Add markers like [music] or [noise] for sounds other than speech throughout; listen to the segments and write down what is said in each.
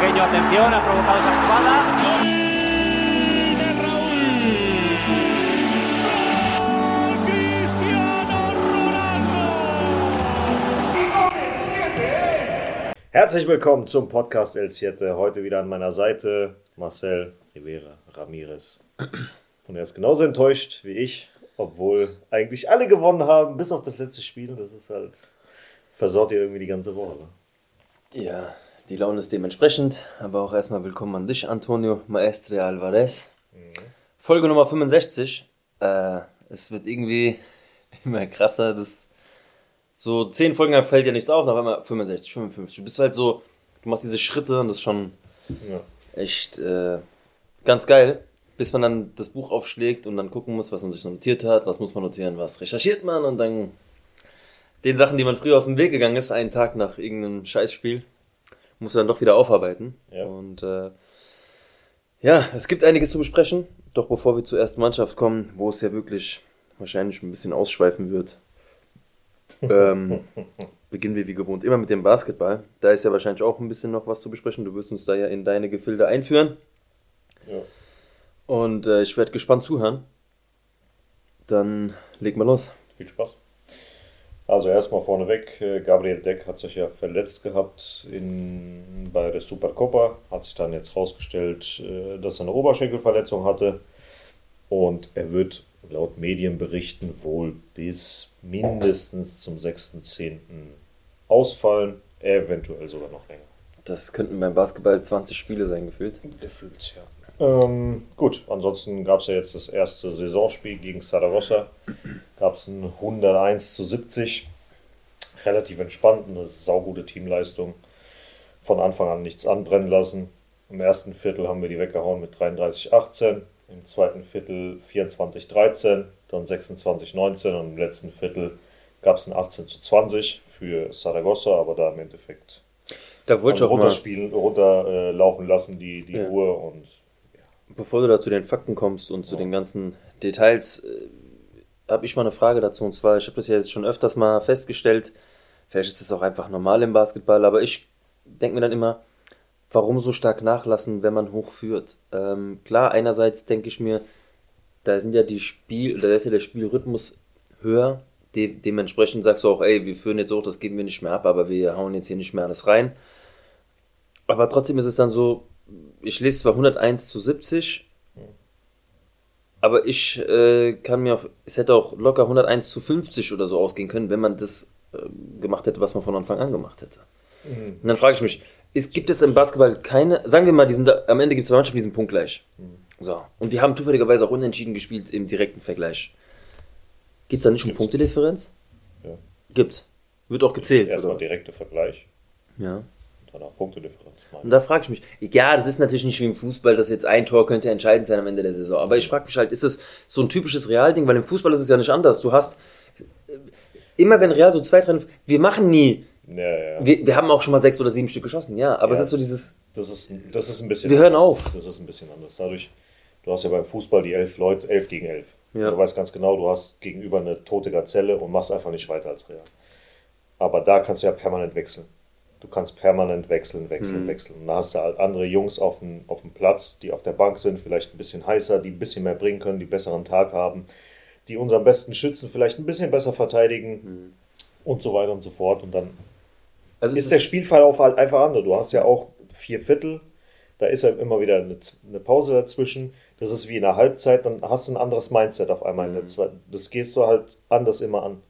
Pequeño, atención, ha provocado esa jugada. Herzlich willkommen zum Podcast El Siete. Heute wieder an meiner Seite Marcel Rivera Ramirez. Und er ist genauso enttäuscht wie ich, obwohl eigentlich alle gewonnen haben, bis auf das letzte Spiel. Das ist halt, versaut ihr irgendwie die ganze Woche. Ne? Ja, die Laune ist dementsprechend. Aber auch erstmal willkommen an dich, Antonio Maestre Alvarez. Mhm. Folge Nummer 65. Äh, es wird irgendwie [laughs] immer krasser. Das so zehn Folgen lang fällt ja nichts auf, dann einmal 65, 55. Du bist halt so, du machst diese Schritte und das ist schon ja. echt äh, ganz geil, bis man dann das Buch aufschlägt und dann gucken muss, was man sich notiert hat, was muss man notieren, was recherchiert man und dann den Sachen, die man früher aus dem Weg gegangen ist, einen Tag nach irgendeinem Scheißspiel, muss dann doch wieder aufarbeiten. Ja. Und äh, ja, es gibt einiges zu besprechen. Doch bevor wir zur ersten Mannschaft kommen, wo es ja wirklich wahrscheinlich ein bisschen ausschweifen wird, [laughs] ähm, beginnen wir wie gewohnt immer mit dem Basketball. Da ist ja wahrscheinlich auch ein bisschen noch was zu besprechen. Du wirst uns da ja in deine Gefilde einführen. Ja. Und äh, ich werde gespannt zuhören. Dann leg mal los. Viel Spaß. Also erstmal vorneweg, äh, Gabriel Deck hat sich ja verletzt gehabt in, bei der Supercopa. Hat sich dann jetzt rausgestellt, äh, dass er eine Oberschenkelverletzung hatte. Und er wird laut Medienberichten wohl bis mindestens zum 6.10. ausfallen, eventuell sogar noch länger. Das könnten beim Basketball 20 Spiele sein, gefühlt. Gefühlt, ja. Ähm, gut, ansonsten gab es ja jetzt das erste Saisonspiel gegen Saragossa. Gab es ein 101 zu 70. Relativ entspannt, eine saugute Teamleistung. Von Anfang an nichts anbrennen lassen. Im ersten Viertel haben wir die weggehauen mit 33-18 im zweiten Viertel 24-13, dann 26-19 und im letzten Viertel gab es ein 18 zu 20 für Saragossa, aber da im Endeffekt da wollte ich auch runterspielen, runterlaufen äh, lassen, die, die ja. Uhr und. Bevor du da zu den Fakten kommst und zu den ganzen Details, äh, habe ich mal eine Frage dazu und zwar, ich habe das ja jetzt schon öfters mal festgestellt, vielleicht ist das auch einfach normal im Basketball, aber ich denke mir dann immer, warum so stark nachlassen, wenn man hochführt? Ähm, klar, einerseits denke ich mir, da sind ja die Spiel, da ist ja der Spielrhythmus höher. De dementsprechend sagst du auch, ey, wir führen jetzt hoch, das geben wir nicht mehr ab, aber wir hauen jetzt hier nicht mehr alles rein. Aber trotzdem ist es dann so, ich lese zwar 101 zu 70, aber ich äh, kann mir, auch, es hätte auch locker 101 zu 50 oder so ausgehen können, wenn man das äh, gemacht hätte, was man von Anfang an gemacht hätte. Mhm. Und dann frage ich mich, es gibt es im Basketball keine, sagen wir mal, die sind da, am Ende gibt es zwei Mannschaften, die sind punktgleich. Mhm. So. Und die haben zufälligerweise auch unentschieden gespielt im direkten Vergleich. Geht es da nicht um Punktedifferenz? Ja. Gibt's. Wird auch gezählt. Erstmal direkter Vergleich. Ja. Und danach Punktedifferenz. Und da frage ich mich, ja, das ist natürlich nicht wie im Fußball, dass jetzt ein Tor könnte entscheidend sein am Ende der Saison. Aber ich frage mich halt, ist das so ein typisches Realding? Weil im Fußball ist es ja nicht anders. Du hast, äh, immer wenn Real so zwei, drei, wir machen nie ja, ja. Wir, wir haben auch schon mal sechs oder sieben Stück geschossen, ja, aber ja, es ist so dieses. Das ist, das ist ein bisschen. Wir hören auf. Das ist ein bisschen anders. Dadurch, du hast ja beim Fußball die elf Leute, elf gegen elf. Ja. Du weißt ganz genau, du hast gegenüber eine tote Gazelle und machst einfach nicht weiter als Real. Aber da kannst du ja permanent wechseln. Du kannst permanent wechseln, wechseln, mhm. wechseln. Und da hast du halt andere Jungs auf dem, auf dem Platz, die auf der Bank sind, vielleicht ein bisschen heißer, die ein bisschen mehr bringen können, die besseren Tag haben, die unseren besten Schützen vielleicht ein bisschen besser verteidigen mhm. und so weiter und so fort. Und dann also ist der Spielverlauf halt einfach anders. Du hast ja auch vier Viertel, da ist ja immer wieder eine, eine, Pause dazwischen. Das ist wie in der Halbzeit, dann hast du ein anderes Mindset auf einmal in der mhm. Das gehst du halt anders immer an.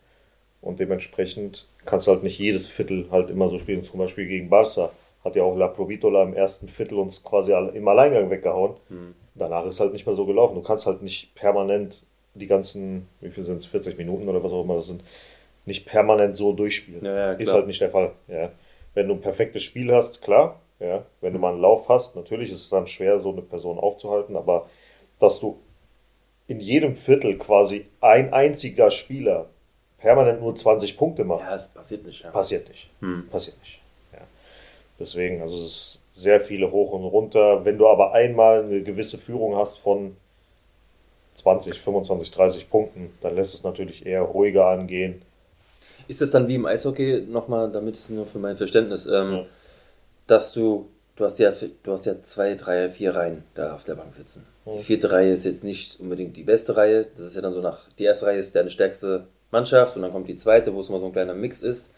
Und dementsprechend kannst du halt nicht jedes Viertel halt immer so spielen. Zum Beispiel gegen Barca hat ja auch La Provitola im ersten Viertel uns quasi im Alleingang weggehauen. Mhm. Danach ist halt nicht mehr so gelaufen. Du kannst halt nicht permanent die ganzen, wie viel sind es, 40 Minuten oder was auch immer das sind, nicht permanent so durchspielen. Ja, ja, ist halt nicht der Fall. Ja. Wenn du ein perfektes Spiel hast, klar. Ja. Wenn du mal einen Lauf hast, natürlich ist es dann schwer, so eine Person aufzuhalten, aber dass du in jedem Viertel quasi ein einziger Spieler permanent nur 20 Punkte macht. Ja, das passiert nicht. Ja. Passiert nicht. Hm. Passiert nicht. Ja. Deswegen, also es ist sehr viele hoch und runter. Wenn du aber einmal eine gewisse Führung hast von 20, 25, 30 Punkten, dann lässt es natürlich eher ruhiger angehen. Ist das dann wie im Eishockey, nochmal, damit es nur für mein Verständnis, ähm, ja. dass du du hast ja, du hast ja zwei, drei, vier Reihen da auf der Bank sitzen. Die vierte Reihe ist jetzt nicht unbedingt die beste Reihe. Das ist ja dann so nach, die erste Reihe ist deine stärkste Mannschaft und dann kommt die zweite, wo es immer so ein kleiner Mix ist.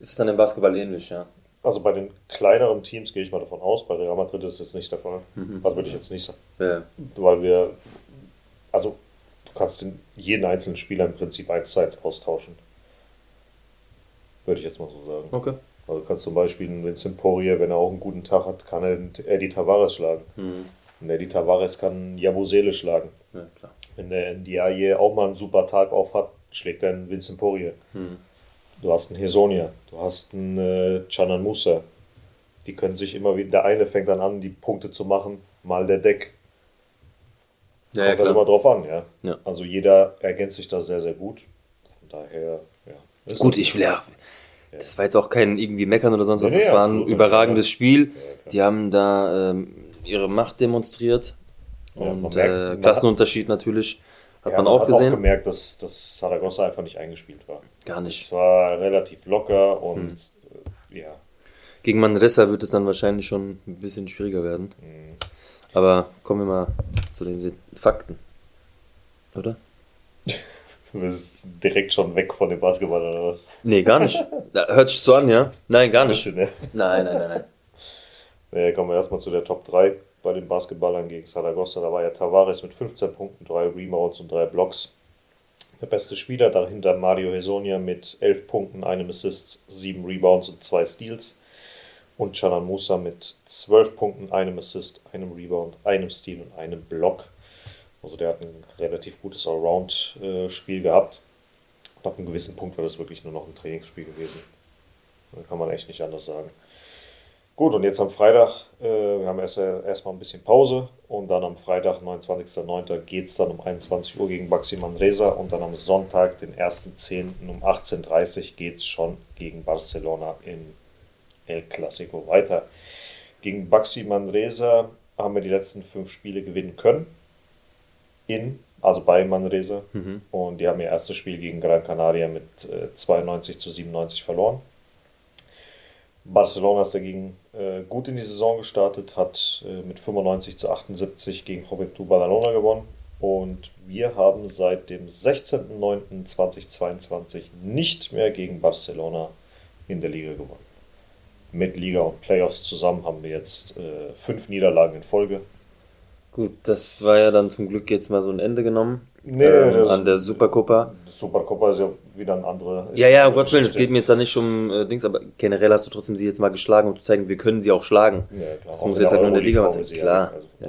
Ist es dann im Basketball ähnlich, ja? Also bei den kleineren Teams gehe ich mal davon aus, bei Real Madrid ist es jetzt nicht der Fall. Mhm. Also würde ich jetzt nicht sagen. Ja. Weil wir, also du kannst den, jeden einzelnen Spieler im Prinzip eins zu eins austauschen. Würde ich jetzt mal so sagen. Okay. Also du kannst zum Beispiel einen Vincent Poirier, wenn er auch einen guten Tag hat, kann er Eddie Tavares schlagen. Mhm. Und Eddie Tavares kann Jabusele schlagen. Ja, klar. Wenn der Ndiaye auch mal einen super Tag auf hat, schlägt einen Vincent Poirier. Mhm. Du hast einen Hesonia, du hast einen äh, Canan Musa. Die können sich immer wieder, der eine fängt dann an, die Punkte zu machen, mal der Deck. Ja, Kommt ja, halt immer drauf an, ja. ja. Also jeder ergänzt sich da sehr, sehr gut. Von daher, ja. Gut, ich will ja, das war jetzt auch kein irgendwie Meckern oder sonst was, das war ein überragendes Spiel. Die haben da ähm, ihre Macht demonstriert. und merkt, äh, Klassenunterschied natürlich. Hat ja, man, auch hat gesehen. auch gemerkt, dass, dass Saragossa einfach nicht eingespielt war. Gar nicht. Es war relativ locker und hm. äh, ja. Gegen Manresa wird es dann wahrscheinlich schon ein bisschen schwieriger werden. Hm. Aber kommen wir mal zu den Fakten. Oder? [laughs] Du bist direkt schon weg von dem Basketball oder was? Nee, gar nicht. Hört sich so an, ja? Nein, gar nicht. Bisschen, ne? Nein, nein, nein, nein. [laughs] Nee, kommen wir erstmal zu der Top 3 bei den Basketballern gegen Saragossa. Da war ja Tavares mit 15 Punkten, 3 Rebounds und 3 Blocks. Der beste Spieler, dahinter Mario Hesonia mit 11 Punkten, einem Assist, 7 Rebounds und 2 Steals. Und Chanan Musa mit 12 Punkten, einem Assist, einem Rebound, einem Steal und einem Block. Also der hat ein relativ gutes Allround-Spiel gehabt. Und ab einem gewissen Punkt war das wirklich nur noch ein Trainingsspiel gewesen. Da kann man echt nicht anders sagen. Gut, und jetzt am Freitag, äh, wir haben erst erstmal ein bisschen Pause und dann am Freitag, 29.09. geht es dann um 21 Uhr gegen Baxi Manresa und dann am Sonntag, den 1.10. um 18.30 Uhr geht es schon gegen Barcelona im El Clasico weiter. Gegen Baxi Manresa haben wir die letzten fünf Spiele gewinnen können. In, also bei Manresa. Mhm. Und die haben ihr erstes Spiel gegen Gran Canaria mit äh, 92 zu 97 verloren. Barcelona ist dagegen äh, gut in die Saison gestartet, hat äh, mit 95 zu 78 gegen Juventud Badalona gewonnen. Und wir haben seit dem 16.09.2022 nicht mehr gegen Barcelona in der Liga gewonnen. Mit Liga und Playoffs zusammen haben wir jetzt äh, fünf Niederlagen in Folge. Gut, das war ja dann zum Glück jetzt mal so ein Ende genommen. Nee, ähm, an der Supercopa. Supercopa ist ja wieder ein anderer. Ja, ja, um Gottes Willen, es geht mir jetzt da nicht um äh, Dings, aber generell hast du trotzdem sie jetzt mal geschlagen, um zu zeigen, wir können sie auch schlagen. Ja, klar. Das auch muss jetzt halt nur in der Liga sein. Klar. Also ja.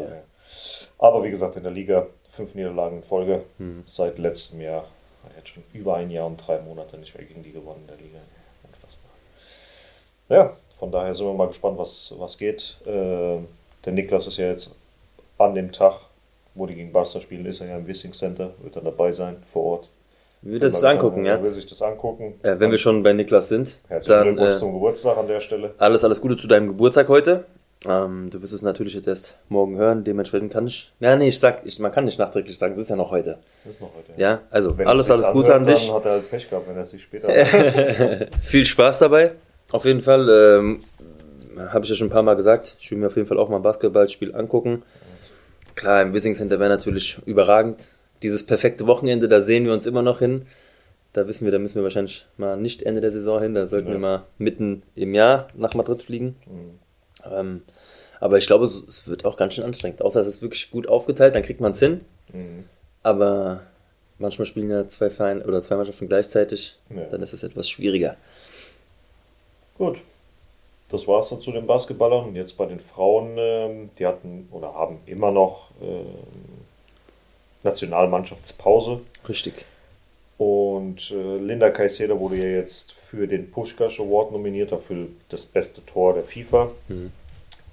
Aber wie gesagt, in der Liga fünf Niederlagen in Folge. Hm. Seit letztem Jahr. Jetzt schon über ein Jahr und drei Monate nicht mehr gegen die gewonnen in der Liga. Unfassbar. Ja, von daher sind wir mal gespannt, was, was geht. Äh, der Niklas ist ja jetzt an dem Tag wo die gegen Barca spielen, ist er ja im Wissing Center, wird dann dabei sein vor Ort. Wir das angucken, ja. Will sich das angucken. Äh, wenn wir schon bei Niklas sind. Herzlichen dann, Glückwunsch äh, zum Geburtstag an der Stelle. Alles, alles Gute zu deinem Geburtstag heute. Ähm, du wirst es natürlich jetzt erst morgen hören, dementsprechend kann ich. Ja, nee, ich sag, ich, man kann nicht nachträglich sagen, es ist ja noch heute. Das ist noch heute. Ja, ja also wenn alles, alles Gute an dich. Dann hat er halt Pech gehabt, wenn er sich später. [laughs] Viel Spaß dabei. Auf jeden Fall, ähm, habe ich ja schon ein paar Mal gesagt, ich will mir auf jeden Fall auch mal ein Basketballspiel angucken. Klar, im Wissing Center wäre natürlich überragend. Dieses perfekte Wochenende, da sehen wir uns immer noch hin. Da wissen wir, da müssen wir wahrscheinlich mal nicht Ende der Saison hin, da sollten ja. wir mal mitten im Jahr nach Madrid fliegen. Mhm. Ähm, aber ich glaube, es, es, wird auch ganz schön anstrengend. Außer es ist wirklich gut aufgeteilt, dann kriegt man es hin. Mhm. Aber manchmal spielen ja zwei Vereine oder zwei Mannschaften gleichzeitig, ja. dann ist es etwas schwieriger. Gut, das war es dann zu den Basketballern. Und jetzt bei den Frauen, ähm, die hatten oder haben immer noch ähm, Nationalmannschaftspause. Richtig. Und äh, Linda Caicedo wurde ja jetzt für den Pushkash Award nominiert, dafür das beste Tor der FIFA. Mhm.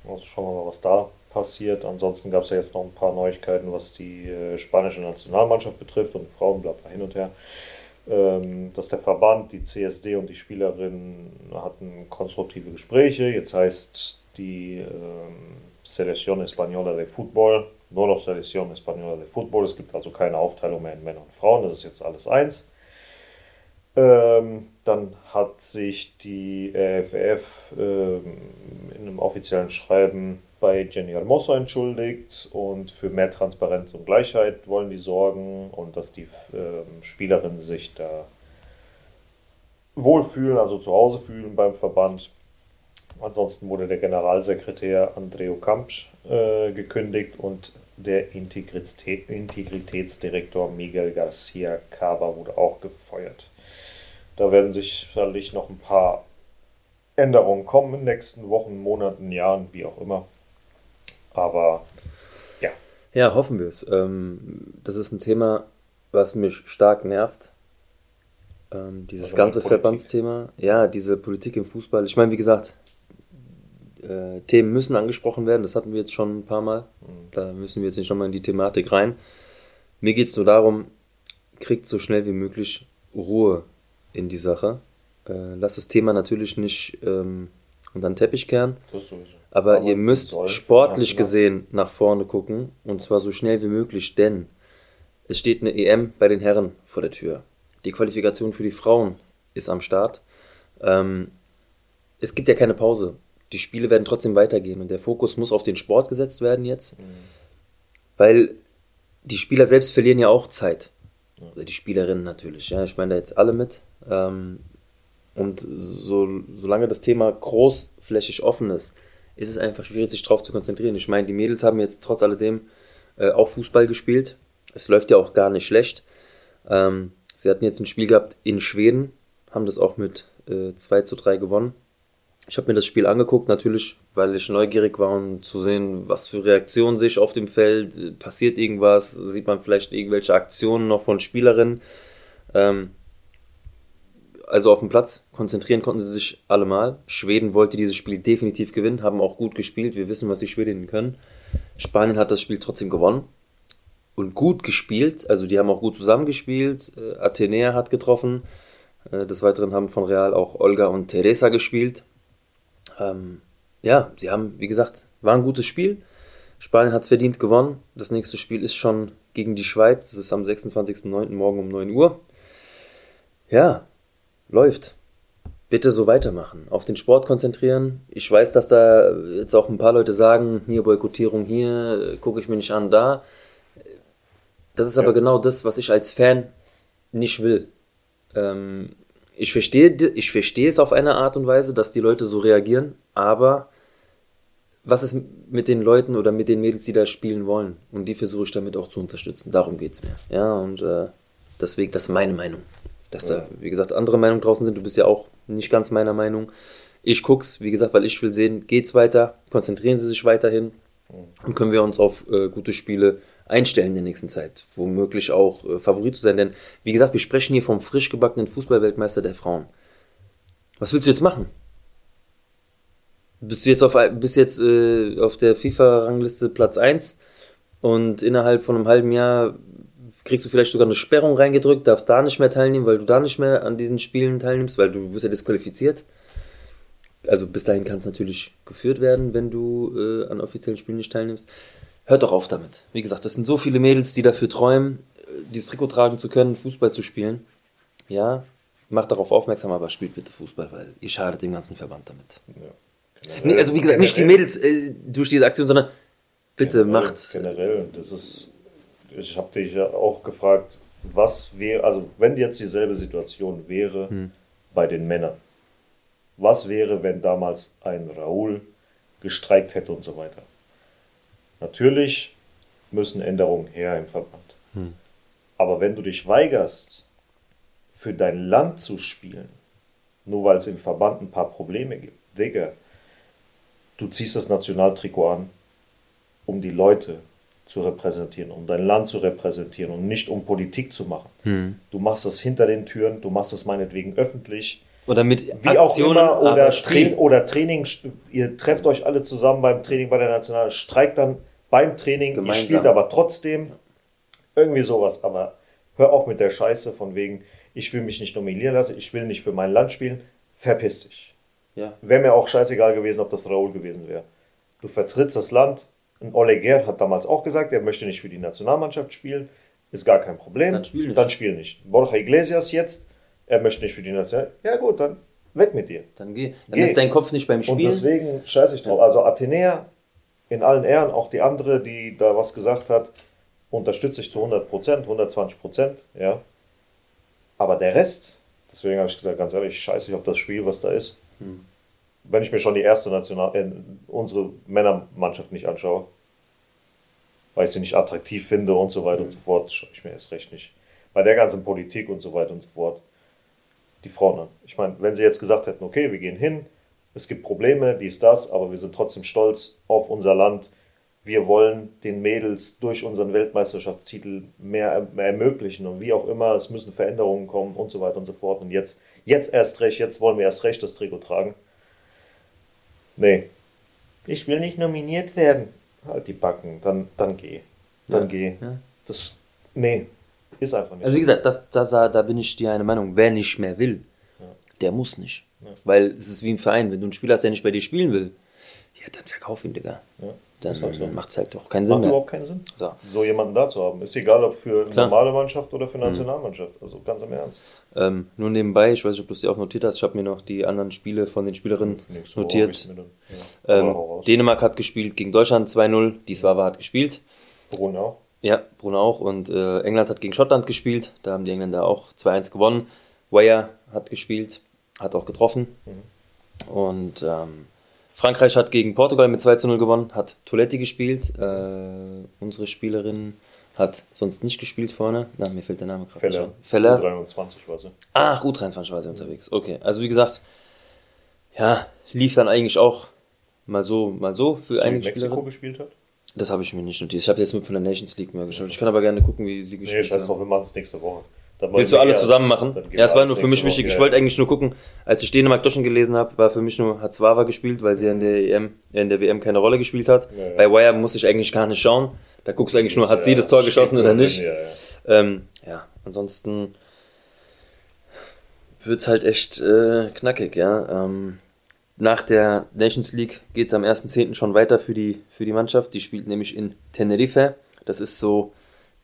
Also schauen wir mal, was da passiert. Ansonsten gab es ja jetzt noch ein paar Neuigkeiten, was die äh, spanische Nationalmannschaft betrifft und Frauen, bla bla hin und her. Ähm, dass der Verband, die CSD und die Spielerinnen hatten konstruktive Gespräche. Jetzt heißt die ähm, Selección Española de Fútbol nur noch Selección Española de Fútbol. Es gibt also keine Aufteilung mehr in Männer und Frauen. Das ist jetzt alles eins. Ähm, dann hat sich die RFF ähm, in einem offiziellen Schreiben bei Jenny Hermoso entschuldigt und für mehr Transparenz und Gleichheit wollen die sorgen und dass die ähm, Spielerinnen sich da wohlfühlen, also zu Hause fühlen beim Verband. Ansonsten wurde der Generalsekretär Andreo Kampsch äh, gekündigt und der Integrität, Integritätsdirektor Miguel Garcia Cava wurde auch gefeuert. Da werden sicherlich noch ein paar Änderungen kommen in den nächsten Wochen, Monaten, Jahren, wie auch immer. Aber ja. Ja, hoffen wir es. Ähm, das ist ein Thema, was mich stark nervt. Ähm, dieses also ganze Verbandsthema. Ja, diese Politik im Fußball. Ich meine, wie gesagt, äh, Themen müssen angesprochen werden. Das hatten wir jetzt schon ein paar Mal. Mhm. Da müssen wir jetzt nicht nochmal in die Thematik rein. Mir geht es nur darum, kriegt so schnell wie möglich Ruhe in die Sache. Äh, lasst das Thema natürlich nicht ähm, unter den Teppich kehren. Aber, aber, ihr müsst sportlich gesehen nach vorne gucken. Und zwar so schnell wie möglich, denn es steht eine EM bei den Herren vor der Tür. Die Qualifikation für die Frauen ist am Start. Ähm, es gibt ja keine Pause. Die Spiele werden trotzdem weitergehen und der Fokus muss auf den Sport gesetzt werden jetzt. Mhm. Weil die Spieler selbst verlieren ja auch Zeit. Oder die Spielerinnen natürlich. Ja, ich meine da jetzt alle mit. Ähm, und so, solange das Thema großflächig offen ist, ist es einfach schwierig, sich darauf zu konzentrieren. Ich meine, die Mädels haben jetzt trotz alledem äh, auch Fußball gespielt. Es läuft ja auch gar nicht schlecht. Ähm, sie hatten jetzt ein Spiel gehabt in Schweden, haben das auch mit äh, 2 zu 3 gewonnen. Ich habe mir das Spiel angeguckt, natürlich, weil ich neugierig war, um zu sehen, was für Reaktionen sich auf dem Feld, passiert irgendwas, sieht man vielleicht irgendwelche Aktionen noch von Spielerinnen. Ähm, also auf dem Platz konzentrieren konnten sie sich allemal. Schweden wollte dieses Spiel definitiv gewinnen, haben auch gut gespielt. Wir wissen, was die Schwedinnen können. Spanien hat das Spiel trotzdem gewonnen und gut gespielt. Also die haben auch gut zusammengespielt. Äh, Athenea hat getroffen. Äh, des Weiteren haben von Real auch Olga und Teresa gespielt. Ähm, ja, sie haben, wie gesagt, war ein gutes Spiel. Spanien hat es verdient gewonnen. Das nächste Spiel ist schon gegen die Schweiz. Das ist am 26.09. morgen um 9 Uhr. Ja, läuft. Bitte so weitermachen. Auf den Sport konzentrieren. Ich weiß, dass da jetzt auch ein paar Leute sagen, hier Boykottierung hier, gucke ich mir nicht an da. Das ist ja. aber genau das, was ich als Fan nicht will. Ähm, ich verstehe, ich verstehe es auf eine Art und Weise, dass die Leute so reagieren, aber was ist mit den Leuten oder mit den Mädels, die da spielen wollen? Und die versuche ich damit auch zu unterstützen. Darum geht es mir. Ja, und äh, deswegen, das ist meine Meinung. Dass da, wie gesagt, andere Meinungen draußen sind. Du bist ja auch nicht ganz meiner Meinung. Ich guck's, wie gesagt, weil ich will sehen, geht's weiter, konzentrieren sie sich weiterhin und können wir uns auf äh, gute Spiele einstellen in der nächsten Zeit. Womöglich auch äh, Favorit zu sein. Denn, wie gesagt, wir sprechen hier vom frisch gebackenen Fußballweltmeister der Frauen. Was willst du jetzt machen? Bist du jetzt auf, bist jetzt, äh, auf der FIFA-Rangliste Platz 1 und innerhalb von einem halben Jahr kriegst du vielleicht sogar eine Sperrung reingedrückt, darfst da nicht mehr teilnehmen, weil du da nicht mehr an diesen Spielen teilnimmst, weil du wirst ja disqualifiziert. Also bis dahin kann es natürlich geführt werden, wenn du äh, an offiziellen Spielen nicht teilnimmst. Hört doch auf damit. Wie gesagt, das sind so viele Mädels, die dafür träumen, dieses Trikot tragen zu können, Fußball zu spielen. Ja, macht darauf aufmerksam, aber spielt bitte Fußball, weil ihr schadet dem ganzen Verband damit. Ja. Nee, also wie gesagt, nicht die Mädels äh, durch diese Aktion, sondern bitte generell, macht. Generell, das ist, ich habe dich ja auch gefragt, was wäre, also wenn jetzt dieselbe Situation wäre hm. bei den Männern, was wäre, wenn damals ein Raoul gestreikt hätte und so weiter? Natürlich müssen Änderungen her im Verband. Hm. Aber wenn du dich weigerst, für dein Land zu spielen, nur weil es im Verband ein paar Probleme gibt, Digga, du ziehst das Nationaltrikot an, um die Leute zu repräsentieren, um dein Land zu repräsentieren und nicht um Politik zu machen. Hm. Du machst das hinter den Türen, du machst das meinetwegen öffentlich. Oder mit wie Aktionen, auch immer, oder, Tra oder Training, ihr trefft euch alle zusammen beim Training bei der National, streikt dann beim Training, Gemeinsam. ich spiele aber trotzdem irgendwie sowas. Aber hör auf mit der Scheiße von wegen, ich will mich nicht nominieren lassen, ich will nicht für mein Land spielen, verpiss dich. Ja. Wäre mir auch scheißegal gewesen, ob das Raoul gewesen wäre. Du vertrittst das Land. Und Oleguer hat damals auch gesagt, er möchte nicht für die Nationalmannschaft spielen. Ist gar kein Problem. Dann spiel nicht. Dann spiel nicht. Borja Iglesias jetzt er möchte nicht für die Nation. Ja gut, dann weg mit dir. Dann geh. Dann geh. ist dein Kopf nicht beim Spielen. Und deswegen scheiße ich drauf. Also Athenäa in allen Ehren, auch die andere, die da was gesagt hat, unterstütze ich zu 100 Prozent, 120 Prozent, ja. Aber der Rest, deswegen habe ich gesagt, ganz ehrlich, scheiße ich auf das Spiel, was da ist. Hm. Wenn ich mir schon die erste National, äh, unsere Männermannschaft nicht anschaue, weil ich sie nicht attraktiv finde und so weiter hm. und so fort, schaue ich mir erst recht nicht. Bei der ganzen Politik und so weiter und so fort, die Frauen an. Ich meine, wenn sie jetzt gesagt hätten, okay, wir gehen hin, es gibt Probleme, dies, das, aber wir sind trotzdem stolz auf unser Land. Wir wollen den Mädels durch unseren Weltmeisterschaftstitel mehr, mehr ermöglichen und wie auch immer, es müssen Veränderungen kommen und so weiter und so fort. Und jetzt, jetzt erst recht, jetzt wollen wir erst recht das Trikot tragen. Nee. Ich will nicht nominiert werden. Halt die Backen, dann, dann geh. Dann ja, geh. Ja. Das, nee, ist einfach nicht. Also wie gesagt, das, das, da bin ich dir eine Meinung. Wer nicht mehr will, ja. der muss nicht. Weil es ist wie im Verein, wenn du einen Spieler hast, der nicht bei dir spielen will, ja, dann verkauf ihn, Digga. Dann halt so. macht es halt doch keinen Sinn. Macht mehr. überhaupt keinen Sinn. So. so jemanden da zu haben. Ist egal, ob für eine Klar. normale Mannschaft oder für eine mhm. Nationalmannschaft. Also ganz im Ernst. Ähm, nur nebenbei, ich weiß nicht, ob du es dir auch notiert hast, ich habe mir noch die anderen Spiele von den Spielerinnen so notiert. Ja. Ähm, Dänemark hat gespielt gegen Deutschland 2-0, die Slava hat gespielt. Brunn auch. Ja, Brunn auch. Und äh, England hat gegen Schottland gespielt. Da haben die Engländer auch 2-1 gewonnen. Weyer hat gespielt hat auch getroffen. Mhm. Und ähm, Frankreich hat gegen Portugal mit 2 zu 0 gewonnen, hat Toiletti gespielt. Äh, unsere Spielerin hat sonst nicht gespielt vorne. Na, mir fällt der Name gerade Feller. Feller. U23 war sie. Ach, U23 war sie unterwegs. Okay, also wie gesagt, ja, lief dann eigentlich auch mal so, mal so für einige Mexiko Spielerinnen. gespielt hat? Das habe ich mir nicht notiert. Ich habe jetzt nur von der Nations League mehr geschaut. Ich kann aber gerne gucken, wie sie gespielt nee, scheiß drauf, wir machen es nächste Woche. Willst du alles zusammen machen? Ja, es war nur für mich wichtig. Ich wollte eigentlich nur gucken, als ich Dänemark Deutschland gelesen habe, war für mich nur, hat Zwava gespielt, weil sie in der EM, in der WM keine Rolle gespielt hat. Ja, ja. Bei Wire muss ich eigentlich gar nicht schauen. Da guckst du eigentlich nur, hat ja, sie das Tor geschossen oder nicht. Ja, ähm, ja ansonsten wird's halt echt äh, knackig, ja. Ähm, nach der Nations League geht's am 1.10. schon weiter für die, für die Mannschaft. Die spielt nämlich in Tenerife. Das ist so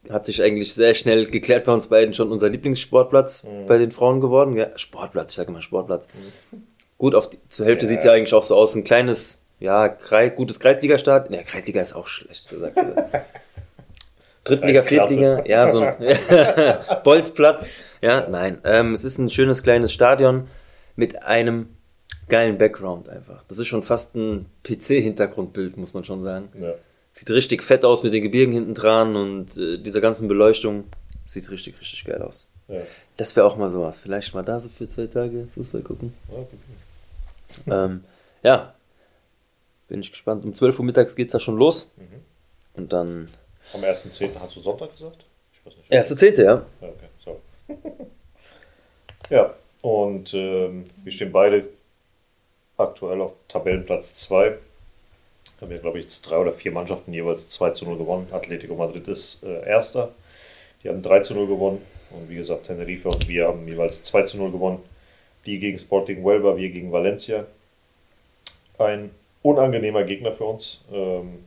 hat sich eigentlich sehr schnell geklärt bei uns beiden schon unser Lieblingssportplatz mhm. bei den Frauen geworden. Ja, Sportplatz, ich sage immer Sportplatz. Mhm. Gut, auf die, zur Hälfte ja. sieht es ja eigentlich auch so aus, ein kleines, ja, Kreis, gutes Kreisliga-Start. Ja, Kreisliga ist auch schlecht gesagt. [laughs] Drittliga, Viertliga, ja, so ein [laughs] [laughs] Bolzplatz. Ja, nein, ähm, es ist ein schönes kleines Stadion mit einem geilen Background einfach. Das ist schon fast ein PC-Hintergrundbild, muss man schon sagen. Ja. Sieht richtig fett aus mit den Gebirgen hinten dran und äh, dieser ganzen Beleuchtung. Sieht richtig, richtig geil aus. Ja. Das wäre auch mal sowas. Vielleicht mal da so für zwei Tage Fußball gucken. Ja, ähm, ja. Bin ich gespannt. Um 12 Uhr mittags geht es da schon los. Mhm. Und dann. Am 1.10. hast du Sonntag gesagt? Ich weiß nicht. 1.10. ja. Ja, okay, sorry. [laughs] ja, und ähm, wir stehen beide aktuell auf Tabellenplatz 2 da haben wir, glaube ich, jetzt drei oder vier Mannschaften jeweils 2 zu 0 gewonnen. Atletico Madrid ist äh, Erster. Die haben 3 zu 0 gewonnen. Und wie gesagt, Tenerife und wir haben jeweils 2 zu 0 gewonnen. Die gegen Sporting Huelva, wir gegen Valencia. Ein unangenehmer Gegner für uns. Ähm,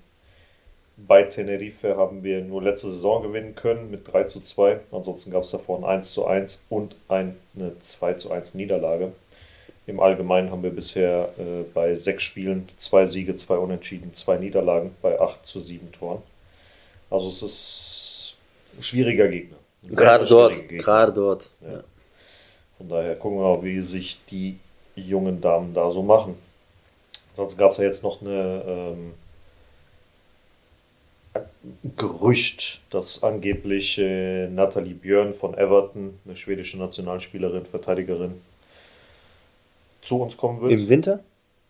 bei Tenerife haben wir nur letzte Saison gewinnen können mit 3 zu 2. Ansonsten gab es davor ein 1 zu 1 und eine 2 zu 1 Niederlage. Im Allgemeinen haben wir bisher äh, bei sechs Spielen zwei Siege, zwei Unentschieden, zwei Niederlagen bei acht zu sieben Toren. Also es ist ein schwieriger Gegner. Ein gerade dort, Gegner. gerade dort. Ja. Ja. Von daher gucken wir mal, wie sich die jungen Damen da so machen. Sonst gab es ja jetzt noch eine ähm, Gerücht, dass angeblich äh, Nathalie Björn von Everton, eine schwedische Nationalspielerin, Verteidigerin, zu uns kommen wird. Im Winter?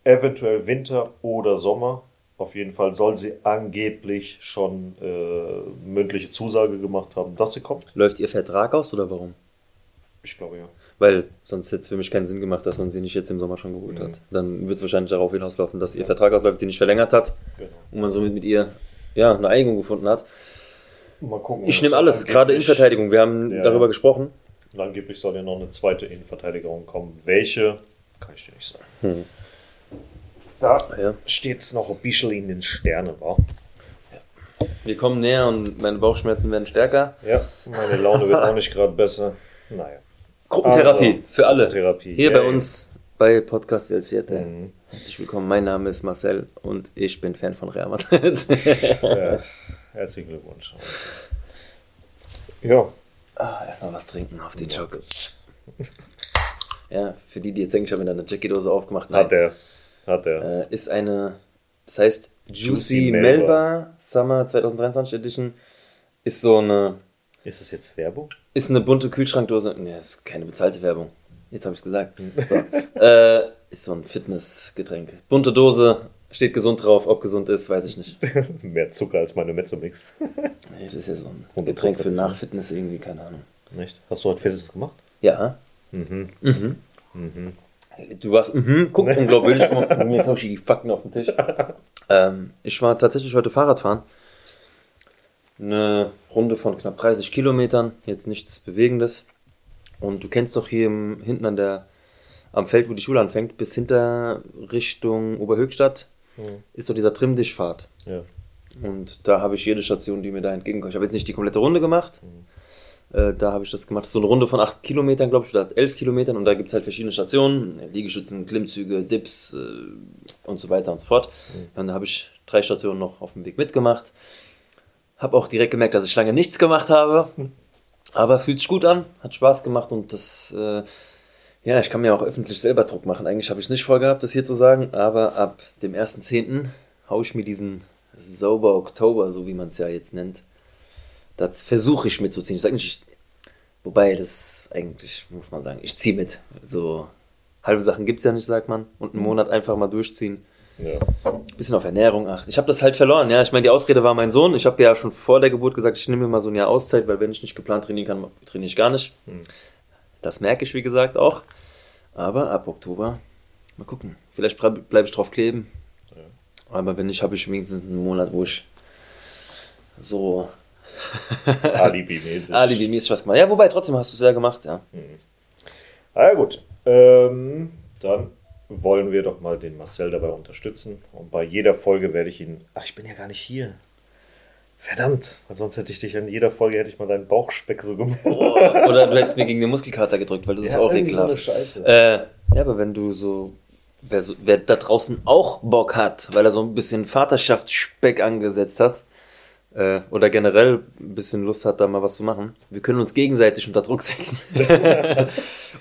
Eventuell Winter oder Sommer. Auf jeden Fall soll sie angeblich schon äh, mündliche Zusage gemacht haben, dass sie kommt. Läuft ihr Vertrag aus oder warum? Ich glaube ja. Weil sonst hätte es für mich keinen Sinn gemacht, dass man sie nicht jetzt im Sommer schon geholt mhm. hat. Dann wird es wahrscheinlich darauf hinauslaufen, dass ihr ja. Vertrag ausläuft, sie nicht verlängert hat genau. und man somit mit ihr ja, eine Einigung gefunden hat. Mal gucken. Ich nehme alles, gerade Innenverteidigung. Wir haben ja, darüber gesprochen. Und angeblich soll ja noch eine zweite Innenverteidigung kommen. Welche kann ich dir nicht sagen. Hm. Da ja. steht es noch ein bisschen in den Sternen, wa? Ja. Wir kommen näher und meine Bauchschmerzen werden stärker. Ja, meine Laune wird auch nicht gerade besser. Naja. Gruppentherapie Also, für alle. Gruppentherapie, Hier yay. bei uns bei Podcast El Siete. Mhm. Herzlich willkommen. Mein Name ist Marcel und ich bin Fan von Real Madrid. Ja, [laughs] herzlichen Glückwunsch. Ja, ah, erstmal was trinken auf den Schock. Ja, für die, die jetzt denken, ich habe mir da eine Jackie-Dose aufgemacht. Nein. hat er. Hat er. Äh, ist eine, das heißt Juicy, Juicy Melba. Melba. Summer 2023 Edition. Ist so eine, Ist das jetzt Werbung? Ist eine bunte Kühlschrankdose. Ne, ist keine bezahlte Werbung. Jetzt habe ich es gesagt. So. äh, ist so ein Fitnessgetränk. Bunte Dose, steht gesund drauf. Ob gesund ist, weiß ich nicht. [laughs] Mehr Zucker als meine Mezzomix. [laughs] Nee, Das ist ja so ein 100%. Getränk für Nachfitness irgendwie, keine Ahnung. Nicht? Hast du heute Fitness gemacht? Ja. Mhm. Mhm. Du warst, mhm, guck, mal, Jetzt habe ich die Fakten auf dem Tisch. [laughs] Ähm, ich war tatsächlich heute Fahrradfahren. Eine Runde von knapp 30 Kilometern, jetzt nichts Bewegendes. Und du kennst doch hier im, hinten an der, am Feld, wo die Schule anfängt, bis hinter Richtung Oberhöchstadt, ist doch dieser Trimmdischpfad. Ja. Und da habe ich jede Station, die mir da entgegenkommt. Ich habe jetzt nicht die komplette Runde gemacht. Äh, da habe ich das gemacht. Das ist so eine Runde von 8 Kilometern, glaube ich, oder 11 Kilometern. Und da gibt es halt verschiedene Stationen. äh, Liegestützen, Klimmzüge, Dips äh, und so weiter und so fort. Und da habe ich drei Stationen noch auf dem Weg mitgemacht. Habe auch direkt gemerkt, dass ich lange nichts gemacht habe. Aber fühlt sich gut an, hat Spaß gemacht und das, äh, ja, ich kann mir auch öffentlich selber Druck machen. Eigentlich habe ich es nicht vorgehabt, das hier zu sagen, aber ab dem 1.10. haue ich mir diesen Sober Oktober, so wie man es ja jetzt nennt, das versuche ich mitzuziehen. Ich sage nicht, ich, wobei das eigentlich, muss man sagen, ich ziehe mit. So halbe Sachen gibt es ja nicht, sagt man. Und einen Monat einfach mal durchziehen Ja. bisschen auf Ernährung achten. Ich habe das halt verloren, ja. Ich meine, die Ausrede war mein Sohn. Ich habe ja schon vor der Geburt gesagt, ich nehme mir mal so ein Jahr Auszeit, weil wenn ich nicht geplant trainieren kann, trainiere ich gar nicht. Das merke ich, wie gesagt, auch. Aber ab Oktober, mal gucken. Vielleicht bleibe ich drauf kleben. Aber wenn nicht, habe ich wenigstens einen Monat, wo ich so [laughs] Alibi-mäßig. alibi-mäßig was gemacht Ja, wobei, trotzdem hast du es ja gemacht, ja. Ah ja gut, ähm, dann wollen wir doch mal den Marcel dabei unterstützen. Und bei jeder Folge werde ich ihn. Ach, ich bin ja gar nicht hier. Verdammt, weil sonst hätte ich dich an jeder Folge hätte ich mal deinen Bauchspeck so gemacht. [laughs] Oder du hättest mir gegen den Muskelkater gedrückt, weil das ist auch irgendwie so ekelhaft. Scheiße. Äh, ja, aber wenn du so wer, so, wer da draußen auch Bock hat, weil er so ein bisschen Vaterschaftsspeck angesetzt hat, äh, oder generell ein bisschen Lust hat, da mal was zu machen, wir können uns gegenseitig unter Druck setzen. [laughs]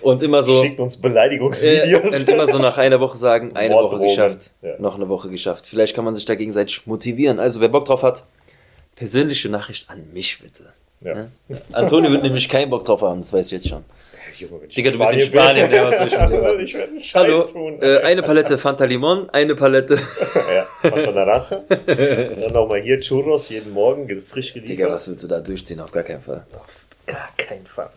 und immer so. Schickt uns Äh, Beleidigungsvideos. und immer so nach einer Woche sagen, eine Woche geschafft, Ja. noch eine Woche geschafft. Vielleicht kann man sich da gegenseitig motivieren. Also wer Bock drauf hat, persönliche Nachricht an mich bitte. ja. Ja? Antonio wird nämlich keinen Bock drauf haben, das weiß ich jetzt schon. Junge, wenn ich Digga, du bist in Spanien, ja, was soll ich mit? [laughs] Ich werde einen Scheiß Hallo, tun. äh, eine Palette Fanta Limon, eine Palette. [laughs] ja, Fanta Naranja. Dann nochmal hier Churros jeden Morgen, ge- frisch geliefert. Digga, was willst du da durchziehen? Auf gar keinen Fall. Auf gar keinen Fall.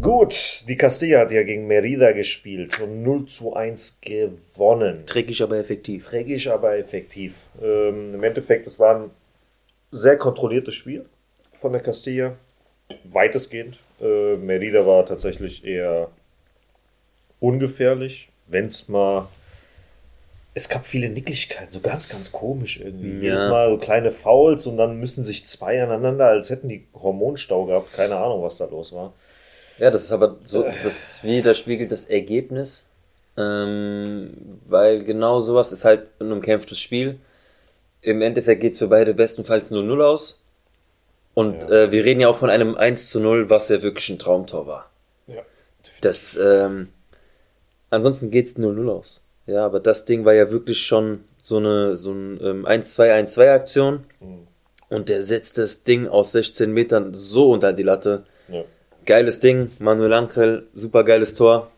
Gut, die Castilla hat ja gegen Merida gespielt und 0 zu 1 gewonnen. Dreckig, aber effektiv. Trägisch, aber effektiv. Ähm, Im Endeffekt, es war ein sehr kontrolliertes Spiel von der Castilla. Weitestgehend. Äh, Merida war tatsächlich eher ungefährlich. Wenn es mal. Es gab viele Nicklichkeiten, so ganz, ganz komisch irgendwie. Ja. Jedes Mal so kleine Fouls und dann müssen sich zwei aneinander, als hätten die Hormonstau gehabt. Keine Ahnung, was da los war. Ja, das ist aber so, das widerspiegelt das Ergebnis. Ähm, weil genau sowas ist halt ein umkämpftes Spiel. Im Endeffekt geht es für beide bestenfalls 0-0 aus. Und Ja. äh, wir reden ja auch von einem 1 zu 0, was ja wirklich ein Traumtor war. Ja. Das, ähm, ansonsten geht's 0-0 aus. Ja, aber das Ding war ja wirklich schon so eine, so ein ähm, 1-2-1-2 Aktion. Und der setzt das Ding aus 16 Metern so unter die Latte. ja. Geiles Ding, Manuel Ankrell, super geiles Tor.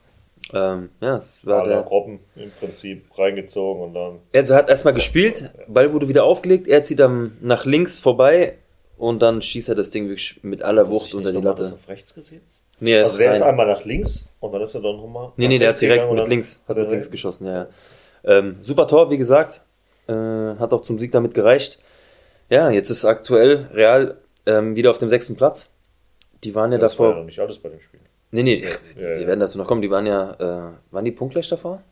Ähm, ja, es war Alle der. Robben im Prinzip reingezogen und dann. Also hat erstmal gespielt, Ball wurde wieder aufgelegt, er zieht dann nach links vorbei und dann schießt er das Ding wirklich mit aller Wucht unter die Nochmal das Latte. auf rechts gesetzt? Nee, er Also ist der ist rein. einmal nach links und dann ist er dann nochmal. Nee, nee, der hat direkt mit links, hat er mit links geschossen, ja. ja. Ähm, super Tor, wie gesagt. Äh, hat auch zum Sieg damit gereicht. Ja, jetzt ist aktuell Real ähm, wieder auf dem sechsten Platz. Die waren ja, Das war ja davor. noch nicht alles bei dem Spiel. Nee, nee, Ja, wir ja. werden dazu noch kommen. Die waren ja, äh, waren die punktgleich davor?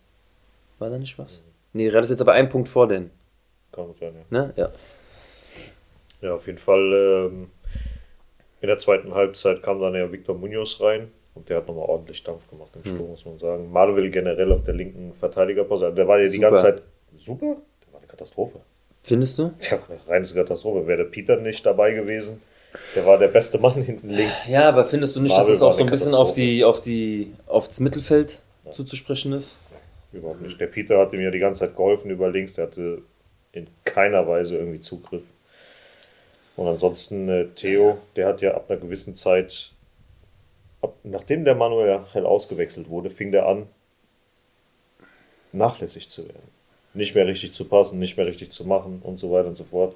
War da nicht was? Nee, Real ist jetzt aber ein Punkt vor denen. Kann sein, ja. Ne? Ja. Ja, auf jeden Fall. Ähm, in der zweiten Halbzeit kam dann ja Victor Munoz rein. Und der hat nochmal ordentlich Dampf gemacht im Sturm, muss man sagen. Manuel generell auf der linken Verteidigerpose. Der war ja die Super. ganze Zeit super. Der war eine Katastrophe. Findest du? Der war eine reine Katastrophe. Wäre der Peter nicht dabei gewesen, der war der beste Mann hinten links. Ja, aber findest du nicht, Marvel dass es auch so ein bisschen auf die, auf die, aufs Mittelfeld zuzusprechen ist? Überhaupt nicht. Der Peter hat ihm ja die ganze Zeit geholfen über links. Der hatte in keiner Weise irgendwie Zugriff. Und ansonsten äh, Theo, der hat ja ab einer gewissen Zeit, ab, nachdem der Manuel Hell ausgewechselt wurde, fing der an, nachlässig zu werden. Nicht mehr richtig zu passen, nicht mehr richtig zu machen und so weiter und so fort.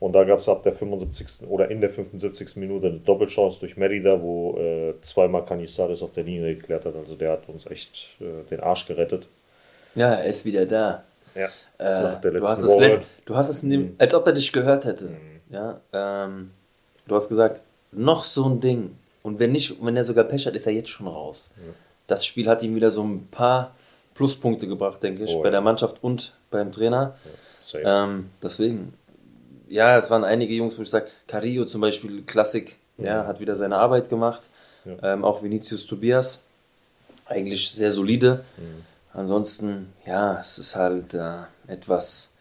Und da gab es ab der 75. oder in der 75. Minute eine Doppelchance durch Merida, wo äh, zweimal Canizares auf der Linie geklärt hat. Also der hat uns echt äh, den Arsch gerettet. Ja, er ist wieder da. Ja. Äh, Nach der du, letzten hast es Woche. letzt, du hast es, in dem, als ob er dich gehört hätte. Ja, ähm, du hast gesagt, noch so ein Ding. Und wenn nicht, wenn er sogar Pech hat, ist er jetzt schon raus. Das Spiel hat ihm wieder so ein paar Pluspunkte gebracht, denke ich, Oh, bei ja. der Mannschaft und beim Trainer. Safe. Ähm, deswegen, ja, es waren einige Jungs, wo ich sage, Carillo zum Beispiel, Klassik, ja, hat wieder seine Arbeit gemacht. Ähm, auch Vinicius Tobias, eigentlich sehr solide. Ansonsten, ja, es ist halt äh, etwas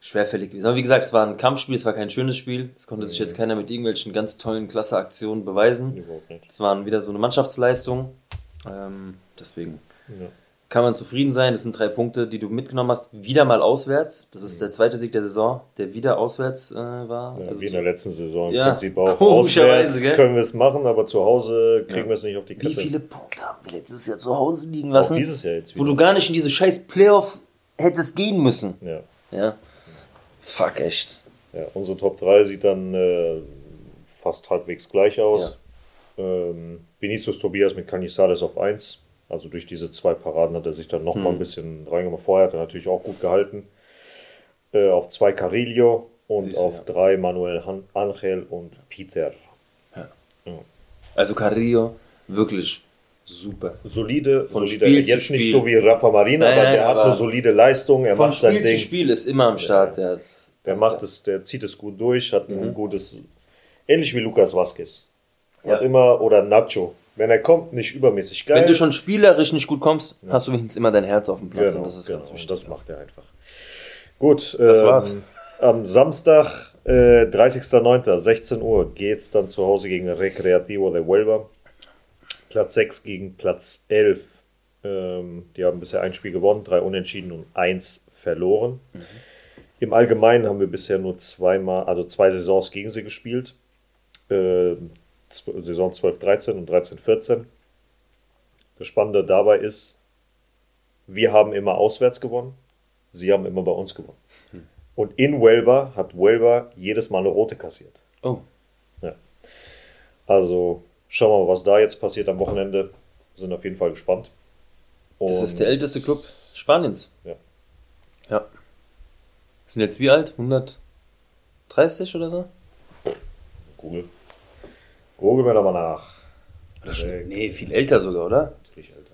schwerfällig gewesen. Aber wie gesagt, es war ein Kampfspiel, es war kein schönes Spiel. Es konnte sich jetzt keiner mit irgendwelchen ganz tollen Klasse-Aktionen beweisen. Es waren wieder so eine Mannschaftsleistung. Ähm, deswegen Ja. kann man zufrieden sein. Das sind drei Punkte, die du mitgenommen hast. Wieder mal auswärts. Das ist der zweite Sieg der Saison, der wieder auswärts äh, war. Ja, Also wie in der letzten Saison. Im Ja, Prinzip auch auswärts gell? können wir es machen, aber zu Hause kriegen wir es nicht auf die wie Kette. viele Punkte haben wir letztes Jahr zu Hause liegen Auch lassen? dieses Jahr jetzt wo wieder. du gar nicht in diese scheiß Playoff hättest gehen müssen. Ja. Ja. Fuck, echt. ja, unsere Top 3 sieht dann äh, fast halbwegs gleich aus. Ähm, Vinicius Tobias mit Canizales auf 1. Also durch diese zwei Paraden hat er sich dann noch Hm. mal ein bisschen reingemacht. Vorher hat er natürlich auch gut gehalten. Äh, auf 2 Carillo und Siehst du, auf 3 Manuel Han Angel und Peter. Also Carrillo, wirklich super. Solide, Von solide. Spiel jetzt nicht Spiel. so wie Rafa Marina, Nein, aber der hat aber eine solide Leistung, er macht sein Spiel zu Ding. Spiel ist immer am Start. Der, hat's- Der macht es, der zieht es gut durch, hat ein gutes, ähnlich wie Lukas Vazquez. Mhm. Ja. Hat immer, oder Nacho. Wenn er kommt, nicht übermäßig geil. Wenn du schon spielerisch nicht gut kommst, hast du wenigstens immer dein Herz auf dem Platz. genau, und das ist genau, ganz wichtig. das macht er einfach. Gut, Das ähm, war's. Am Samstag, äh, 30.09., 16 Uhr, geht's dann zu Hause gegen Recreativo de Huelva. Platz 6 gegen Platz 11. Ähm, die haben bisher ein Spiel gewonnen, drei Unentschieden und eins verloren. Mhm. Im Allgemeinen haben wir bisher nur zweimal, also zwei Saisons gegen sie gespielt. Äh, Saison 12-13 und 13-14. Das Spannende dabei ist, wir haben immer auswärts gewonnen, sie haben immer bei uns gewonnen. Hm. Und in Huelva hat Huelva jedes Mal eine rote kassiert. Oh, Ja. Also schauen wir mal, was da jetzt passiert am Wochenende. Sind auf jeden Fall gespannt. das Und- ist der älteste Club Spaniens. Ja. Ja. Sind jetzt wie alt? 130 oder so? Google. Google mir da mal nach. Oder schon, Nee. nee, viel älter sogar, oder? Natürlich älter.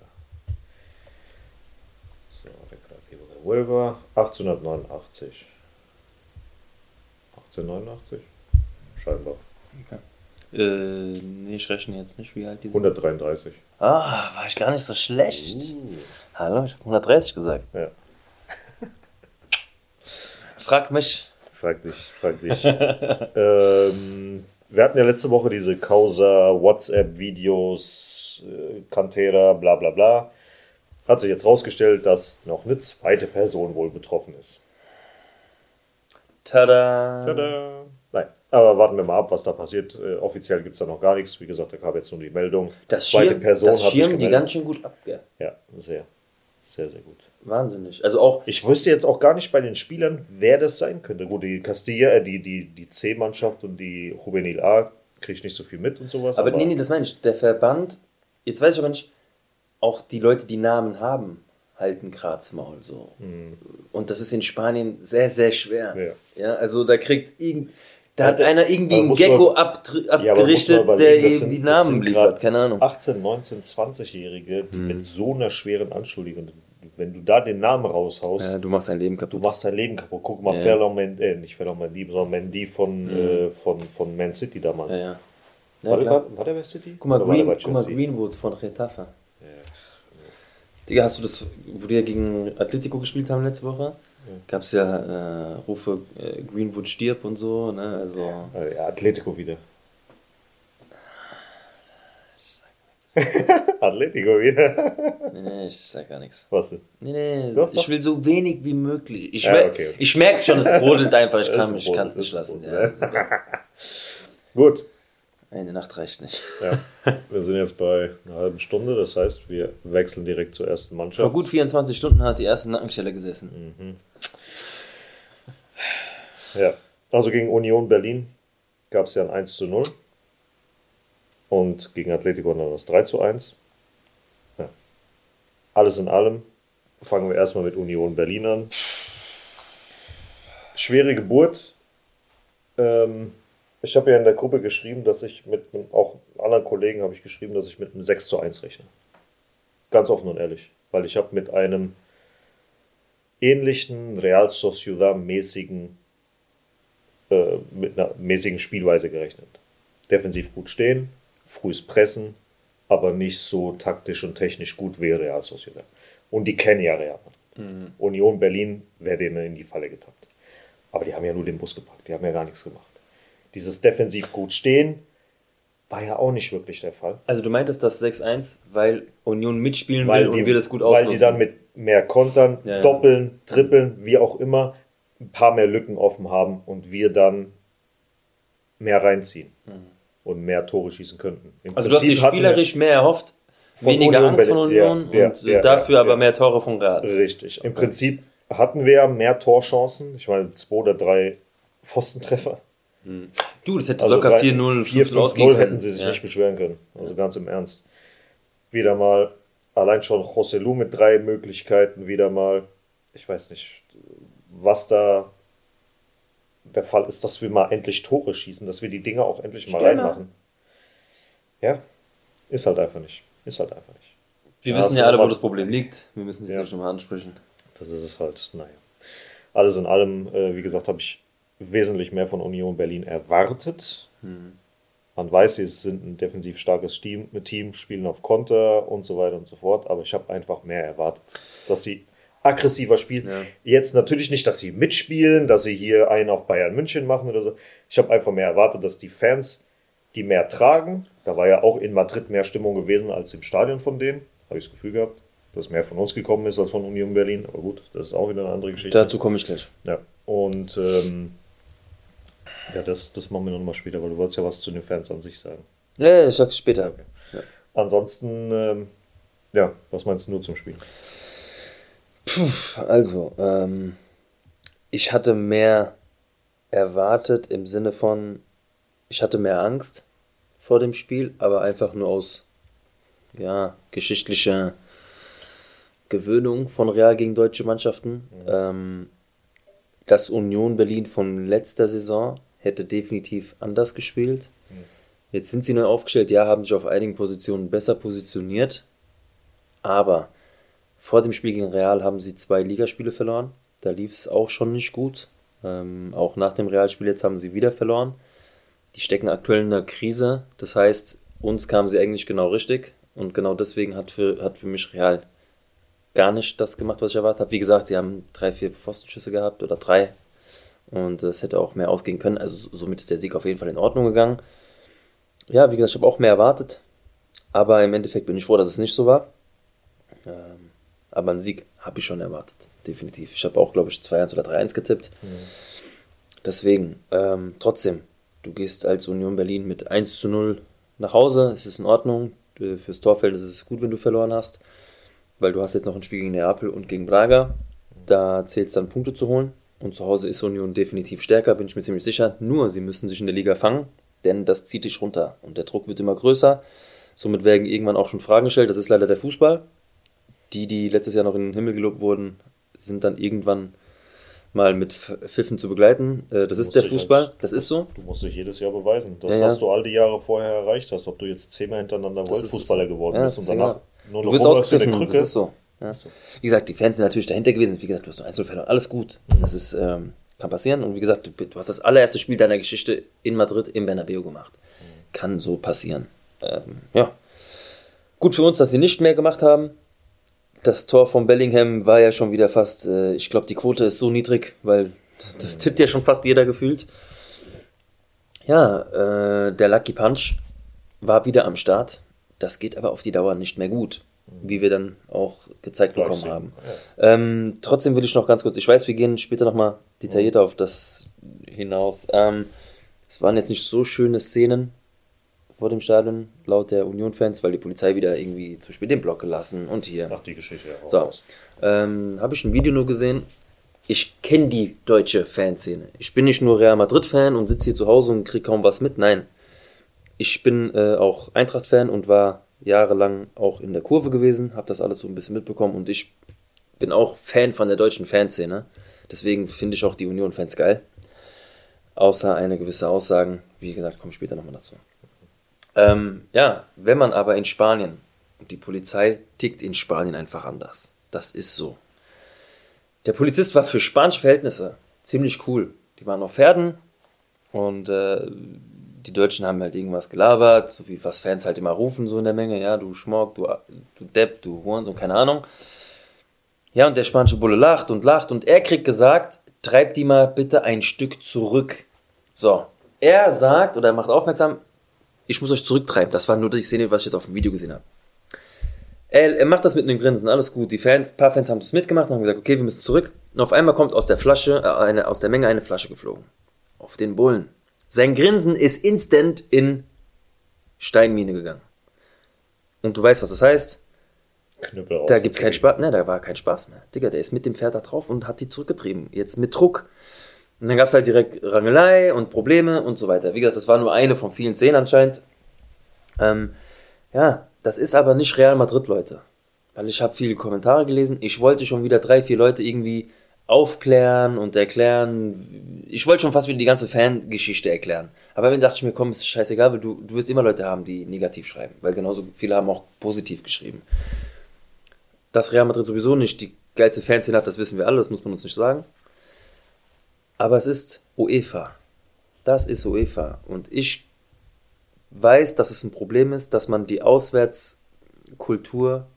So, Recreativo de Huelva, 1889. 1889? Scheinbar. Äh, nee, ich rechne jetzt nicht, wie alt die sind. 133. Ah, war ich gar nicht so schlecht. Hallo, ich habe 130 gesagt. Ja, Frag mich. frag dich, frag dich. [laughs] ähm, wir hatten ja letzte Woche diese Causa, WhatsApp-Videos, äh, Cantera, bla bla bla. Hat sich jetzt rausgestellt, dass noch eine zweite Person wohl betroffen ist. Tada. Tada! Aber warten wir mal ab, was da passiert. Äh, offiziell gibt es da noch gar nichts. Wie gesagt, da kam jetzt nur die Meldung. Das zweite Schirm, Person das hat sich Schirm die gemeldet. ganz schön gut ab. Ja. Ja, sehr. Sehr, sehr gut. Wahnsinnig. Also auch, Ich wüsste jetzt auch gar nicht bei den Spielern, wer das sein könnte. Gut, die Castilla, äh, die, die, die C-Mannschaft und die Juvenil A kriege ich nicht so viel mit und sowas. aber nee, nee, das meine ich. Der Verband, jetzt weiß ich aber nicht, auch die Leute, die Namen haben, halten Grazmaul so. Und das ist in Spanien sehr, sehr schwer. Mhm. Ja. Ja, also da kriegt irgend, da hat einer irgendwie einen man- Gecko abtr- abgerichtet, aber der eben sind- die Namen liefert. Keine Ahnung. 18, 19, 20-Jährige, die mit so einer schweren Anschuldigung, wenn du da den Namen raushaust, Ja, du machst dein Leben du kaputt. machst dein Leben kaputt. Guck mal, Ja. Ferland Mendy, äh, nicht Ferland Mendy, sondern Mendy von, äh, von, von Man City damals. Ja, ja. Ja, war, war, war, der bei City? Guck mal, Green, guck mal Greenwood von Retafe. Ja. Digga, hast du das, wo die ja gegen Atletico gespielt haben letzte Woche? Ja. Gab es ja äh, Rufe, äh, Greenwood stirb und so, ne? Also, ja, Atletico wieder. [laughs] Atletico wieder. nee, nee, ich sag gar nichts. Was denn? Nee, nee, ich will so wenig wie möglich. Ich, ja, okay, okay. ich merke es schon, es brodelt einfach, ich [laughs] kann es nicht lassen. Ja, [laughs] Gut. Eine Nacht reicht nicht. Ja. Wir sind jetzt bei einer halben Stunde, das heißt, wir wechseln direkt zur ersten Mannschaft. Vor gut 24 Stunden hat die erste Nackenstelle gesessen. Mhm. Ja, also gegen Union Berlin gab es ja ein 1 zu 0 und gegen Atletico dann das 3 zu 1. Ja. Alles in allem fangen wir erstmal mit Union Berlin an. Schwere Geburt. Ähm, ich habe ja in der Gruppe geschrieben, dass ich mit einem, auch anderen Kollegen habe ich geschrieben, dass ich mit einem 6 zu 1 rechne. Ganz offen und ehrlich. Weil ich habe mit einem ähnlichen Real Sociedad-mäßigen äh, mit einer mäßigen Spielweise gerechnet. Defensiv gut stehen, frühes Pressen, aber nicht so taktisch und technisch gut wie Real Sociedad. Und die kennen ja Real. Mhm. Union Berlin wäre denen in die Falle getappt. Aber die haben ja nur den Bus gepackt, die haben ja gar nichts gemacht. Dieses defensiv gut stehen war ja auch nicht wirklich der Fall. Also du meintest das 6-1, weil Union mitspielen weil will die, und wir das gut ausnutzen. Weil die dann mit mehr Kontern, ja, ja. Doppeln, Trippeln, wie auch immer, ein paar mehr Lücken offen haben und wir dann mehr reinziehen. Mhm und mehr Tore schießen könnten. Im also Prinzip du hast dir spielerisch mehr erhofft, weniger Union Angst von Union ja, und ja, dafür ja, aber mehr Tore von Rad. Richtig. Im Prinzip hatten wir mehr Torchancen. Ich meine, zwei oder drei Pfostentreffer. Hm. Du, das hätte also locker 4-0, 4-0 hätten sie sich nicht beschweren können. Also ganz im Ernst. Wieder mal, allein schon José Lu mit drei Möglichkeiten, wieder mal, ich weiß nicht, was da der Fall ist, dass wir mal endlich Tore schießen, dass wir die Dinger auch endlich mal Stürmer. reinmachen. Ja, ist halt einfach nicht. Ist halt einfach nicht. Wir ja, wissen ja alle, wo das Problem liegt. Wir müssen es ja. schon mal ansprechen. Das ist es halt, naja. Alles in allem, äh, wie gesagt, habe ich wesentlich mehr von Union Berlin erwartet. Hm. Man weiß, sie sind ein defensiv starkes Team, Team, spielen auf Konter und so weiter und so fort, aber ich habe einfach mehr erwartet, dass sie aggressiver spielen. Ja. Jetzt natürlich nicht, dass sie mitspielen, dass sie hier einen auf Bayern München machen oder so. Ich habe einfach mehr erwartet, dass die Fans die mehr tragen. Da war ja auch in Madrid mehr Stimmung gewesen als im Stadion von denen. Habe ich das Gefühl gehabt, dass mehr von uns gekommen ist als von Union Berlin. Aber gut, das ist auch wieder eine andere Geschichte. Dazu komme ich gleich. Ja, und ähm, ja, das, das machen wir nochmal später, weil du wolltest ja was zu den Fans an sich sagen. Ja, ich sag's später. Okay. Ja. Ansonsten, ähm, ja, was meinst du nur zum Spiel? Puh, also, ähm, ich hatte mehr erwartet im Sinne von, ich hatte mehr Angst vor dem Spiel, aber einfach nur aus ja, geschichtlicher Gewöhnung von Real gegen deutsche Mannschaften. Mhm. Ähm, das Union Berlin von letzter Saison hätte definitiv anders gespielt. Mhm. Jetzt sind sie neu aufgestellt, ja, haben sich auf einigen Positionen besser positioniert, aber vor dem Spiel gegen Real haben sie zwei Ligaspiele verloren. Da lief es auch schon nicht gut. Ähm, auch nach dem Realspiel jetzt haben sie wieder verloren. Die stecken aktuell in einer Krise. Das heißt, uns kamen sie eigentlich genau richtig. Und genau deswegen hat für, hat für mich Real gar nicht das gemacht, was ich erwartet habe. Wie gesagt, sie haben drei, vier Pfostenschüsse gehabt oder drei. Und es hätte auch mehr ausgehen können. Also somit ist der Sieg auf jeden Fall in Ordnung gegangen. Ja, wie gesagt, ich habe auch mehr erwartet. Aber im Endeffekt bin ich froh, dass es nicht so war. Ähm, aber einen Sieg habe ich schon erwartet, definitiv. Ich habe auch, glaube ich, 2-1 oder 3-1 getippt. Mhm. Deswegen, ähm, trotzdem, du gehst als Union Berlin mit 1 zu 0 nach Hause. Es ist in Ordnung. Fürs Torfeld ist es gut, wenn du verloren hast. Weil du hast jetzt noch ein Spiel gegen Neapel und gegen Braga. Da zählt es dann Punkte zu holen. Und zu Hause ist Union definitiv stärker, bin ich mir ziemlich sicher. Nur, sie müssen sich in der Liga fangen, denn das zieht dich runter. Und der Druck wird immer größer. Somit werden irgendwann auch schon Fragen gestellt. Das ist leider der Fußball die, die letztes Jahr noch in den Himmel gelobt wurden, sind dann irgendwann mal mit Pfiffen zu begleiten. Äh, das ist der Fußball, halt, das ist so. Du musst dich jedes Jahr beweisen. Das, ja, was du all die Jahre vorher erreicht hast, ob du jetzt zehnmal hintereinander Worldfußballer so. geworden ja, bist und danach nur noch du wirst ausgepfiffen, das ist so. Ja. Wie gesagt, die Fans sind natürlich dahinter gewesen. Wie gesagt, du hast nur 1 verloren. Alles gut. Mhm. Das ist, ähm, kann passieren. Und wie gesagt, du, du, hast das allererste Spiel deiner Geschichte in Madrid im Bernabeu gemacht. Mhm. kann so passieren. Ähm, ja. Gut für uns, dass sie nicht mehr gemacht haben. Das Tor von Bellingham war ja schon wieder fast, äh, ich glaube, die Quote ist so niedrig, weil [laughs] das tippt ja schon fast jeder gefühlt. Ja, äh, der Lucky Punch war wieder am Start. Das geht aber auf die Dauer nicht mehr gut, wie wir dann auch gezeigt Gleich bekommen sehen. haben. Ja. Ähm, trotzdem will ich noch ganz kurz, ich weiß, wir gehen später nochmal detaillierter auf das hinaus. Ähm, es waren jetzt nicht so schöne Szenen vor dem Stadion, laut der Union-Fans, weil die Polizei wieder irgendwie zu spät den Block gelassen und hier. Ach, die Geschichte, ja. So, ähm, habe ich ein Video nur gesehen. Ich kenne die deutsche Fanszene. Ich bin nicht nur Real Madrid-Fan und sitze hier zu Hause und kriege kaum was mit. Nein, ich bin äh, auch Eintracht-Fan und war jahrelang auch in der Kurve gewesen, habe das alles so ein bisschen mitbekommen und ich bin auch Fan von der deutschen Fanszene. Deswegen finde ich auch die Union-Fans geil. Außer eine gewisse Aussagen, wie gesagt, komme ich später nochmal dazu. Ähm, ja, wenn man aber in Spanien, und die Polizei tickt in Spanien einfach anders. Das ist so. Der Polizist war für spanische Verhältnisse ziemlich cool. Die waren auf Pferden und äh, die Deutschen haben halt irgendwas gelabert, so wie was Fans halt immer rufen, so in der Menge, ja, du Schmock, du, du Depp, du Huren, so keine Ahnung. Ja, und der spanische Bulle lacht und lacht und er kriegt gesagt, treib die mal bitte ein Stück zurück. So, er sagt oder er macht aufmerksam, ich muss euch zurücktreiben. Das war nur die Szene, was ich jetzt auf dem Video gesehen habe. Er, er macht das mit einem Grinsen, alles gut. Die Fans, paar Fans haben es mitgemacht und haben gesagt, okay, wir müssen zurück. Und auf einmal kommt aus der Flasche, äh, eine, aus der Menge eine Flasche geflogen. Auf den Bullen. Sein Grinsen ist instant in Steinmine gegangen. Und du weißt, was das heißt? Knüppel da gibt's keinen Spaß, ne, da war kein Spaß mehr. Digga, der ist mit dem Pferd da drauf und hat die zurückgetrieben. Jetzt mit Druck. Und dann gab's halt direkt Rangelei und Probleme und so weiter. Wie gesagt, das war nur eine von vielen Szenen anscheinend. Ähm, ja, das ist aber nicht Real Madrid, Leute. Weil ich habe viele Kommentare gelesen. Ich wollte schon wieder drei, vier Leute irgendwie aufklären und erklären. Ich wollte schon fast wieder die ganze Fangeschichte erklären. Aber dann dachte ich mir, komm, ist scheißegal, weil du, du wirst immer Leute haben, die negativ schreiben. Weil genauso viele haben auch positiv geschrieben. Dass Real Madrid sowieso nicht die geilste Fanszene hat, das wissen wir alle, das muss man uns nicht sagen. Aber es ist UEFA. Das ist UEFA. Und ich weiß, dass es ein Problem ist, dass man die Auswärtskultur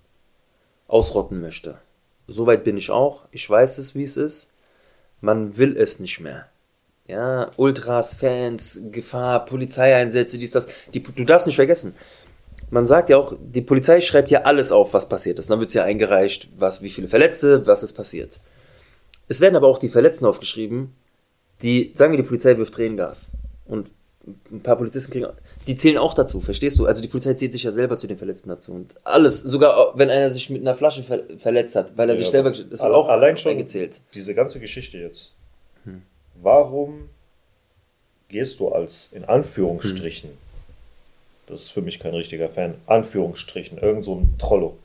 ausrotten möchte. Soweit bin ich auch. Ich weiß es, wie es ist. Man will es nicht mehr. Ja, Ultras, Fans, Gefahr, Polizeieinsätze, dies, das. Die, du darfst nicht vergessen. Man sagt ja auch, die Polizei schreibt ja alles auf, was passiert ist. Dann wird es ja eingereicht, was, wie viele Verletzte, was ist passiert. Es werden aber auch die Verletzten aufgeschrieben, die, sagen wir, die Polizei wirft Tränengas. Und ein paar Polizisten kriegen, die zählen auch dazu, verstehst du? Also die Polizei zählt sich ja selber zu den Verletzten dazu und alles, sogar wenn einer sich mit einer Flasche ver verletzt hat, weil er ja, sich selber, das wird auch allein schon eingezählt. Diese ganze Geschichte jetzt. Hm. Warum gehst du als in Anführungsstrichen, hm. das ist für mich kein richtiger Fan, Anführungsstrichen, irgend so ein Trollo.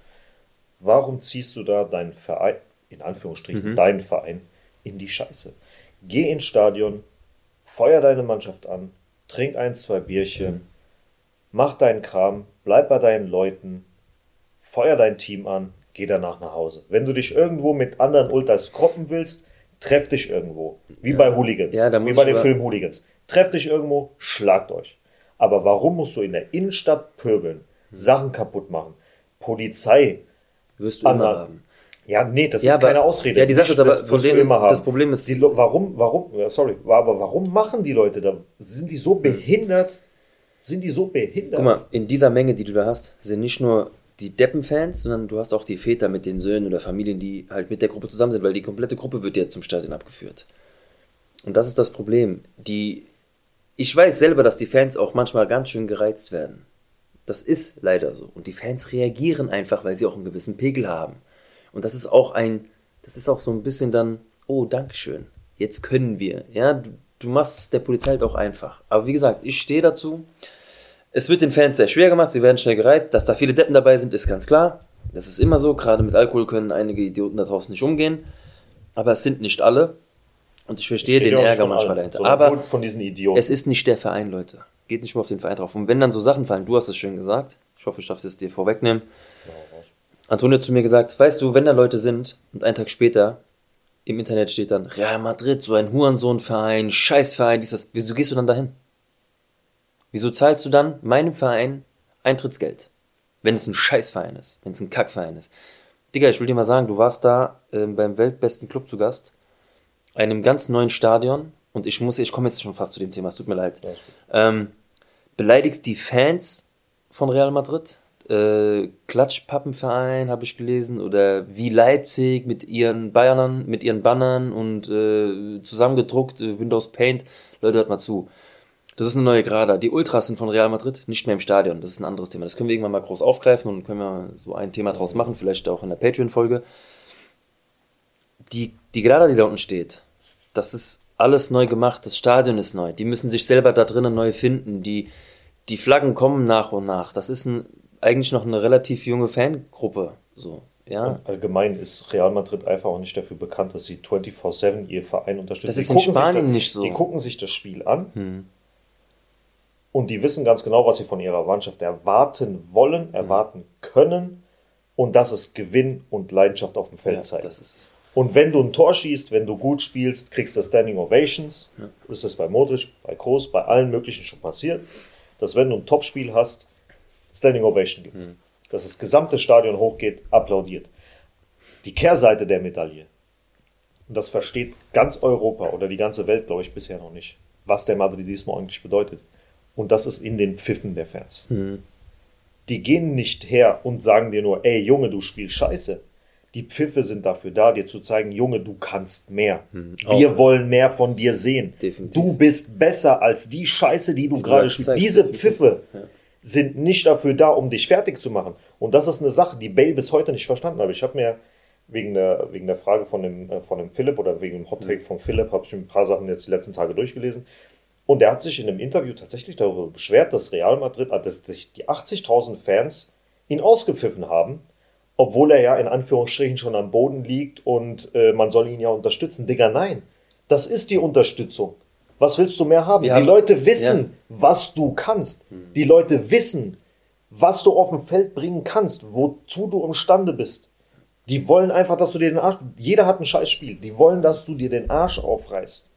Warum ziehst du da deinen Verein, in Anführungsstrichen, mhm. deinen Verein in die Scheiße? Geh ins Stadion, feuer deine Mannschaft an, trink ein, zwei Bierchen, mach deinen Kram, bleib bei deinen Leuten, feuer dein Team an, geh danach nach Hause. Wenn du dich irgendwo mit anderen Ultras kroppen willst, treff dich irgendwo. Wie ja. bei Hooligans. Ja, wie bei dem Film Hooligans. Treff dich irgendwo, schlagt euch. Aber warum musst du in der Innenstadt pöbeln, Sachen kaputt machen, Polizei wirst du immer haben. Ja, nee, das ja, ist aber, keine Ausrede. Ja, die Sache ist aber von denen, das Problem ist. Die, warum, warum, sorry, aber warum machen die Leute da? Sind die so behindert? Sind die so behindert? Guck mal, in dieser Menge, die du da hast, sind nicht nur die Deppen-Fans, sondern du hast auch die Väter mit den Söhnen oder Familien, die halt mit der Gruppe zusammen sind, weil die komplette Gruppe wird ja zum Stadion abgeführt. Und das ist das Problem. Die, ich weiß selber, dass die Fans auch manchmal ganz schön gereizt werden. Das ist leider so. Und die Fans reagieren einfach, weil sie auch einen gewissen Pegel haben. Und das ist auch ein, das ist auch so ein bisschen dann, oh, Dankeschön, jetzt können wir. Ja, du, du machst es der Polizei halt auch einfach. Aber wie gesagt, ich stehe dazu. Es wird den Fans sehr schwer gemacht, sie werden schnell gereizt. Dass da viele Deppen dabei sind, ist ganz klar. Das ist immer so. Gerade mit Alkohol können einige Idioten da draußen nicht umgehen. Aber es sind nicht alle. Und ich verstehe ich den Ärger manchmal dahinter. Aber es ist nicht der Verein, Leute. Geht nicht mal auf den Verein drauf. Und wenn dann so Sachen fallen, du hast es schön gesagt. Ich hoffe, ich darf es dir vorwegnehmen. Antonio hat zu mir gesagt, weißt du, wenn da Leute sind und einen Tag später im Internet steht dann Real Madrid, so ein Hurensohnverein, Scheißverein, dies, das, wieso gehst du dann dahin? Wieso zahlst du dann meinem Verein Eintrittsgeld? Wenn es ein Scheißverein ist, wenn es ein Kackverein ist. Digga, ich will dir mal sagen, du warst da äh, beim weltbesten Club zu Gast, einem ganz neuen Stadion, und ich muss, ich komme jetzt schon fast zu dem Thema, es tut mir leid. Ja, ähm, beleidigst die Fans von Real Madrid, äh, Klatschpappenverein habe ich gelesen oder wie Leipzig mit ihren Bayernern, mit ihren Bannern und äh, zusammengedruckt äh, Windows Paint. Leute, hört mal zu. Das ist eine neue Grada. Die Ultras sind von Real Madrid nicht mehr im Stadion. Das ist ein anderes Thema. Das können wir irgendwann mal groß aufgreifen und können wir so ein Thema draus machen, vielleicht auch in der Patreon-Folge. Die, die Grada, die da unten steht, das ist alles neu gemacht. Das Stadion ist neu. Die müssen sich selber da drinnen neu finden. Die, die Flaggen kommen nach und nach. Das ist ein, eigentlich noch eine relativ junge Fangruppe. So. Ja. allgemein ist Real Madrid einfach auch nicht dafür bekannt, dass sie 24-7 ihr Verein unterstützen. Das ist in Spanien da, nicht so. Die gucken sich das Spiel an hm. und die wissen ganz genau, was sie von ihrer Mannschaft erwarten wollen, hm. erwarten hm. können und das ist Gewinn und Leidenschaft auf dem Feld ja, zeigt. Das ist es. Und wenn du ein Tor schießt, wenn du gut spielst, kriegst du Standing Ovations. Ja. Das ist bei Modric, bei Kroos, bei allen möglichen schon passiert, dass wenn du ein Topspiel hast, Standing Ovation gibt. Mhm. Dass das gesamte Stadion hochgeht, applaudiert. Die Kehrseite der Medaille, und das versteht ganz Europa oder die ganze Welt, glaube ich, bisher noch nicht, was der Madridismo eigentlich bedeutet. Und das ist in den Pfiffen der Fans. Mhm. Die gehen nicht her und sagen dir nur, ey Junge, du spielst scheiße. Die Pfiffe sind dafür da, dir zu zeigen, Junge, du kannst mehr. Mhm. Wir oh. wollen mehr von dir sehen. Definitiv. Du bist besser als die Scheiße, die du gerade spielst. Diese Pfiffe, ja sind nicht dafür da, um dich fertig zu machen. Und das ist eine Sache, die Bale bis heute nicht verstanden hat. Ich habe mir wegen der, wegen der Frage von dem, äh, von dem Philipp oder wegen dem Hottake von Philipp, habe ich ein paar Sachen jetzt die letzten Tage durchgelesen. Und er hat sich in einem Interview tatsächlich darüber beschwert, dass Real Madrid, äh, dass sich die 80.000 Fans ihn ausgepfiffen haben, obwohl er ja in Anführungsstrichen schon am Boden liegt und äh, man soll ihn ja unterstützen. Digga, nein. Das ist die Unterstützung. Was willst du mehr haben? Wir die haben, Leute wissen, ja. was du kannst. Die Leute wissen, was du auf dem Feld bringen kannst, wozu du imstande bist. Die wollen einfach, dass du dir den Arsch. Jeder hat ein Scheißspiel. Die wollen, dass du dir den Arsch aufreißt.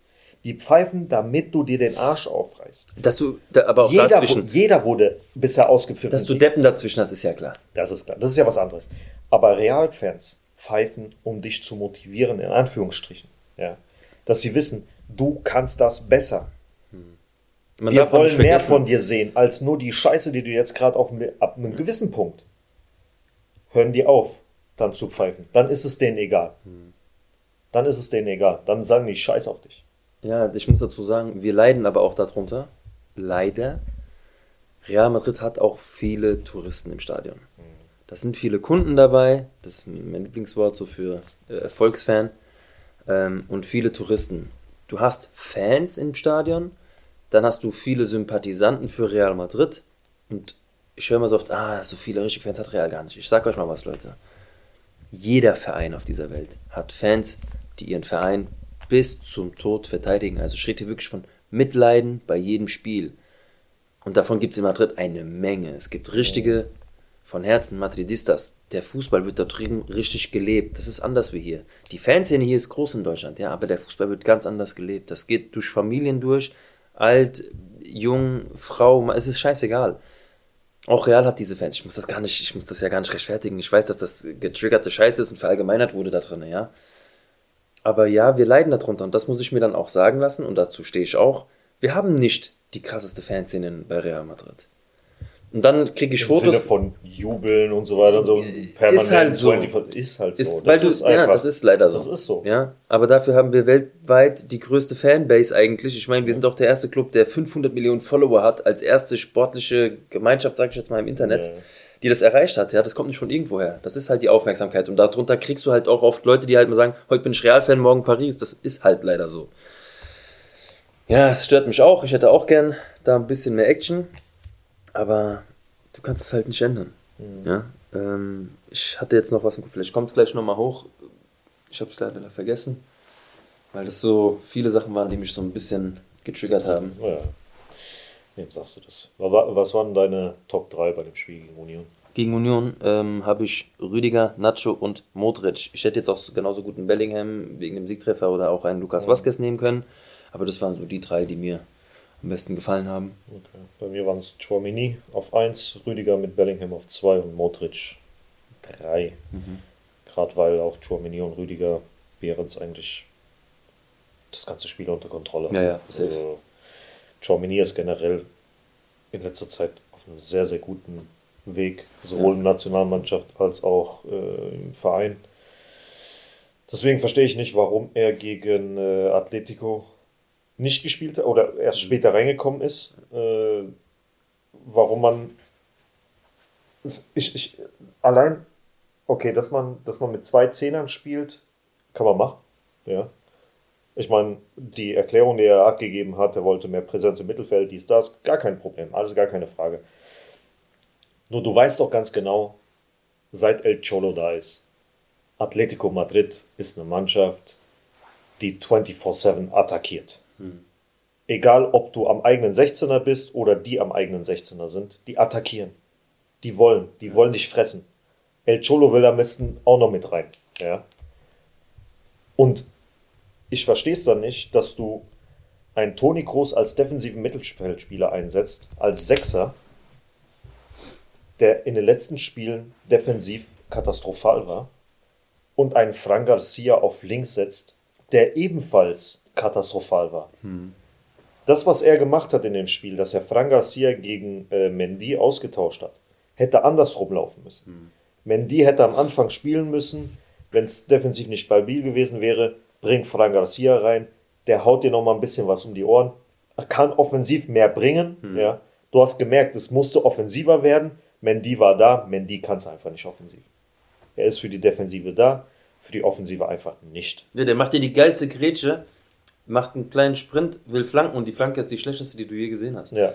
Die pfeifen, damit du dir den Arsch aufreißt. Dass du, da, aber auch jeder, dazwischen. Jeder wurde bisher ausgepfiffen. Dass du Deppen dazwischen hast, ist ja klar. Das ist klar. Das ist ja was anderes. Aber Realfans pfeifen, um dich zu motivieren, in Anführungsstrichen. Ja. Dass sie wissen, du kannst das besser. Man Wir wollen mehr von dir sehen, als nur die Scheiße, die du jetzt gerade auf ab einem gewissen Punkt. Hören die auf, dann zu pfeifen. Dann ist es denen egal. Dann ist es denen egal. Dann sagen die Scheiß auf dich. Ja, ich muss dazu sagen, wir leiden aber auch darunter. Leider. Real Madrid hat auch viele Touristen im Stadion. Da sind viele Kunden dabei. Das ist mein Lieblingswort so für äh, Erfolgsfan. Ähm, und viele Touristen du hast Fans im Stadion, dann hast du viele Sympathisanten für Real Madrid und ich höre immer so oft, ah, so viele richtige Fans hat Real gar nicht. Ich sag euch mal was, Leute. Jeder Verein auf dieser Welt hat Fans, die ihren Verein bis zum Tod verteidigen. Also schritt hier wirklich von Mitleiden bei jedem Spiel. Und davon gibt es in Madrid eine Menge. Es gibt richtige von Herzen Madridistas. Der Fußball wird dort drüben richtig gelebt. Das ist anders wie hier. Die Fanszene hier ist groß in Deutschland, ja, aber der Fußball wird ganz anders gelebt. Das geht durch Familien durch, alt, jung, Frau, es ist scheißegal. Auch Real hat diese Fans. Ich muss das gar nicht, ich muss das ja gar nicht rechtfertigen. Ich weiß, dass das getriggerte Scheiße ist und verallgemeinert wurde da drin, ja. Aber ja, wir leiden darunter und das muss ich mir dann auch sagen lassen und dazu stehe ich auch. Wir haben nicht die krasseste Fanszene bei Real Madrid. Und dann kriege ich Im Fotos. Sinne von Jubeln und so weiter und so. Permanent ist halt so. Ist halt so. Ist, weil du, ist ja, das ist leider so. Das ist so. Ja, aber dafür haben wir weltweit die größte Fanbase eigentlich. Ich meine, wir sind doch der erste Club, der 500 Millionen Follower hat, als erste sportliche Gemeinschaft, sage ich jetzt mal im Internet, ja. die das erreicht hat. Ja, das kommt nicht von irgendwoher. Das ist halt die Aufmerksamkeit. Und darunter kriegst du halt auch oft Leute, die halt mal sagen, heute bin ich Real-Fan, morgen Paris. Das ist halt leider so. Ja, es stört mich auch. Ich hätte auch gern da ein bisschen mehr Action. Aber du kannst es halt nicht ändern. Mhm. Ja? Ähm, ich hatte jetzt noch was im Kopf, vielleicht kommt es gleich nochmal hoch. Ich habe es leider vergessen, weil das so viele Sachen waren, die mich so ein bisschen getriggert haben. Ja. Wem sagst du das? Was waren deine Top 3 bei dem Spiel gegen Union? Gegen Union ähm, habe ich Rüdiger, Nacho und Modric. Ich hätte jetzt auch genauso gut einen Bellingham wegen dem Siegtreffer oder auch einen Lukas ja. Vazquez nehmen können. Aber das waren so die drei, die mir am besten gefallen haben. Okay. Bei mir waren es Chouamini auf 1, Rüdiger mit Bellingham auf 2 und Modric 3. Mhm. Gerade weil auch Chouamini und Rüdiger Behrens eigentlich das ganze Spiel unter Kontrolle haben. Ja, ja, safe. Also, Chouamini ist generell in letzter Zeit auf einem sehr, sehr guten Weg, sowohl ja. in der Nationalmannschaft als auch äh, im Verein. Deswegen verstehe ich nicht, warum er gegen äh, Atletico nicht gespielt hat oder erst später reingekommen ist. Äh, warum man. Ich, ich, allein, okay, dass man, dass man mit zwei Zehnern spielt, kann man machen. Ja. Ich meine, die Erklärung, die er abgegeben hat, er wollte mehr Präsenz im Mittelfeld, dies, das, gar kein Problem, alles gar keine Frage. Nur du weißt doch ganz genau, seit El Cholo da ist, Atletico Madrid ist eine Mannschaft, die 24-7 attackiert. Egal, ob du am eigenen 16er bist oder die am eigenen 16er sind, die attackieren. Die wollen, die wollen dich fressen. El Cholo will am besten auch noch mit rein. Ja? Und ich verstehe es dann nicht, dass du einen Toni Kroos als defensiven Mittelfeldspieler einsetzt, als Sechser, der in den letzten Spielen defensiv katastrophal war, und einen Fran Garcia auf links setzt, der ebenfalls katastrophal war. Hm. Das, was er gemacht hat in dem Spiel, dass er Fran Garcia gegen äh, Mendy ausgetauscht hat, hätte andersrum laufen müssen. Hm. Mendy hätte am Anfang spielen müssen, wenn es defensiv nicht stabil gewesen wäre, bringt Fran Garcia rein, der haut dir nochmal ein bisschen was um die Ohren, er kann offensiv mehr bringen, hm. ja. Du hast gemerkt, es musste offensiver werden, Mendy war da, Mendy kann es einfach nicht offensiv. Er ist für die Defensive da, für die Offensive einfach nicht. Ja, der macht dir die geilste Grätsche, macht einen kleinen Sprint, will flanken und die Flanke ist die schlechteste, die du je gesehen hast. Ja.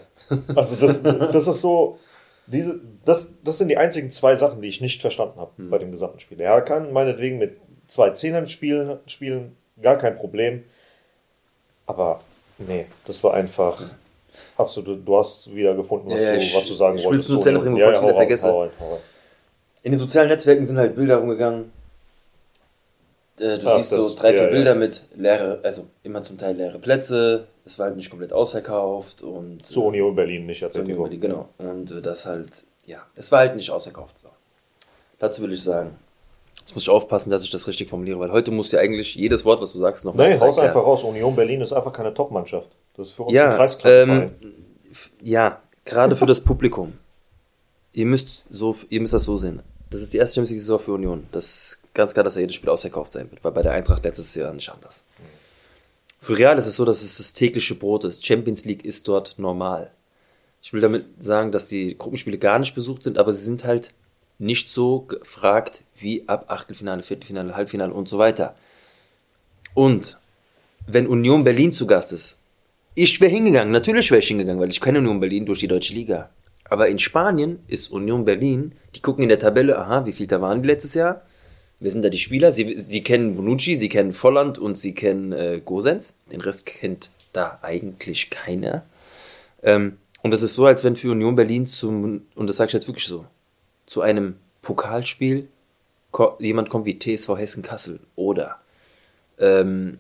Also das, das ist so, diese, das, das sind die einzigen zwei Sachen, die ich nicht verstanden habe hm. bei dem gesamten Spiel. Er kann meinetwegen mit zwei Zehnern spielen, spielen, gar kein Problem. Aber nee, das war einfach absolut. Du hast wieder gefunden, was, ja, du, was du sagen ich wolltest. Ich will es nur bringen, bevor ja, ich wieder vergesse. Hau rein, hau rein. In den sozialen Netzwerken sind halt Bilder umgegangen. Äh, du Ach, siehst so drei, vier ja, Bilder ja. mit leere, also immer zum Teil leere Plätze. Es war halt nicht komplett ausverkauft und. Zur Union Berlin nicht, zur Union Berlin, genau. Und äh, das halt, ja, es war halt nicht ausverkauft. So. Dazu will ich sagen, Jetzt muss ich aufpassen, dass ich das richtig formuliere, weil heute muss ja eigentlich jedes Wort, was du sagst, noch mal Nee, haus einfach raus. Union Berlin ist einfach keine Top-Mannschaft. Das ist für uns ja, ein Kreisklasseverein. Ähm, ja, gerade für das [laughs] Publikum. Ihr müsst, so, ihr müsst das so sehen. Das ist die erste Champions League-Saison für Union. Das ist ganz klar, dass er jedes Spiel ausverkauft sein wird, weil bei der Eintracht letztes Jahr nicht anders. Für Real ist es so, dass es das tägliche Brot ist. Champions League ist dort normal. Ich will damit sagen, dass die Gruppenspiele gar nicht besucht sind, aber sie sind halt nicht so gefragt wie ab Achtelfinale, Viertelfinale, Halbfinale und so weiter. Und wenn Union Berlin zu Gast ist, ich wäre hingegangen, natürlich wäre ich hingegangen, weil ich kenne Union Berlin durch die deutsche Liga. Aber in Spanien ist Union Berlin, die gucken in der Tabelle, aha, wie viel da waren die letztes Jahr? Wer sind da die Spieler? Sie, sie kennen Bonucci, sie kennen Volland und sie kennen äh, Gosens. Den Rest kennt da eigentlich keiner. Ähm, und das ist so, als wenn für Union Berlin zum, und das sage ich jetzt wirklich so, zu einem Pokalspiel ko jemand kommt wie TSV Hessen Kassel oder ähm,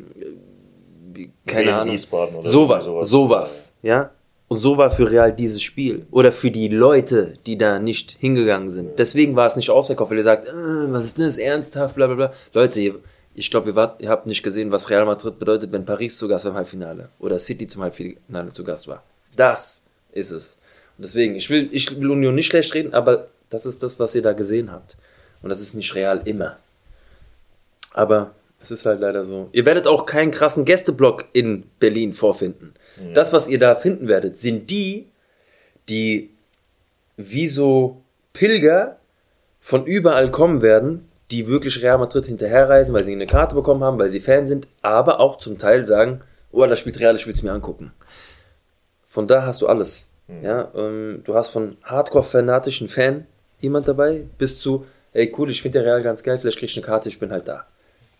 keine Ahnung, sowas, sowas, ja. Und so war für Real dieses Spiel. Oder für die Leute, die da nicht hingegangen sind. Deswegen war es nicht ausverkauft, weil ihr sagt, äh, was ist das, ernsthaft, bla bla bla. Leute, ich glaube, ihr, ihr habt nicht gesehen, was Real Madrid bedeutet, wenn Paris zu Gast war im Halbfinale. Oder City zum Halbfinale zu Gast war. Das ist es. Und deswegen, ich will, ich will Union nicht schlecht reden, aber das ist das, was ihr da gesehen habt. Und das ist nicht real immer. Aber es ist halt leider so. Ihr werdet auch keinen krassen Gästeblock in Berlin vorfinden. Ja. Das, was ihr da finden werdet, sind die, die wie so Pilger von überall kommen werden, die wirklich Real Madrid hinterherreisen, weil sie eine Karte bekommen haben, weil sie Fan sind, aber auch zum Teil sagen, oh, da spielt Real, ich will es mir angucken. Von da hast du alles. Mhm. Ja, ähm, du hast von Hardcore-fanatischen Fan jemand dabei, bis zu, ey cool, ich finde der Real ganz geil, vielleicht krieg ich eine Karte, ich bin halt da.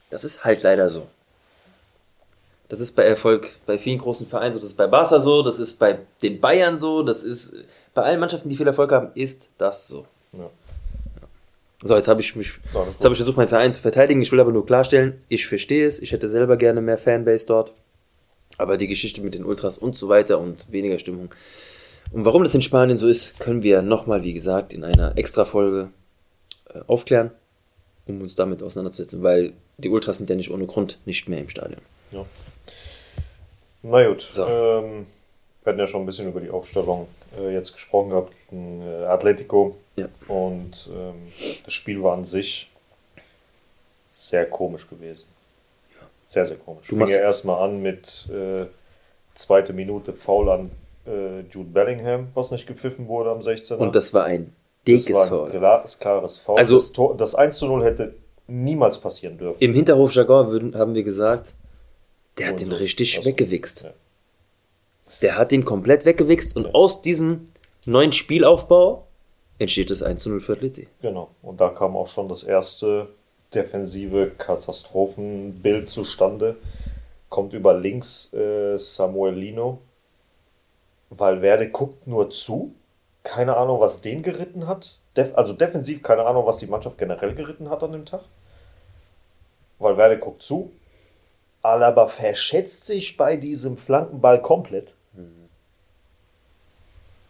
Das ist halt leider so. Das ist bei Erfolg bei vielen großen Vereinen so, das ist bei Barca so, das ist bei den Bayern so, das ist bei allen Mannschaften, die viel Erfolg haben, ist das so. Ja. So, jetzt habe ich mich, jetzt habe ich versucht, meinen Verein zu verteidigen. Ich will aber nur klarstellen, ich verstehe es. Ich hätte selber gerne mehr Fanbase dort. Aber die Geschichte mit den Ultras und so weiter und weniger Stimmung. Und warum das in Spanien so ist, können wir nochmal, wie gesagt, in einer Extra-Folge äh, aufklären, um uns damit auseinanderzusetzen, weil die Ultras sind ja nicht ohne Grund nicht mehr im Stadion. Ja. Na gut, so. ähm, wir hatten ja schon ein bisschen über die Aufstellung äh, jetzt gesprochen gehabt gegen äh, Atletico. Ja. Und ähm, das Spiel war an sich sehr komisch gewesen. Sehr, sehr komisch. Du Fing ja erstmal an mit äh, zweite Minute Foul an äh, Jude Bellingham, was nicht gepfiffen wurde am 16. Und das war ein dickes Foul. Glasklares Foul. Also, das, Tor, das 1 zu 0 hätte niemals passieren dürfen. Im Hinterhof Jargon haben wir gesagt, der hat ihn richtig also, weggewichst. Ja. Der hat ihn komplett weggewichst und ja. aus diesem neuen Spielaufbau entsteht das 1 zu 0 für Atleti. Genau. Und da kam auch schon das erste defensive Katastrophenbild zustande. Kommt über links äh, Samuelino. Valverde guckt nur zu. Keine Ahnung, was den geritten hat. Def also defensiv keine Ahnung, was die Mannschaft generell geritten hat an dem Tag. Valverde guckt zu. Alaba verschätzt sich bei diesem Flankenball komplett. Mhm.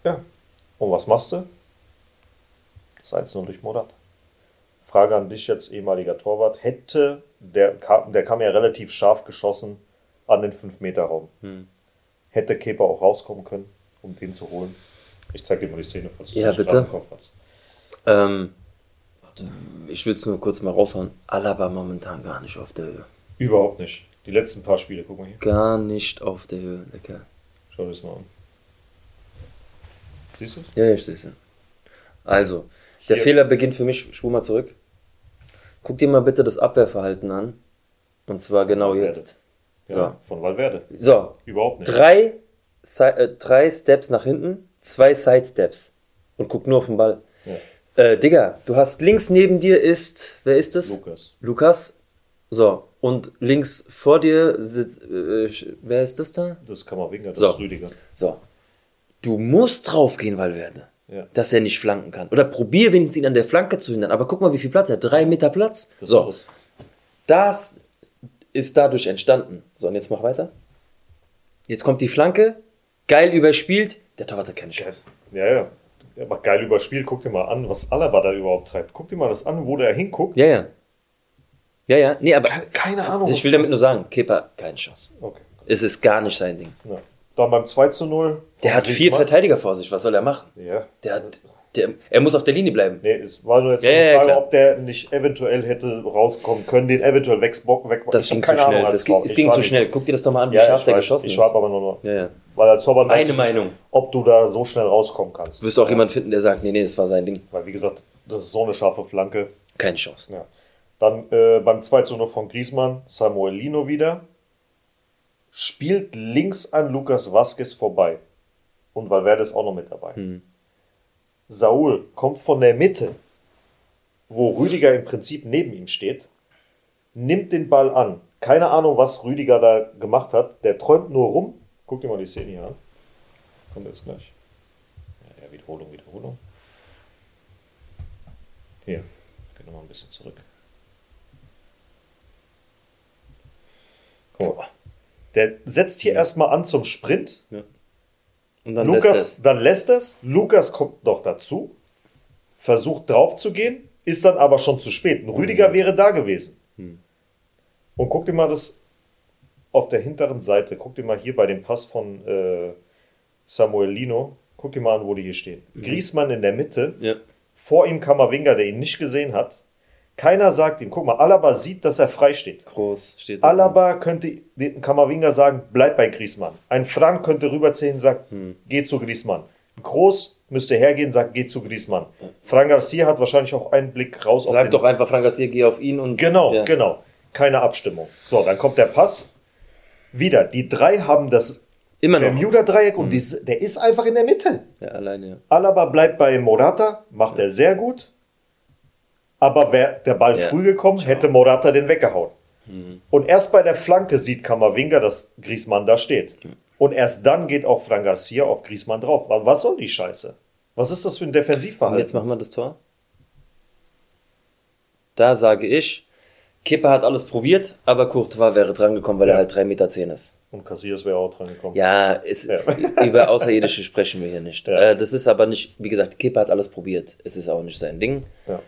Ja. Und was machst du? Das 1-0 durch Morat. Frage an dich jetzt, ehemaliger Torwart. Hätte, der, der kam ja relativ scharf geschossen an den 5-Meter-Raum. Hm. Hätte Kepa auch rauskommen können, um den zu holen? Ich zeig dir mal die Szene, falls du ja, bitte. im Kopf hast. Ähm, ich will es nur kurz mal raushauen. Alaba momentan gar nicht auf der Höhe. Überhaupt nicht. Die letzten paar Spiele, guck mal hier. Gar nicht auf der Höhe, der Kerl. Schau dir das mal an. Siehst du es? Ja, ich sehe es. Also, der hier. Fehler beginnt für mich, spur mal zurück. Guck dir mal bitte das Abwehrverhalten an. Und zwar genau Valverde. jetzt. Ja, so. von Valverde. So. Überhaupt nicht. Drei, äh, drei Steps nach hinten, zwei Side-Steps. Und guck nur auf den Ball. Ja. Äh, Digga, du hast links neben dir ist, wer ist das? Lukas. Lukas. So. Und links vor dir sitzt, äh, wer ist das da? Das ist Kammerwinger, das so. ist Rüdiger. So. Du musst draufgehen, Valverde ja. dass er nicht flanken kann. Oder probier wenigstens ihn an der Flanke zu hindern. Aber guck mal, wie viel Platz er hat. Drei Meter Platz. Das so. Ist das ist dadurch entstanden. So, und jetzt mach weiter. Jetzt kommt die Flanke. Geil überspielt. Der Torwart hat keine Chance. Ja, ja. Er macht geil überspielt. Guck dir mal an, was Alaba da überhaupt treibt. Guck dir mal das an, wo der hinguckt. Ja, ja. Ja, ja. Nee, aber. Keine, Ahnung. Ich will damit nur sagen, Kepa, keine Chance. Okay. Es ist gar nicht sein Ding. Ja. Dann beim 2 zu 0. Der hat vier Verteidiger vor sich. Was soll er machen? Ja. Der hat, der, er muss auf der Linie bleiben. Nee, es war nur jetzt ja, die Frage, ja, ob der nicht eventuell hätte rauskommen können, den eventuell wegbocken. Weg, das ging zu schnell. Das ging, es ging zu schnell. Guck dir das doch mal an, wie ja, scharf der weiß, geschossen ich ist. Ich habe aber nur noch. Ja. Weil als Zorbern Eine Meinung. ob du da so schnell rauskommen kannst. Wirst du auch jemand finden, der sagt, nee, nee, das war sein Ding. Weil, wie gesagt, das ist so eine scharfe Flanke. Keine Chance. Ja. Dann äh, beim 2 zu 0 von Griezmann, Samuelino wieder spielt links an Lukas Vasquez vorbei. Und Valverde ist auch noch mit dabei. Hm. Saul kommt von der Mitte, wo Rüdiger im Prinzip neben ihm steht, nimmt den Ball an. Keine Ahnung, was Rüdiger da gemacht hat. Der träumt nur rum. Guck dir mal die Szene hier an. Kommt jetzt gleich. Ja, Wiederholung, Wiederholung. Hier, ich gehe nochmal ein bisschen zurück. Mal. Der setzt hier ja. erstmal an zum Sprint. Ja. Und dann Lukas, lässt es. dann lässt es. Lukas kommt noch dazu, versucht drauf zu gehen, ist dann aber schon zu spät. Ein Rüdiger mhm. wäre da gewesen. Mhm. Und guck dir mal das auf der hinteren Seite, guck dir mal hier bei dem Pass von äh, Samuelino, guck dir mal an, wo die hier stehen. Mhm. Griesmann in der Mitte, ja. vor ihm Kammerwinger, der ihn nicht gesehen hat. Keiner sagt ihm, guck mal, Alaba sieht, dass er frei steht. Groß steht. Alaba könnte den Kammerwinger sagen, bleib bei Griesmann. Ein Frank könnte rüberzählen und sagt, hm. geh zu Griesmann. Groß müsste hergehen und sagt, geh zu Griesmann. Frank Garcia hat wahrscheinlich auch einen Blick raus Sag doch einfach, Frank Garcia, geh auf ihn und. Genau, ja. genau. Keine Abstimmung. So, dann kommt der Pass. Wieder, die drei haben das Immer noch. Bermuda-Dreieck und hm. die, der ist einfach in der Mitte. Ja, alleine. Ja. Alaba bleibt bei Morata, macht ja. er sehr gut. Aber wäre der Ball ja. früh gekommen, hätte Morata den weggehauen. Mhm. Und erst bei der Flanke sieht Kammerwinger, dass Griezmann da steht. Mhm. Und erst dann geht auch Fran Garcia auf Griezmann drauf. Was soll die Scheiße? Was ist das für ein Defensivverhalten? Und jetzt machen wir das Tor. Da sage ich, Kipper hat alles probiert, aber Courtois wäre drangekommen, weil ja. er halt 3,10 Meter zehn ist. Und Casillas wäre auch dran gekommen. Ja, es, ja. [laughs] über Außerirdische sprechen wir hier nicht. Ja. Äh, das ist aber nicht, wie gesagt, Kepa hat alles probiert. Es ist auch nicht sein Ding. Ja.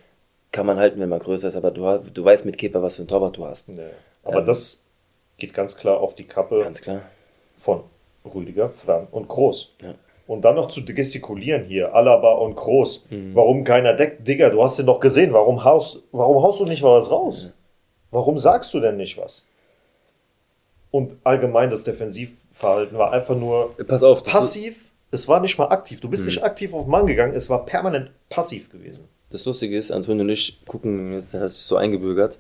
Kann man halten, wenn man größer ist, aber du, du weißt mit Kepa, was für ein Torwart du hast. Aber ähm, das geht ganz klar auf die Kappe ganz klar. von Rüdiger, Fran und Groß. Und dann noch zu gestikulieren hier, Alaba und Groß. Mhm. Warum keiner deckt? Digga, du hast den doch gesehen. Warum haust, warum haust du nicht mal was raus? Warum sagst du denn nicht was? Und allgemein das Defensivverhalten war einfach nur Pass auf, passiv. Es war nicht mal aktiv. Du bist mhm. nicht aktiv auf den Mann gegangen, es war permanent passiv gewesen. Das Lustige ist, Antonio und ich gucken, jetzt hat sich so eingebürgert,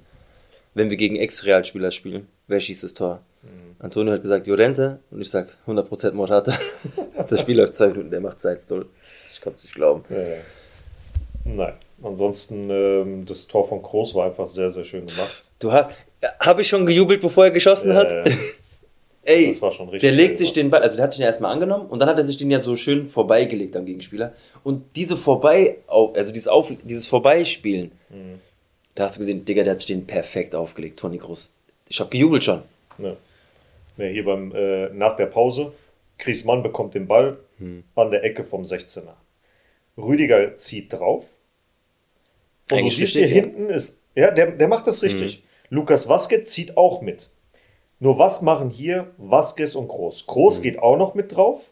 wenn wir gegen Ex-Realspieler spielen, wer schießt das Tor? Mhm. Antonio hat gesagt, Jorente, und ich sag 100% Morata. [laughs] das Spiel läuft zwei Minuten, der macht Zeitstuhl. Ich kann es nicht glauben. Ja, ja. Nein. Ansonsten, ähm, das Tor von Groß war einfach sehr, sehr schön gemacht. Du hast, habe ich schon gejubelt, bevor er geschossen ja, hat? [laughs] Ey, das war schon richtig der legt sich den Ball, also der hat sich den erstmal angenommen und dann hat er sich den ja so schön vorbeigelegt am Gegenspieler. Und diese Vorbei, also dieses, Auf, dieses Vorbeispielen, mhm. da hast du gesehen, Digga, der hat sich den perfekt aufgelegt, Toni Groß. Ich habe gejubelt schon. Ja. ja hier beim, äh, nach der Pause, Chris Mann bekommt den Ball mhm. an der Ecke vom 16er. Rüdiger zieht drauf. Und Eigentlich du siehst hier ja. hinten ist, ja, der, der macht das richtig. Mhm. Lukas Vasquez zieht auch mit. Nur was machen hier Vasquez und Groß? Groß mhm. geht auch noch mit drauf.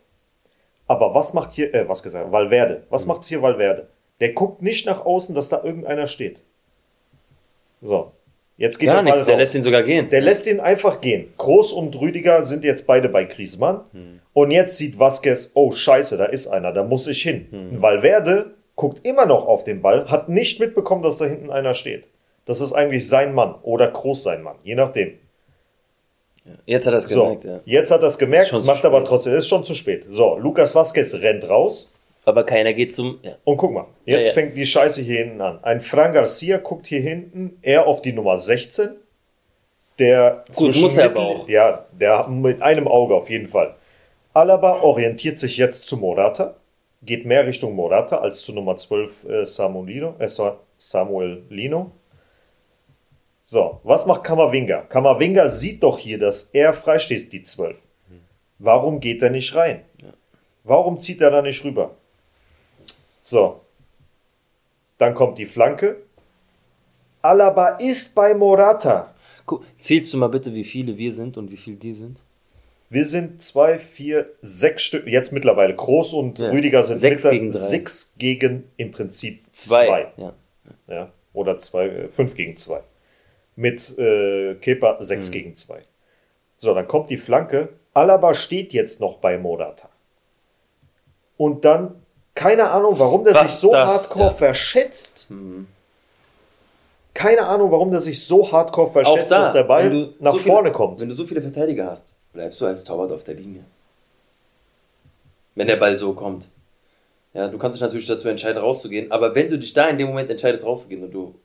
Aber was macht hier, äh, was gesagt, Valverde? Was mhm. macht hier Valverde? Der guckt nicht nach außen, dass da irgendeiner steht. So. Jetzt geht Gar der nichts, der lässt ihn sogar gehen. Der lässt ihn einfach gehen. Groß und Rüdiger sind jetzt beide bei Griezmann. Mhm. Und jetzt sieht Vasquez, oh Scheiße, da ist einer, da muss ich hin. Mhm. Valverde guckt immer noch auf den Ball, hat nicht mitbekommen, dass da hinten einer steht. Das ist eigentlich sein Mann oder Groß sein Mann, je nachdem. Jetzt hat er es gemerkt, so, ja. Jetzt hat er es gemerkt, macht aber trotzdem, ist schon zu spät. So, Lukas Vasquez rennt raus. Aber keiner geht zum. Ja. Und guck mal, jetzt ja, fängt die Scheiße hier hinten an. Ein Fran Garcia guckt hier hinten, er auf die Nummer 16. Der Gut, muss er aber auch. Ja, der mit einem Auge auf jeden Fall. Alaba orientiert sich jetzt zu Morata, geht mehr Richtung Morata als zu Nummer 12 äh, Samuel äh, Samuel Lino. So, was macht Kamavinga? Kamavinga sieht doch hier, dass er freisteht, die 12. Warum geht er nicht rein? Warum zieht er da nicht rüber? So. Dann kommt die Flanke. Alaba ist bei Morata. Guck, zählst du mal bitte, wie viele wir sind und wie viele die sind? Wir sind zwei, vier, sechs Stück. Jetzt mittlerweile. Groß und ja. Rüdiger sind sechs gegen, drei. sechs gegen im Prinzip zwei. zwei. Ja. ja. Oder zwei, äh, fünf gegen zwei mit äh, Kepa 6 mhm. gegen 2. So, dann kommt die Flanke. Alaba steht jetzt noch bei Morata. Und dann, keine Ahnung, warum der Was sich so das, hardcore ja. verschätzt. Mhm. Keine Ahnung, warum der sich so hardcore verschätzt, da, dass der Ball nach so vorne viele, kommt. Wenn du so viele Verteidiger hast, bleibst du als Torwart auf der Linie. Wenn der Ball so kommt. Ja, du kannst dich natürlich dazu entscheiden, rauszugehen, aber wenn du dich da in dem Moment entscheidest, rauszugehen und du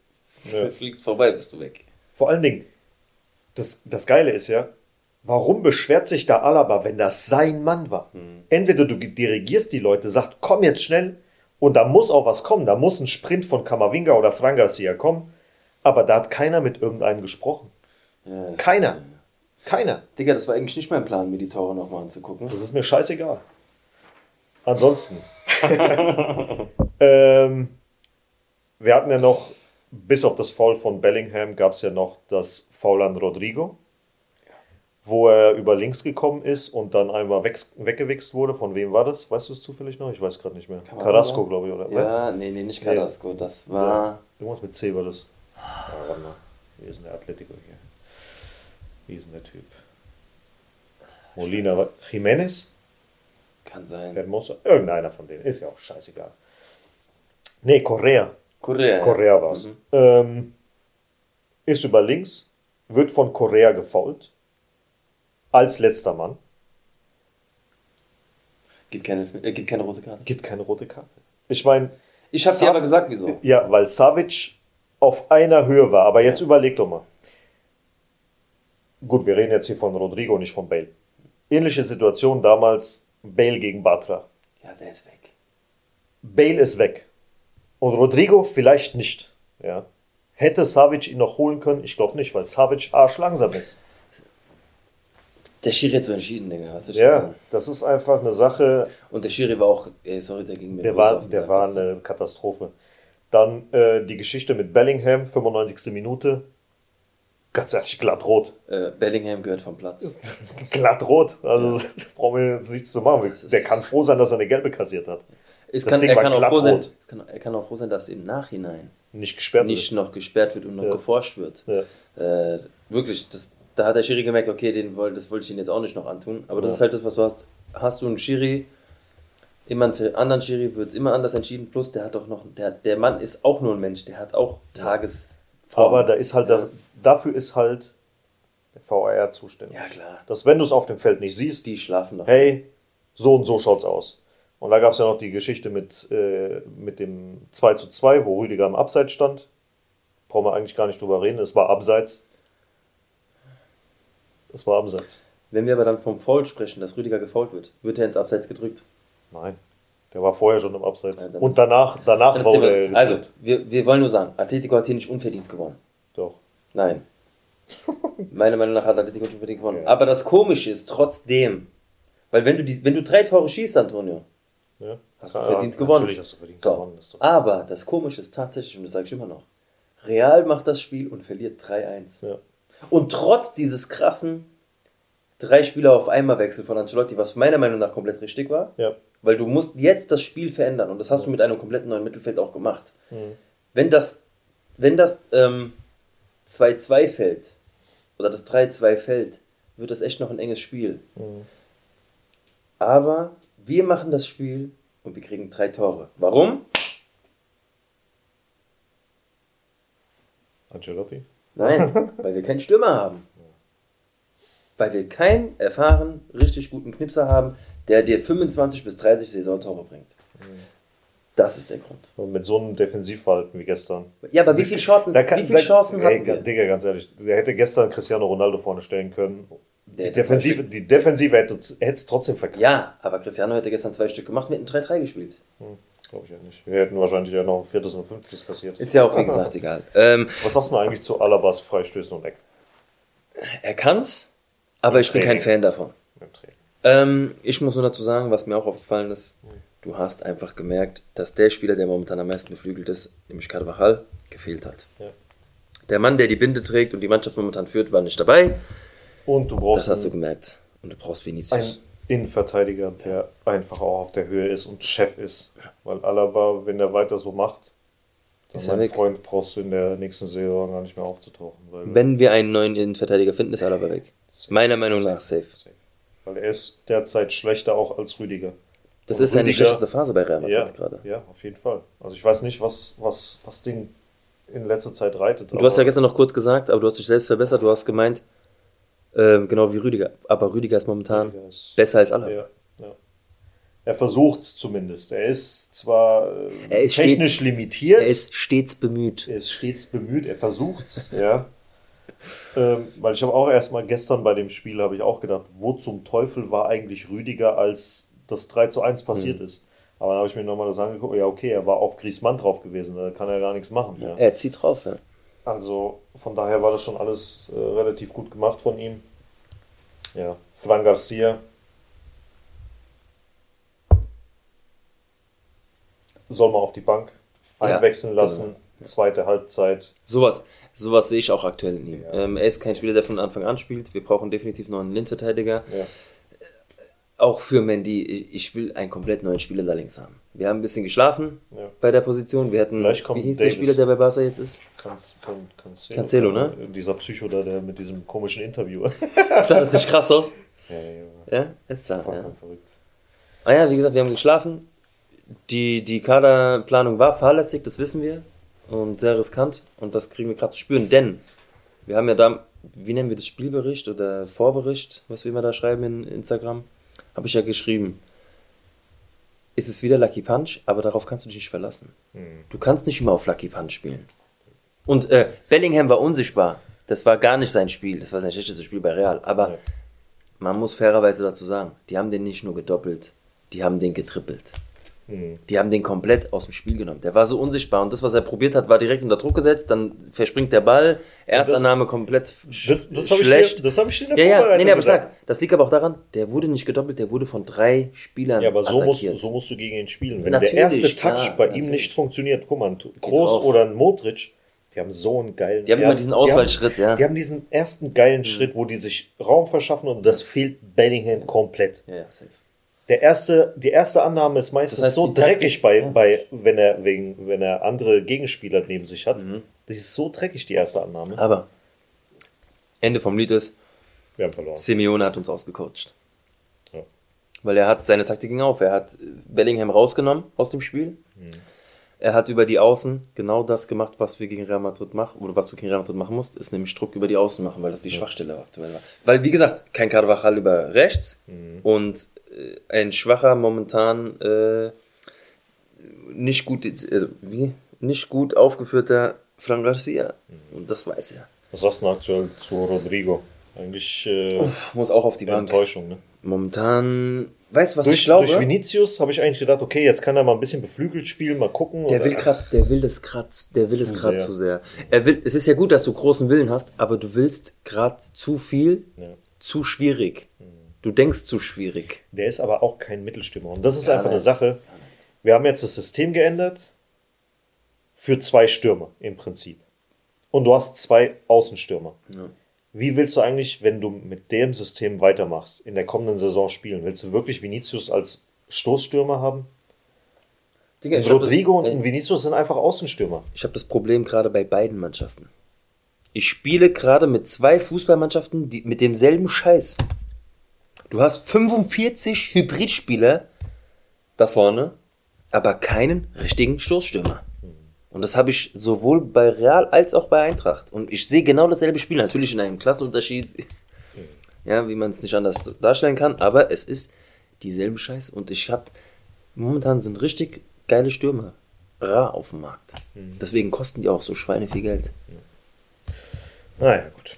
ja. [laughs] fliegst vorbei, bist du weg. Vor allen Dingen, das, das Geile ist ja, warum beschwert sich da Alaba, wenn das sein Mann war? Hm. Entweder du dirigierst die Leute, sagst, komm jetzt schnell, und da muss auch was kommen, da muss ein Sprint von Kamavinga oder Fran Garcia kommen, aber da hat keiner mit irgendeinem gesprochen. Ja, keiner. Ist, keiner. Digga, das war eigentlich nicht mein Plan, mir die Tore nochmal anzugucken. Das ist mir scheißegal. Ansonsten. [laughs] ähm, wir hatten ja noch bis auf das Foul von Bellingham gab es ja noch das Foul an Rodrigo, wo er über links gekommen ist und dann einmal weg, weggewichst wurde. Von wem war das? Weißt du es zufällig noch? Ich weiß gerade nicht mehr. Carrasco, glaube ich, oder? Ja, nee, nee, nicht Carrasco. Das war. Ja, irgendwas mit C war das. Ah, warte mal. Wie ist der Atletico hier? Wie ist denn der Typ? Molina, Jiménez? Kann sein. Hermoso, irgendeiner von denen. Ist ja auch scheißegal. Nee, Correa. Korea. Korea war es. Mhm. Ähm, ist über links, wird von Korea gefault. Als letzter Mann. Gibt keine, äh, gibt keine rote Karte. Gibt keine rote Karte. Ich meine. Ich habe dir aber gesagt, wieso. Ja, weil Savic auf einer Höhe war. Aber jetzt ja. überleg doch mal. Gut, wir reden jetzt hier von Rodrigo, nicht von Bale. Ähnliche Situation damals, Bale gegen Batra. Ja, der ist weg. Bale ist weg. Und Rodrigo vielleicht nicht. Ja. Hätte Savic ihn noch holen können? Ich glaube nicht, weil Savic arschlangsam ist. Der Schiri hat so entschieden, Digga. Was soll ich Ja, sagen? das ist einfach eine Sache, Und der Schiri war auch, ey, sorry, der ging mir der war, der war eine Katastrophe. Dann äh, die Geschichte mit Bellingham, 95. Minute. Ganz ehrlich, glatt rot. Äh, Bellingham gehört vom Platz. [laughs] glatt rot. Also da [laughs] brauchen wir jetzt nichts zu machen. Der kann froh sein, dass er eine gelbe kassiert hat. Es Das kann, Ding er, kann auch froh sein, kann, er kann auch froh sein, dass im Nachhinein Nicht gesperrt nicht noch gesperrt wird und noch Ja. geforscht wird. wird. Ja. Äh, wirklich, das, da hat der Schiri gemerkt, okay, den das wollte ich ihn jetzt auch nicht noch antun. Aber das Ja. ist halt das, was du hast. Hast du einen Schiri, immer für einen anderen Schiri wird es immer anders entschieden. Plus, der hat doch noch, der, der Mann ist auch nur ein Mensch, der hat auch Tages. Aber da ist halt, Ja. da, dafür ist halt der VAR zuständig. Ja, klar. Dass wenn du es auf dem Feld nicht siehst, Die schlafen noch. hey, so und so schaut's aus. Und da gab es ja noch die Geschichte mit, äh, mit dem 2 zu 2, wo Rüdiger am Abseits stand. Brauchen wir eigentlich gar nicht drüber reden. Es war Abseits. Es war Abseits. Wenn wir aber dann vom Foul sprechen, dass Rüdiger gefault wird, wird er ins Abseits gedrückt. Nein. Der war vorher schon im Abseits. Ja, Und danach, danach war der. also, wir, wir wollen nur sagen, Atletico hat hier nicht unverdient gewonnen. Doch. Nein. [laughs] Meiner Meinung nach hat Atletico nicht unverdient gewonnen. Ja. Aber das Komische ist trotzdem, weil wenn du, die, wenn du drei Tore schießt, Antonio, Ja. Hast du Ja, verdient gewonnen. Natürlich hast du verdient So. gewonnen. Doch- Aber das Komische ist tatsächlich, und das sage ich immer noch, Real macht das Spiel und verliert 3-1. Ja. Und trotz dieses krassen drei Spieler auf einmal Wechsel von Ancelotti, was meiner Meinung nach komplett richtig war, Ja. weil du musst jetzt das Spiel verändern und das hast du mit einem komplett neuen Mittelfeld auch gemacht. Mhm. Wenn das, wenn das ähm, 2-2 fällt oder das 3-2 fällt, wird das echt noch ein enges Spiel. Mhm. Aber wir machen das Spiel und wir kriegen drei Tore. Warum? Ancelotti? Nein, [laughs] weil wir keinen Stürmer haben. Weil wir keinen erfahren, richtig guten Knipser haben, der dir 25 bis 30 Saisontore bringt. Das ist der Grund. Und mit so einem Defensivverhalten wie gestern. Ja, aber wie viele Chancen, Da kann- wie viele da- Chancen ey, hatten wir? Digga, ganz ehrlich, der hätte gestern Cristiano Ronaldo vorne stellen können. Die Defensive, die Defensive hätte es trotzdem verkackt. Ja, aber Cristiano hätte gestern zwei Stück gemacht, wir hätten 3-3 gespielt. Glaube ich ja nicht. Wir hätten wahrscheinlich ja noch ein viertes und fünftes kassiert. Ist ja auch, wie [laughs] gesagt, egal. Ähm, Was sagst du denn eigentlich zu Alabas Freistößen und Eck? er kann's, aber ich bin kein Training. Fan davon. im Training? Ähm, ich muss nur dazu sagen, was mir auch aufgefallen ist, du hast einfach gemerkt, dass der Spieler, der momentan am meisten beflügelt ist, nämlich Carvajal, gefehlt hat. Ja. Der Mann, der die Binde trägt und die Mannschaft momentan führt, war nicht dabei. Und du brauchst Das hast du einen, gemerkt. Und du brauchst Vinicius. Innenverteidiger, der einfach auch auf der Höhe ist und Chef ist. Weil Alaba, wenn er weiter so macht, dann Ist mein weg. Freund brauchst du in der nächsten Saison gar nicht mehr aufzutauchen. Wenn wir einen neuen Innenverteidiger finden, ist Alaba weg. Meiner Meinung nach safe. Safe. Weil er ist derzeit schlechter auch als Rüdiger. Das Und ist seine Rüdiger- schlechteste Phase bei Real Madrid Ja, gerade. ja, auf jeden Fall. Also ich weiß nicht, was, was, was Ding in letzter Zeit reitet. Du hast ja gestern noch kurz gesagt, aber du hast dich selbst verbessert. Du hast gemeint, ähm, genau wie Rüdiger. Aber Rüdiger ist momentan Rüdiger ist- besser als Alaba. Ja, ja. Er versucht es zumindest. Er ist zwar äh, Er ist technisch stets- limitiert. Er ist stets bemüht. er ist stets bemüht, er versucht's, [laughs] ja. Ähm, weil ich habe auch erstmal gestern bei dem Spiel habe ich auch gedacht, wo zum Teufel war eigentlich Rüdiger, als das 3 zu 1 passiert ist. Aber dann habe ich mir nochmal das angeguckt, ja okay, er war auf Griezmann drauf gewesen, da kann er gar nichts machen. Ja. Er zieht drauf, ja. Also von daher war das schon alles äh, relativ gut gemacht von ihm. Ja, Fran Garcia. Soll man auf die Bank Ja, einwechseln lassen. genau. Zweite Halbzeit. Sowas, sowas sehe ich auch aktuell in ihm. Ähm, er ist kein Spieler, der von Anfang an spielt. Wir brauchen definitiv noch einen Linksverteidiger. Ja. Auch für Mendy, ich, ich will einen komplett neuen Spieler da links haben. Wir haben ein bisschen geschlafen Ja. bei der Position. Wir hatten, wie hieß Davis. der Spieler, der bei Barca jetzt ist? Can, can, Cancelo, Cancelo, ne? Dieser Psycho da, der mit diesem komischen Interview. [laughs] Sah das nicht krass aus? ja, ja, ja. Ja, ist. Vollkommen Ja. verrückt. Ah ja, wie gesagt, wir haben geschlafen. Die, die Kaderplanung war fahrlässig, das wissen wir. Und sehr riskant. Und das kriegen wir gerade zu spüren. Denn wir haben ja da, wie nennen wir das, Spielbericht oder Vorbericht, was wir immer da schreiben in Instagram, habe ich ja geschrieben. Ist es wieder Lucky Punch, aber darauf kannst du dich nicht verlassen. Du kannst nicht immer auf Lucky Punch spielen. Und äh, Bellingham war unsichtbar. Das war gar nicht sein Spiel. Das war sein schlechtestes Spiel bei Real. Aber Ja. man muss fairerweise dazu sagen, die haben den nicht nur gedoppelt, die haben den getrippelt. Die haben den komplett aus dem Spiel genommen. Der war so unsichtbar und das, was er probiert hat, war direkt unter Druck gesetzt. Dann verspringt der Ball, Erstannahme komplett Das, das habe ich, schlecht. dir- das hab ich dir in ja, der ja, Vorbereitung nee, nee, aber gesagt. sag, das liegt aber auch daran, der wurde nicht gedoppelt, der wurde von drei Spielern Ja, aber so musst, so musst du gegen ihn spielen. Wenn Natürlich, der erste Touch klar, bei natürlich. ihm nicht funktioniert, guck mal, ein Groß oder ein Modric, die haben so einen geilen Die haben immer diesen Auswahlschritt, die haben, ja. Die haben diesen ersten geilen Schritt, wo die sich Raum verschaffen und das fehlt Bellingham komplett. ja, ja, safe. Der erste, die erste Annahme ist meistens Das heißt, so Taktik- dreckig bei, bei wenn er wegen, wenn er andere Gegenspieler neben sich hat. Das ist so dreckig, die erste Annahme. Aber Ende vom Lied ist, Wir haben verloren. Simeone hat uns ausgecoacht. Ja. Weil er hat seine Taktik ging auf. Er hat Bellingham rausgenommen aus dem Spiel. Er hat über die Außen genau das gemacht, was wir gegen Real Madrid machen, oder was du gegen Real Madrid machen musst, ist nämlich Druck über die Außen machen, weil das die Schwachstelle aktuell war. Weil, wie gesagt, kein Carvajal über rechts und äh, ein schwacher, momentan äh, nicht gut, also wie, nicht gut aufgeführter Fran Garcia. Und das weiß er. Was sagst du aktuell zu Rodrigo? Eigentlich äh, Muss auch auf die Bank. Enttäuschung, ne? Momentan, weißt du, was Durch, ich glaube? durch Vinicius habe ich eigentlich gedacht, okay, jetzt kann er mal ein bisschen beflügelt spielen, mal gucken. Der will grad, der will das grad, der will es gerade zu sehr. Er will, es ist ja gut, dass du großen Willen hast, aber du willst gerade zu viel, Ja. zu schwierig. Du denkst zu schwierig. Der ist aber auch kein Mittelstürmer. Und das ist Ja, einfach eine nein. Sache. Wir haben jetzt das System geändert für zwei Stürmer im Prinzip. Und du hast zwei Außenstürmer. Wie willst du eigentlich, wenn du mit dem System weitermachst, in der kommenden Saison spielen? Willst du wirklich Vinicius als Stoßstürmer haben? Digga, Rodrigo das, und ey, Vinicius sind einfach Außenstürmer. ich habe das Problem gerade bei beiden Mannschaften. Ich spiele gerade mit zwei Fußballmannschaften die, mit demselben Scheiß. Du hast 45 Hybridspieler da vorne, aber keinen richtigen Stoßstürmer. Und das habe ich sowohl bei Real als auch bei Eintracht. Und ich sehe genau dasselbe Spiel, natürlich in einem Klassenunterschied, [laughs] ja, wie man es nicht anders darstellen kann, aber es ist dieselbe Scheiße. Und ich habe, momentan sind richtig geile Stürmer rar auf dem Markt. Deswegen kosten die auch so Schweine viel Geld. Naja, gut.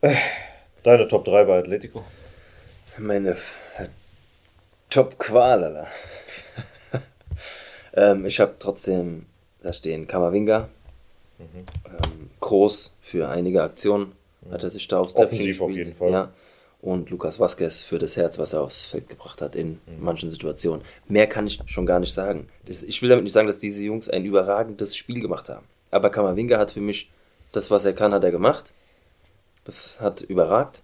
Äh, Deine Top 3 bei Atletico? Meine Top-Qual, [laughs] ähm, ich habe trotzdem, da stehen Kamavinga, ähm, Groß für einige Aktionen, hat er sich da aufs Offensiv auf jeden Fall. Ja. Und Lukas Vazquez für das Herz, was er aufs Feld gebracht hat in manchen Situationen. Mehr kann ich schon gar nicht sagen. Das, ich will damit nicht sagen, dass diese Jungs ein überragendes Spiel gemacht haben. Aber Kamavinga hat für mich das, was er kann, hat er gemacht. Das hat überragt.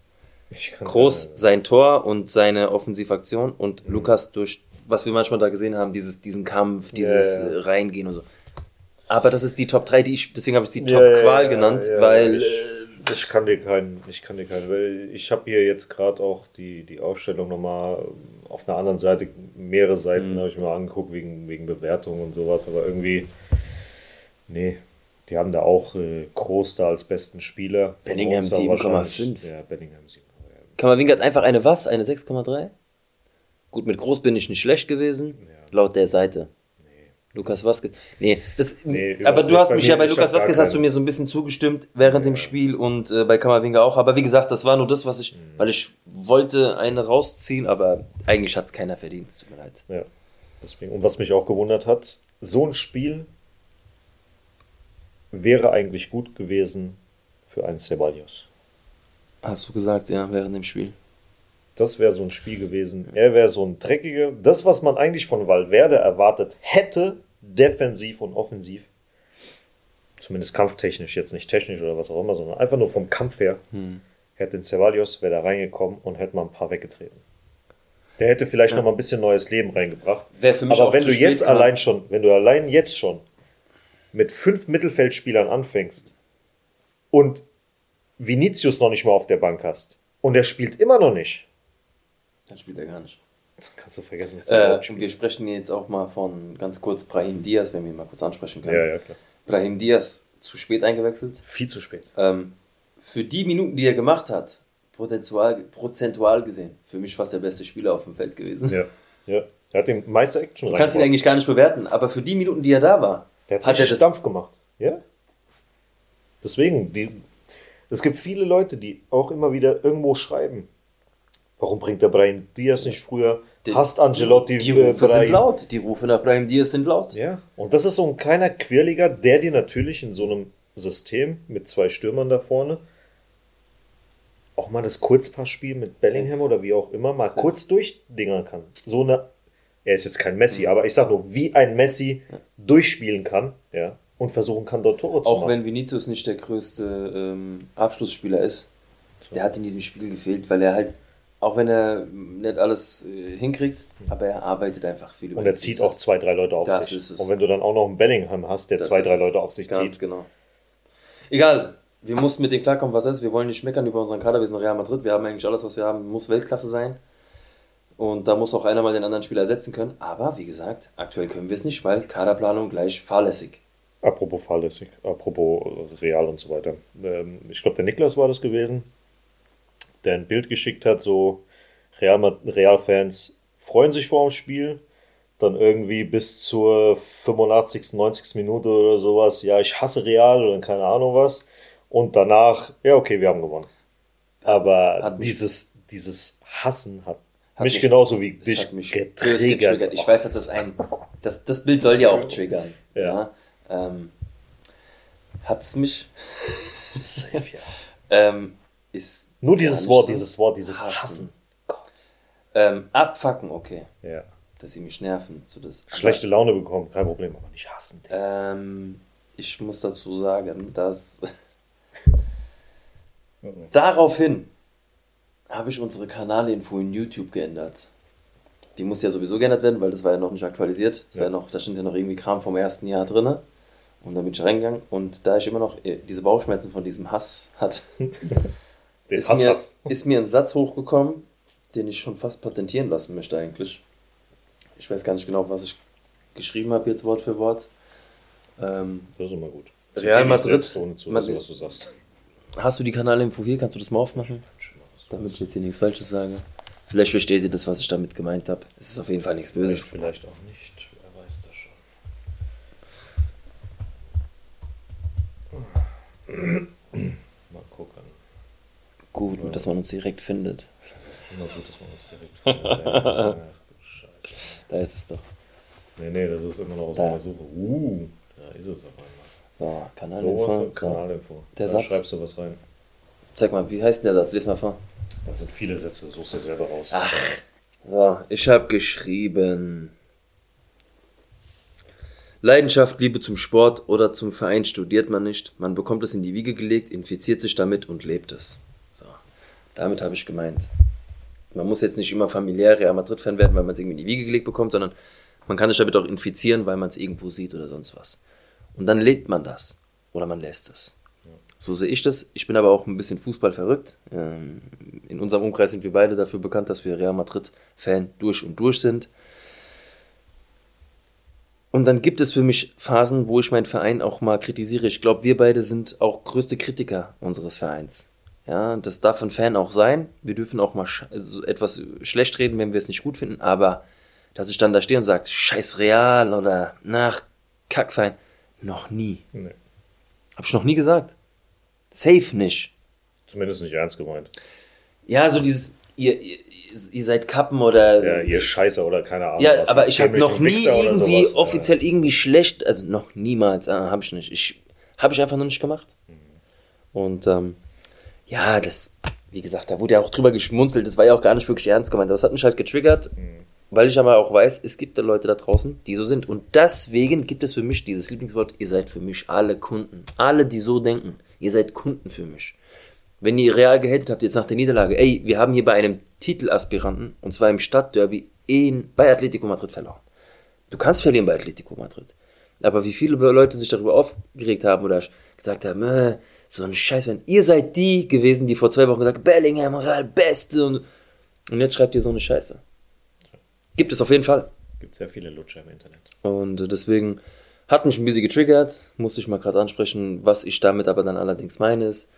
Groß sein Tor und seine Offensivaktion und Lukas durch, was wir manchmal da gesehen haben, dieses, diesen Kampf, dieses ja. äh, Reingehen und so. Aber das ist die Top 3, die ich, deswegen habe ich sie Ja, Top Qual genannt, weil ich, äh, ich kann dir keinen, ich kann dir keinen, weil ich habe hier jetzt gerade auch die, die Aufstellung nochmal auf einer anderen Seite, mehrere Seiten Mhm. habe ich mir angeguckt wegen, wegen Bewertung und sowas, aber irgendwie, nee, die haben da auch äh, Groß da als besten Spieler. Bellingham Und Monza 7,5. wahrscheinlich- Ja, Bellingham 7,5. Kamavinga hat einfach eine was? Eine 6,3? Gut, mit Groß bin ich nicht schlecht gewesen, laut der Seite. Lukas Vazquez. Nee, das, Nee, aber du hast mich ja bei Lukas Vazquez hast du mir so ein bisschen zugestimmt während dem Spiel und äh, bei Kamavinga auch. Aber wie gesagt, das war nur das, was ich, Mhm. weil ich wollte eine rausziehen, aber eigentlich hat es keiner verdient. Tut mir leid. Ja, deswegen. Und was mich auch gewundert hat, so ein Spiel wäre eigentlich gut gewesen für einen Ceballos. Hast du gesagt, ja, während dem Spiel. Das wäre so ein Spiel gewesen. Er wäre so ein dreckiger. Das, was man eigentlich von Valverde erwartet hätte, defensiv und offensiv. Zumindest kampftechnisch, jetzt nicht technisch oder was auch immer, sondern einfach nur vom Kampf her. Hätte den Ceballos, wäre da reingekommen und hätte mal ein paar weggetreten. Der hätte vielleicht noch mal ein bisschen neues Leben reingebracht. Wär für mich Aber auch wenn du jetzt allein schon, wenn du allein jetzt schon mit fünf Mittelfeldspielern anfängst und Vinicius noch nicht mal auf der Bank hast und er spielt immer noch nicht, Dann spielt er gar nicht. kannst du vergessen, dass er Äh, wir sprechen jetzt auch mal von ganz kurz Brahim Diaz, wenn wir ihn mal kurz ansprechen können. Ja, ja, klar. Brahim Diaz zu spät eingewechselt. Viel zu spät. Ähm, für die Minuten, die er gemacht hat, prozentual, prozentual gesehen, für mich fast der beste Spieler auf dem Feld gewesen. Ja, ja. Er hat den meiste Action Du kannst ihn eigentlich gar nicht bewerten, aber für die Minuten, die er da war, Der hat, hat er richtig das. Dampf gemacht. Ja? Deswegen, die, es gibt viele Leute, die auch immer wieder irgendwo schreiben. Warum bringt der Brian Diaz nicht früher? Die, Hast Angelotti die, die Rufe Brian. sind laut. Die Rufe nach Brian Diaz sind laut. Ja, und das ist so ein kleiner Querliger, der dir natürlich in so einem System mit zwei Stürmern da vorne auch mal das Kurzpassspiel mit Bellingham oder wie auch immer mal kurz durchdingern kann. So eine, er ist jetzt kein Messi, mhm. aber ich sag nur, wie ein Messi ja. durchspielen kann, ja, und versuchen kann, dort Tore zu machen. Auch wenn Vinicius nicht der größte ähm, Abschlussspieler ist, so. der hat in diesem Spiel gefehlt, weil er halt, auch wenn er nicht alles äh, hinkriegt, mhm. aber er arbeitet einfach viel. Und er zieht auch zwei, drei Leute auf das sich. Und wenn du dann auch noch einen Bellingham hast, der das zwei, drei Leute auf sich Ganz zieht. genau. Egal, wir mussten mit dem klarkommen, was ist. Wir wollen nicht schmeckern über unseren Kader. Wir sind Real Madrid. Wir haben eigentlich alles, was wir haben. Muss Weltklasse sein. Und da muss auch einer mal den anderen Spieler ersetzen können. Aber wie gesagt, aktuell können wir es nicht, weil Kaderplanung gleich fahrlässig. Apropos fahrlässig, apropos Real und so weiter. Ähm, ich glaube, der Niklas war das gewesen, der ein Bild geschickt hat, so Real-Fans freuen sich vor dem Spiel, dann irgendwie bis zur 85., 90. Minute oder sowas, ja, ich hasse Real oder keine Ahnung was. Und danach, ja, okay, wir haben gewonnen. Aber dieses, dieses Hassen hat, hat mich, mich, genauso wie dich mich getriggert. getriggert. Ich weiß, dass das ein, das, das Bild soll ja auch triggern. Ja. ja ähm, hat's mich. [laughs] Safe, ja. [laughs] ähm, ist Nur dieses Wort, so dieses Wort, dieses Hassen. Hassen. Gott. Ähm, abfacken, okay. Ja. Dass sie mich nerven. So das, Schlechte Laune bekommen, kein Problem, aber nicht hassen. Ähm, ich muss dazu sagen, dass [laughs] Daraufhin habe ich unsere Kanalinfo in YouTube geändert. Die muss ja sowieso geändert werden, weil das war ja noch nicht aktualisiert. Das ja. war noch, da stand ja noch irgendwie Kram vom ersten Jahr drin. Und dann bin ich reingegangen und da ich immer noch äh, diese Bauchschmerzen von diesem Hass hatte, [laughs] ist, Hass, mir, Hass. ist mir ein Satz hochgekommen, den ich schon fast patentieren lassen möchte eigentlich. Ich weiß gar nicht genau, was ich geschrieben habe jetzt Wort für Wort. Ähm, das ist immer gut. Real Madrid. Selbst, ohne zu wissen, was du sagst. Hast du die Kanalinfo hier? Kannst du das mal aufmachen? Damit ich jetzt hier nichts Falsches sage. Vielleicht versteht ihr das, was ich damit gemeint habe. Es ist auf jeden Fall nichts Böses. Vielleicht auch nicht. Wer weiß das schon. [clears throat] Mal gucken. Gut, ja. dass man uns direkt findet. Das ist immer gut, dass man uns direkt findet. [laughs] Ach du Scheiße. Da ist es doch. Nee, nee, das ist immer noch aus meiner Suche. Uh, da ist es auf einmal. So, Kanalinfo. So, Kanalinfo. Der da Satz. schreibst du was rein. Zeig mal, wie heißt denn der Satz? Lies mal vor. Das sind viele Sätze, suchst du selber raus. Ach. So, ich habe geschrieben. Leidenschaft, Liebe zum Sport oder zum Verein studiert man nicht. Man bekommt es in die Wiege gelegt, infiziert sich damit und lebt es. So, damit habe ich gemeint. Man muss jetzt nicht immer familiär Real Madrid-Fan werden, weil man es irgendwie in die Wiege gelegt bekommt, sondern man kann sich damit auch infizieren, weil man es irgendwo sieht oder sonst was. Und dann lebt man das. Oder man lässt es. So sehe ich das. Ich bin aber auch ein bisschen Fußball verrückt. Ähm, in unserem Umkreis sind wir beide dafür bekannt, dass wir Real Madrid-Fan durch und durch sind. Und dann gibt es für mich Phasen, wo ich meinen Verein auch mal kritisiere. Ich glaube, wir beide sind auch größte Kritiker unseres Vereins. Ja, das darf ein Fan auch sein. Wir dürfen auch mal also etwas schlecht reden, wenn wir es nicht gut finden. Aber dass ich dann da stehe und sage, scheiß Real oder nach Kackverein, noch nie. Nee. Hab ich noch nie gesagt. Safe nicht. Zumindest nicht ernst gemeint. Ja, so dieses, ihr, ihr, ihr seid Kappen oder. Ja, ihr Scheiße oder keine Ahnung. Ja, was. aber ich habe noch nie irgendwie offiziell ja. irgendwie schlecht, also noch niemals, ah, habe ich nicht. Ich habe ich einfach noch nicht gemacht. Mhm. Und ähm, ja, das, wie gesagt, da wurde ja auch drüber geschmunzelt. Das war ja auch gar nicht wirklich ernst gemeint. Das hat mich halt getriggert. Mhm. Weil ich aber auch weiß, es gibt da Leute da draußen, die so sind. Und deswegen gibt es für mich dieses Lieblingswort, ihr seid für mich alle Kunden. Alle, die so denken, ihr seid Kunden für mich. Wenn ihr real gehatet habt jetzt nach der Niederlage, ey, wir haben hier bei einem Titelaspiranten, und zwar im Stadtderby, in, bei Atletico Madrid verloren. Du kannst verlieren bei Atletico Madrid. Aber wie viele Leute sich darüber aufgeregt haben oder gesagt haben, äh, so ein Scheiß, wenn ihr seid die gewesen, die vor zwei Wochen gesagt haben, Bellingham, Real, Beste und, und jetzt schreibt ihr so eine Scheiße. Gibt es auf jeden Fall. Gibt sehr viele Lutscher im Internet. Und deswegen hat mich ein bisschen getriggert, musste ich mal gerade ansprechen. Was ich damit aber dann allerdings meine ist,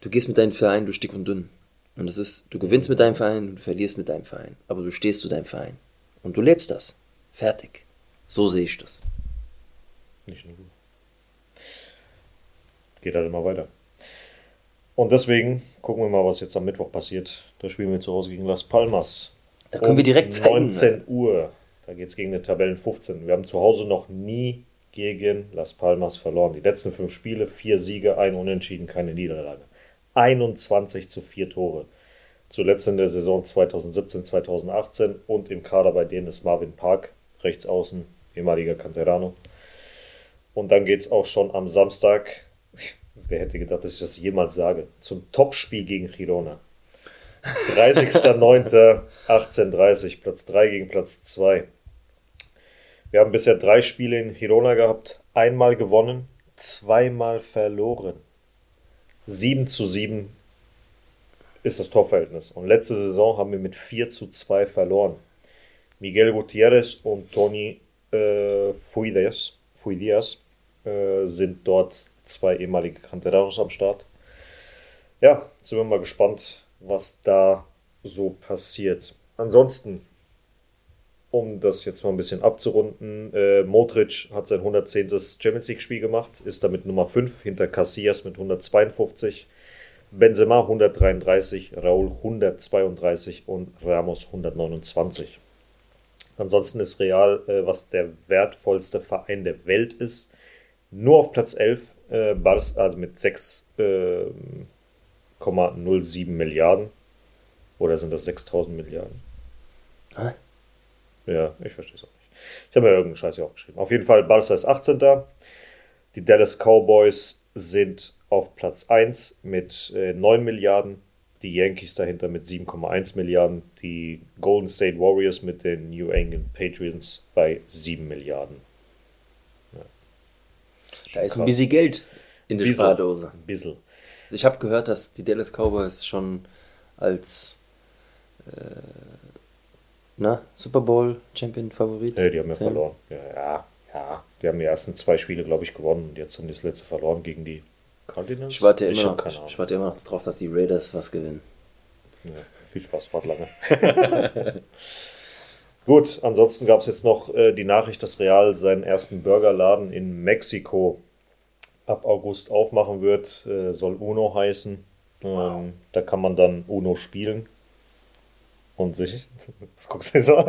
du gehst mit deinem Verein durch dick und dünn. Und das ist, du gewinnst mit deinem Verein, du verlierst mit deinem Verein. Aber du stehst zu deinem Verein. Und du lebst das. Fertig. So sehe ich das. Nicht nur gut. Geht halt immer weiter. Und deswegen gucken wir mal, was jetzt am Mittwoch passiert. Da spielen wir zu Hause gegen Las Palmas. Da können um wir direkt zeigen. 19 Uhr. Da geht es gegen den Tabellen 15. Wir haben zu Hause noch nie gegen Las Palmas verloren. Die letzten fünf Spiele, vier Siege, ein Unentschieden, keine Niederlage. 21 zu vier Tore. Zuletzt in der Saison 2017, 2018 und im Kader bei denen ist Marvin Park, rechts außen, ehemaliger Canterano. Und dann geht es auch schon am Samstag, [laughs] wer hätte gedacht, dass ich das jemals sage, zum Topspiel gegen Girona. 30.09.18.30, Platz 3 gegen Platz 2. Wir haben bisher drei Spiele in Girona gehabt, einmal gewonnen, zweimal verloren. 7 zu 7 ist das Torverhältnis. Und letzte Saison haben wir mit 4 zu 2 verloren. Miguel Gutierrez und Tony äh, Fuides, Fuidias äh, sind dort zwei ehemalige Canteranos am Start. Ja, sind wir mal gespannt, was da so passiert. Ansonsten, um das jetzt mal ein bisschen abzurunden, äh, Modric hat sein 110. Champions League-Spiel gemacht, ist damit Nummer 5 hinter Casillas mit 152. Benzema 133, Raúl 132 und Ramos 129. Ansonsten ist Real, äh, was der wertvollste Verein der Welt ist, nur auf Platz 11, äh, Bars, also mit 6,07 äh, Milliarden. Oder sind das 6000 Milliarden? Hä? Ja, ich verstehe es auch nicht. Ich habe mir irgendeinen Scheiß hier aufgeschrieben. Auf jeden Fall, Barca ist 18. Die Dallas Cowboys sind auf Platz 1 mit äh, 9 Milliarden, die Yankees dahinter mit 7,1 Milliarden, die Golden State Warriors mit den New England Patriots bei 7 Milliarden. Ja. Da ist ein bisschen Geld in der Spardose. Ein bisschen. Ich habe gehört, dass die Dallas Cowboys schon als äh, na, Super Bowl Champion Favorit. Nee, die haben ja verloren. Ja, ja, die haben die ersten zwei Spiele, glaube ich, gewonnen und jetzt haben die das letzte verloren gegen die Cardinals? Ich warte, immer noch, ich warte immer noch drauf, dass die Raiders was gewinnen. Ja, viel Spaß, wart lange. [laughs] Gut, ansonsten gab es jetzt noch äh, die Nachricht, dass Real seinen ersten Burgerladen in Mexiko ab August aufmachen wird. Äh, soll Uno heißen. Ähm, wow. Da kann man dann Uno spielen. Und sich. [laughs] Das guckst du so.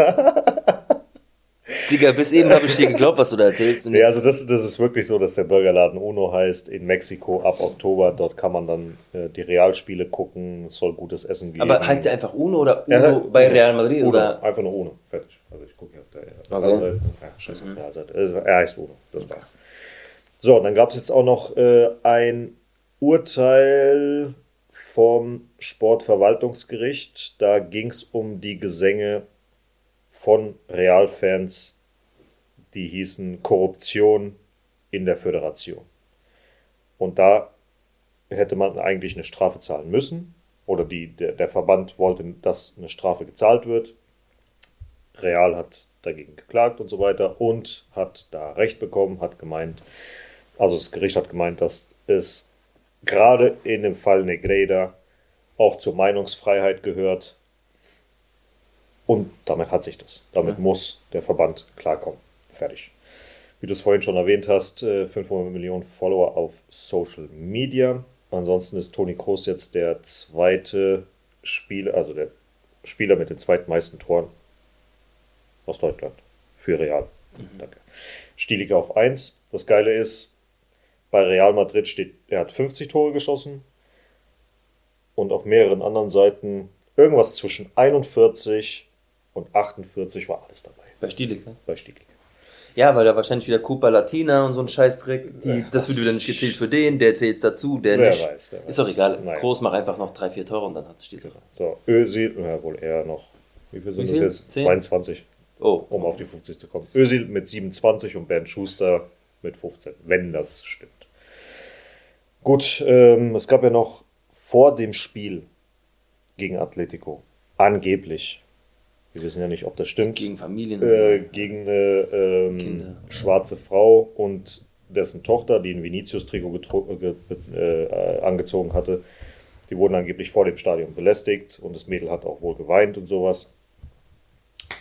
Digga, bis eben habe ich dir geglaubt, was du da erzählst. ja, also das, das ist wirklich so, dass der Burgerladen Uno heißt in Mexiko ab Oktober. Dort kann man dann äh, die Realspiele gucken, es soll gutes Essen geben. Aber heißt der einfach Uno oder Uno ja, bei Real Madrid? Uno, oder? einfach nur Uno, fertig. Also ich gucke hier auf der okay. Seite. Ja, scheiße, mhm. Realseite. Also, er heißt Uno, das okay. war's. So, dann gab es jetzt auch noch äh, ein Urteil vom Sportverwaltungsgericht. Da ging es um die Gesänge von Realfans die hießen Korruption in der Föderation. Und da hätte man eigentlich eine Strafe zahlen müssen. Oder die, der, der Verband wollte, dass eine Strafe gezahlt wird. Real hat dagegen geklagt und so weiter und hat da Recht bekommen, hat gemeint, also das Gericht hat gemeint, dass es gerade in dem Fall Negreda auch zur Meinungsfreiheit gehört. Und damit hat sich das. Damit ja. muss der Verband klarkommen. Fertig. Wie du es vorhin schon erwähnt hast, 500 äh, Millionen Follower auf Social Media. Ansonsten ist Toni Kroos jetzt der zweite Spieler, also der Spieler mit den zweitmeisten Toren aus Deutschland für Real. Mhm. Danke. Stielig auf 1. Das Geile ist, bei Real Madrid steht, er hat 50 Tore geschossen und auf mehreren anderen Seiten irgendwas zwischen 41 und 48 war alles dabei. Bei Stielig, ne? Bei Stielig. Ja, weil da wahrscheinlich wieder Cooper Latina und so ein Scheißdreck, die, ja, das wird wieder nicht gezählt für den, der zählt dazu, der wer nicht. Weiß, wer weiß. Ist doch egal. Nein. Groß mach einfach noch drei, vier Tore und dann hat sich die Sache. So, Özil, ja wohl eher noch. Wie viel sind Wie viel? das jetzt? 10? 22. Oh. Um auf die 50 zu kommen. Özil mit 27 und Bernd Schuster mit 15, wenn das stimmt. Gut, ähm, es gab ja noch vor dem Spiel gegen Atletico angeblich wir wissen ja nicht, ob das stimmt. Gegen Familien. Äh, gegen eine ähm, schwarze Frau und dessen Tochter, die ein Vinicius-Trikot äh, äh, angezogen hatte. Die wurden angeblich vor dem Stadion belästigt und das Mädel hat auch wohl geweint und sowas.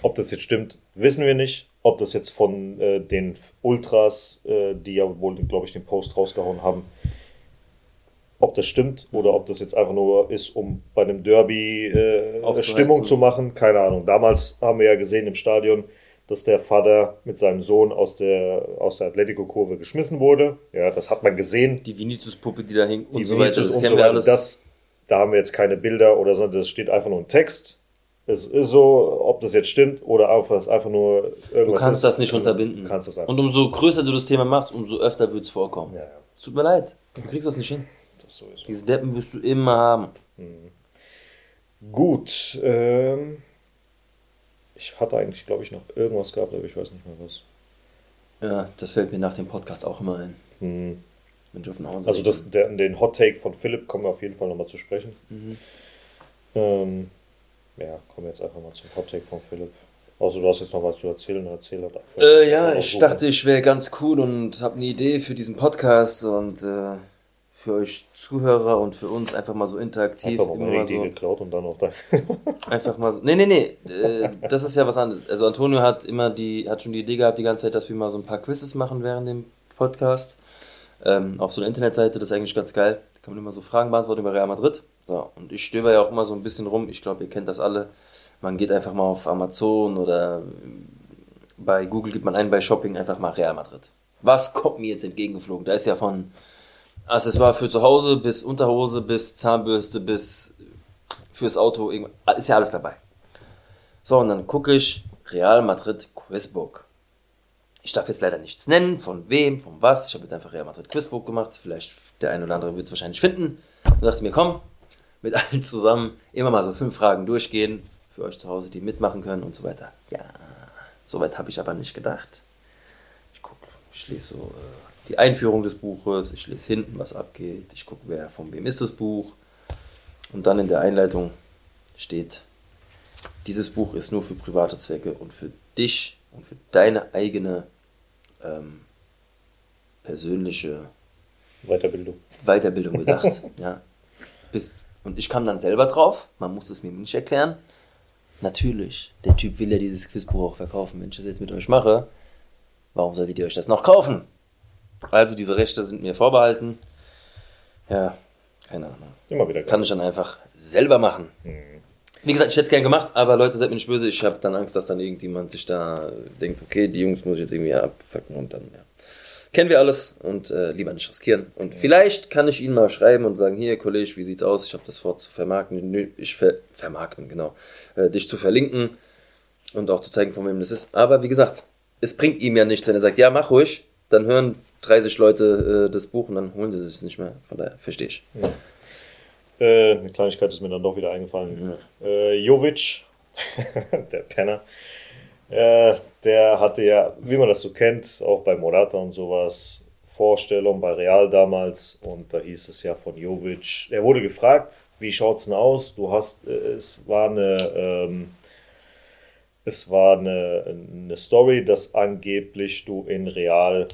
Ob das jetzt stimmt, wissen wir nicht. Ob das jetzt von äh, den Ultras, äh, die ja wohl, glaube ich, den Post rausgehauen haben, ob das stimmt oder ob das jetzt einfach nur ist, um bei einem Derby äh, Stimmung zu machen. Keine Ahnung. Damals haben wir ja gesehen im Stadion, dass der Vater mit seinem Sohn aus der, aus der Atletico-Kurve geschmissen wurde. Ja, das hat man gesehen. Die Vinicius-Puppe, die da hängt und so weiter, das kennen so wir alles. Das, da haben wir jetzt keine Bilder oder so, das steht einfach nur ein Text. Es ist so, ob das jetzt stimmt oder einfach, es einfach nur irgendwas Du kannst ist, das nicht unterbinden. Kannst das einfach. Und umso größer du das Thema machst, umso öfter wird es vorkommen. Ja, ja. Tut mir leid, du kriegst das nicht hin. Das sowieso. Diese Deppen wirst du immer haben. Mhm. Gut, ähm, ich hatte eigentlich, glaube ich, noch irgendwas gehabt, aber ich weiß nicht mehr was. Ja, das fällt mir nach dem Podcast auch immer ein. Mhm. Wenn ich auf dem Hause Also das, der, den Hot Take von Philipp kommen wir auf jeden Fall nochmal zu sprechen. Mhm. Ähm, ja, kommen wir jetzt einfach mal zum Hot Take von Philipp. Also du hast jetzt noch was zu erzählen, erzähl äh, Ja, ich dachte, ich wäre ganz cool und habe eine Idee für diesen Podcast und äh, für euch Zuhörer und für uns einfach mal so interaktiv. Einfach mal so, geklaut und dann auch da. [laughs] einfach mal so. Nee, nee, nee. Äh, das ist ja was anderes. Also Antonio hat immer die, hat schon die Idee gehabt die ganze Zeit, dass wir mal so ein paar Quizzes machen während dem Podcast. Ähm, auf so einer Internetseite, das ist eigentlich ganz geil. Da kann man immer so Fragen beantworten über Real Madrid. So, und ich stöber ja auch immer so ein bisschen rum. Ich glaube, ihr kennt das alle. Man geht einfach mal auf Amazon oder bei Google gibt man ein bei Shopping einfach mal Real Madrid. Was kommt mir jetzt entgegengeflogen? Da ist ja von Accessoire für zu Hause bis Unterhose bis Zahnbürste bis fürs Auto, ist ja alles dabei. So, und dann gucke ich Real Madrid Quizbook. Ich darf jetzt leider nichts nennen, von wem, von was. Ich habe jetzt einfach Real Madrid Quizbook gemacht. Vielleicht der eine oder andere wird es wahrscheinlich finden. Und dachte mir, komm, mit allen zusammen immer mal so fünf Fragen durchgehen für euch zu Hause, die mitmachen können und so weiter. Ja, soweit habe ich aber nicht gedacht. Ich gucke, ich lese so äh, die Einführung des Buches, ich lese hinten, was abgeht, ich gucke, wer von wem ist das Buch. Und dann in der Einleitung steht, dieses Buch ist nur für private Zwecke und für dich und für deine eigene ähm, persönliche Weiterbildung. Weiterbildung [laughs] gedacht. ja. Bis, und ich kam dann selber drauf, man muss es mir nicht erklären. Natürlich, der Typ will ja dieses Quizbuch auch verkaufen. Wenn ich das jetzt mit euch mache, warum solltet ihr euch das noch kaufen? Also diese Rechte sind mir vorbehalten. Ja, keine Ahnung. Immer wieder. Kann ich dann einfach selber machen. Mhm. Wie gesagt, ich hätte es gern gemacht, aber Leute, seid mir nicht böse. Ich habe dann Angst, dass dann irgendjemand sich da denkt, okay, die Jungs muss ich jetzt irgendwie abfacken und dann, ja. Kennen wir alles und äh, lieber nicht riskieren. Und mhm. vielleicht kann ich Ihnen mal schreiben und sagen, hier, Kollege, wie sieht's aus? Ich habe das vor zu vermarkten. Nö, ich ver vermarkten, genau. Äh, dich zu verlinken und auch zu zeigen, von wem das ist. Aber wie gesagt, es bringt ihm ja nichts, wenn er sagt, ja, mach ruhig dann hören 30 Leute äh, das Buch und dann holen sie es nicht mehr. Von daher verstehe ich. Ja. Äh, eine Kleinigkeit ist mir dann doch wieder eingefallen. Ja. Äh, Jovic, [laughs] der Penner, äh, der hatte ja, wie man das so kennt, auch bei Morata und sowas, Vorstellung bei Real damals und da hieß es ja von Jovic, er wurde gefragt, wie schaut es denn aus? Du hast, äh, es war eine, ähm, es war eine, eine Story, dass angeblich du in Real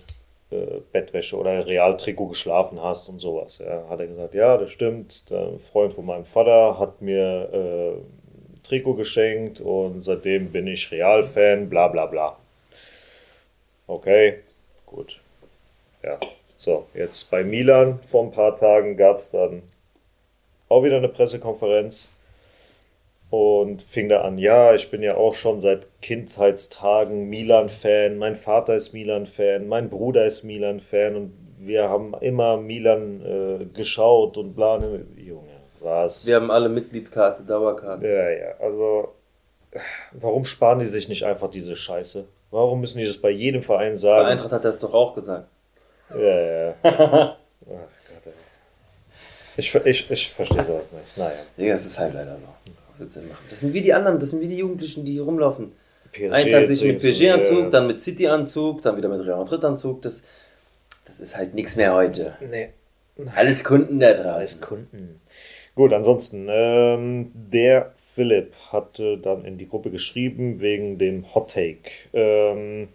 äh, Bettwäsche oder Real-Trikot geschlafen hast und sowas. Ja, hat er gesagt, ja, das stimmt. Der Freund von meinem Vater hat mir äh, Trikot geschenkt und seitdem bin ich Real-Fan, bla bla bla. Okay, gut. Ja, so, jetzt bei Milan vor ein paar Tagen gab es dann auch wieder eine Pressekonferenz und fing da an, ja, ich bin ja auch schon seit Kindheitstagen Milan-Fan, mein Vater ist Milan-Fan, mein Bruder ist Milan-Fan und wir haben immer Milan äh, geschaut und bla, ne, Junge, was? Wir haben alle Mitgliedskarte, Dauerkarte. Ja, ja, also warum sparen die sich nicht einfach diese Scheiße? Warum müssen die das bei jedem Verein sagen? Bei Eintracht hat er es doch auch gesagt. Ja, ja. [laughs] Ach Gott, ey. Ich, ich, ich verstehe sowas nicht. Naja. Ja, es ist halt leider so du machen? Das sind wie die anderen, das sind wie die Jugendlichen, die hier rumlaufen. PSG Ein Tag sich mit PSG-Anzug, dann mit City-Anzug, dann wieder mit Real Madrid-Anzug. Das, das ist halt nichts mehr heute. Nee. Alles Kunden da draußen. Alles Kunden. Gut, ansonsten, ähm, der Philipp hatte dann in die Gruppe geschrieben wegen dem Hot Take. Ähm,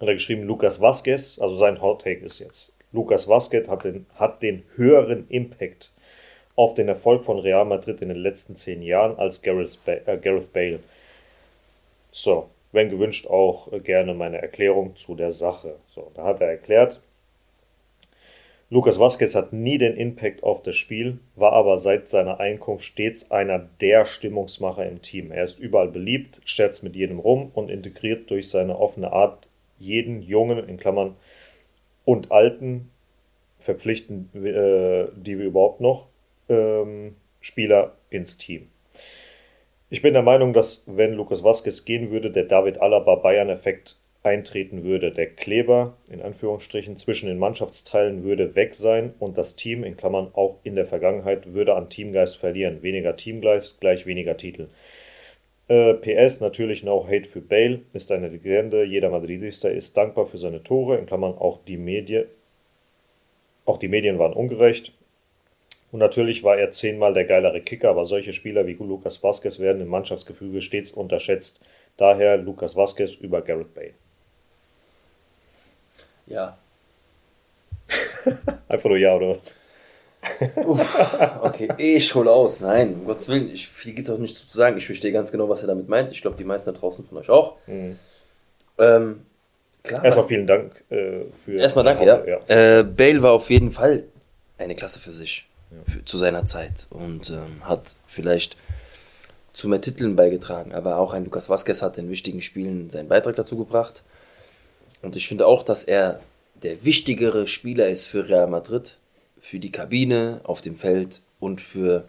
hat er geschrieben, Lukas Vasquez, also sein Hot Take ist jetzt, Lukas Vasquez hat den, hat den höheren Impact auf den Erfolg von Real Madrid in den letzten zehn Jahren als Gareth, äh, Bale. So, wenn gewünscht auch äh, gerne meine Erklärung zu der Sache. So, da hat er erklärt, Lukas Vazquez hat nie den Impact auf das Spiel, war aber seit seiner Einkunft stets einer der Stimmungsmacher im Team. Er ist überall beliebt, scherzt mit jedem rum und integriert durch seine offene Art jeden Jungen, in Klammern, und Alten, verpflichten äh, die wir überhaupt noch, ähm, Spieler ins Team. Ich bin der Meinung, dass wenn Lukas Vazquez gehen würde, der David Alaba Bayern-Effekt eintreten würde. Der Kleber, in Anführungsstrichen, zwischen den Mannschaftsteilen würde weg sein und das Team, in Klammern auch in der Vergangenheit, würde an Teamgeist verlieren. Weniger Teamgeist gleich weniger Titel. Äh, PS, natürlich no hate für Bale, ist eine Legende. Jeder Madridista ist dankbar für seine Tore, in Klammern auch die Medien. Auch die Medien waren ungerecht. Und natürlich war er zehnmal der geilere Kicker, aber solche Spieler wie Lucas Vazquez werden im Mannschaftsgefüge stets unterschätzt. Daher Lucas Vazquez über Garrett Bale. Ja. [laughs] Einfach nur ja, oder was? Uff, okay, ich hole aus. Nein, um Gottes Willen, ich, viel gibt es auch nicht zu sagen. Ich verstehe ganz genau, was er damit meint. Ich glaube, die meisten da draußen von euch auch. Mhm. Ähm, klar. Erstmal vielen Dank äh, für. Erstmal danke, ja. ja. Äh, Bale war auf jeden Fall eine Klasse für sich. Für, zu seiner Zeit und ähm, hat vielleicht zu mehr Titeln beigetragen. Aber auch ein Lukas Vazquez hat in wichtigen Spielen seinen Beitrag dazu gebracht. Und ich finde auch, dass er der wichtigere Spieler ist für Real Madrid, für die Kabine auf dem Feld und für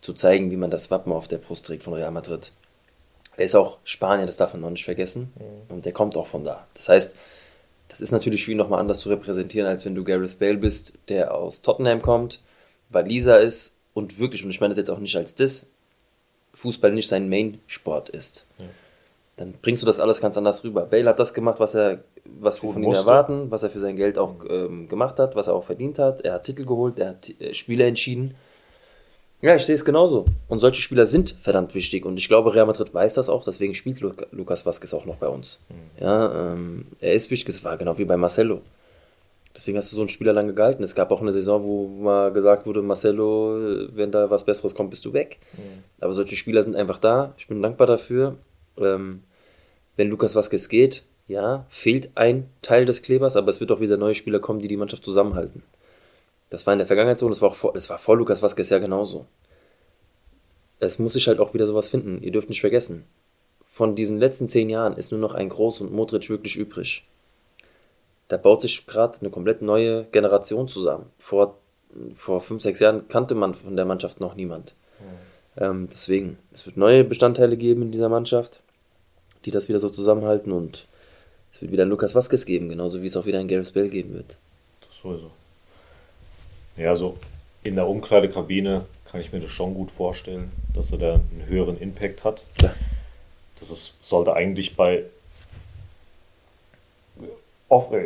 zu zeigen, wie man das Wappen auf der Brust trägt von Real Madrid. Er ist auch Spanier, das darf man noch nicht vergessen. Mhm. Und der kommt auch von da. Das heißt, das ist natürlich für ihn nochmal anders zu repräsentieren, als wenn du Gareth Bale bist, der aus Tottenham kommt, Waliser ist und wirklich, und ich meine das jetzt auch nicht als Diss, Fußball nicht sein Main-Sport ist. Mhm dann bringst du das alles ganz anders rüber. Bale hat das gemacht, was er, was wir von ihm erwarten, was er für sein Geld auch ähm, gemacht hat, was er auch verdient hat. Er hat Titel geholt, er hat äh, Spiele entschieden. Ja, ich sehe es genauso. Und solche Spieler sind verdammt wichtig. Und ich glaube, Real Madrid weiß das auch, deswegen spielt Lu Lukas Vazquez auch noch bei uns. Mhm. Ja, ähm, er ist wichtig, es war genau wie bei Marcelo. Deswegen hast du so einen Spieler lange gehalten. Es gab auch eine Saison, wo mal gesagt wurde, Marcelo, wenn da was Besseres kommt, bist du weg. Mhm. Aber solche Spieler sind einfach da. Ich bin dankbar dafür. Ähm, wenn Lukas Vazquez geht, ja, fehlt ein Teil des Klebers, aber es wird auch wieder neue Spieler kommen, die die Mannschaft zusammenhalten. Das war in der Vergangenheit so und das war, auch vor, das war vor Lukas Vazquez ja genauso. Es muss sich halt auch wieder sowas finden. Ihr dürft nicht vergessen, von diesen letzten zehn Jahren ist nur noch ein Groß und Modric wirklich übrig. Da baut sich gerade eine komplett neue Generation zusammen. Vor, vor fünf, sechs Jahren kannte man von der Mannschaft noch niemand. Mhm. Ähm, deswegen, es wird neue Bestandteile geben in dieser Mannschaft die das wieder so zusammenhalten und es wird wieder einen Lukas Vasquez geben, genauso wie es auch wieder einen Gareth Bale geben wird. Das sowieso. Ja, so in der Umkleidekabine kann ich mir das schon gut vorstellen, dass er da einen höheren Impact hat. Ja. Das ist, sollte eigentlich bei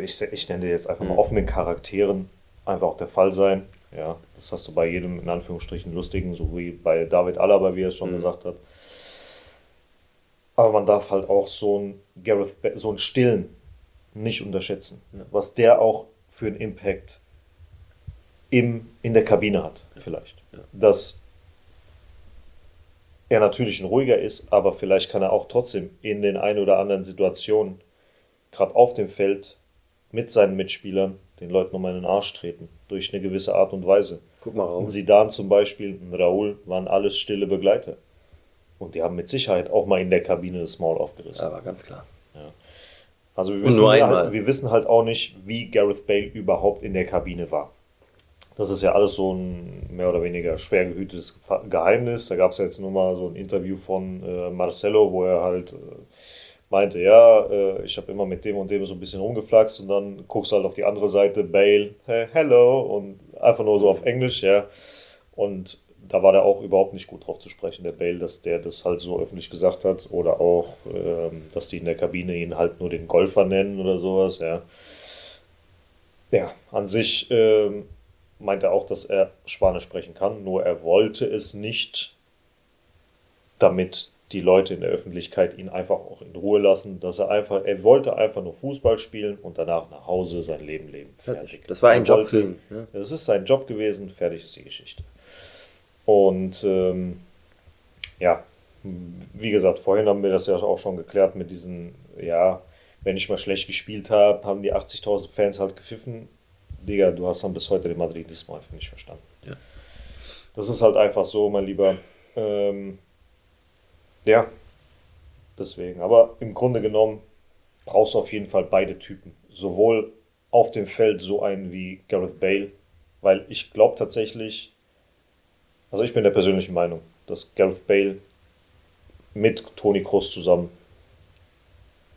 ich, ich nenne jetzt einfach mal mhm. offenen Charakteren einfach auch der Fall sein. Ja, das hast du bei jedem in Anführungsstrichen lustigen, so wie bei David Alaba, wie er es schon mhm. gesagt hat. Aber man darf halt auch so einen Gareth, so einen Stillen nicht unterschätzen. Ja. Was der auch für einen Impact im, in der Kabine hat, vielleicht. Ja. Dass er natürlich ein ruhiger ist, aber vielleicht kann er auch trotzdem in den ein oder anderen Situationen, gerade auf dem Feld, mit seinen Mitspielern, den Leuten nochmal in den Arsch treten. Durch eine gewisse Art und Weise. Guck mal raus. Ein Sidan zum Beispiel, ein Raoul waren alles stille Begleiter. Und die haben mit Sicherheit auch mal in der Kabine das Maul aufgerissen. Aber ganz klar. Ja. Also wir wissen, halt, wir wissen halt auch nicht, wie Gareth Bale überhaupt in der Kabine war. Das ist ja alles so ein mehr oder weniger schwer gehütetes Geheimnis. Da gab es jetzt nur mal so ein Interview von äh, Marcelo, wo er halt äh, meinte, ja, äh, ich habe immer mit dem und dem so ein bisschen rumgeflaxt und dann guckst du halt auf die andere Seite, Bale, hey, hello und einfach nur so auf Englisch, ja. Und da war der auch überhaupt nicht gut drauf zu sprechen, der Bale, dass der das halt so öffentlich gesagt hat. Oder auch, ähm, dass die in der Kabine ihn halt nur den Golfer nennen oder sowas, ja. Ja, an sich ähm, meint er auch, dass er Spanisch sprechen kann, nur er wollte es nicht, damit die Leute in der Öffentlichkeit ihn einfach auch in Ruhe lassen, dass er einfach, er wollte einfach nur Fußball spielen und danach nach Hause sein Leben leben. Fertig. Das war ein er Job wollte, für ihn. Ja. Das ist sein Job gewesen, fertig ist die Geschichte. Und ähm, ja, wie gesagt, vorhin haben wir das ja auch schon geklärt mit diesen, ja, wenn ich mal schlecht gespielt habe, haben die 80.000 Fans halt gepfiffen. Digga, du hast dann bis heute den Madridismo einfach nicht verstanden. Ja. Das ist halt einfach so, mein Lieber. Ähm, ja, deswegen. Aber im Grunde genommen brauchst du auf jeden Fall beide Typen. Sowohl auf dem Feld so einen wie Gareth Bale, weil ich glaube tatsächlich, also ich bin der persönlichen Meinung, dass Gareth Bale mit Toni Kroos zusammen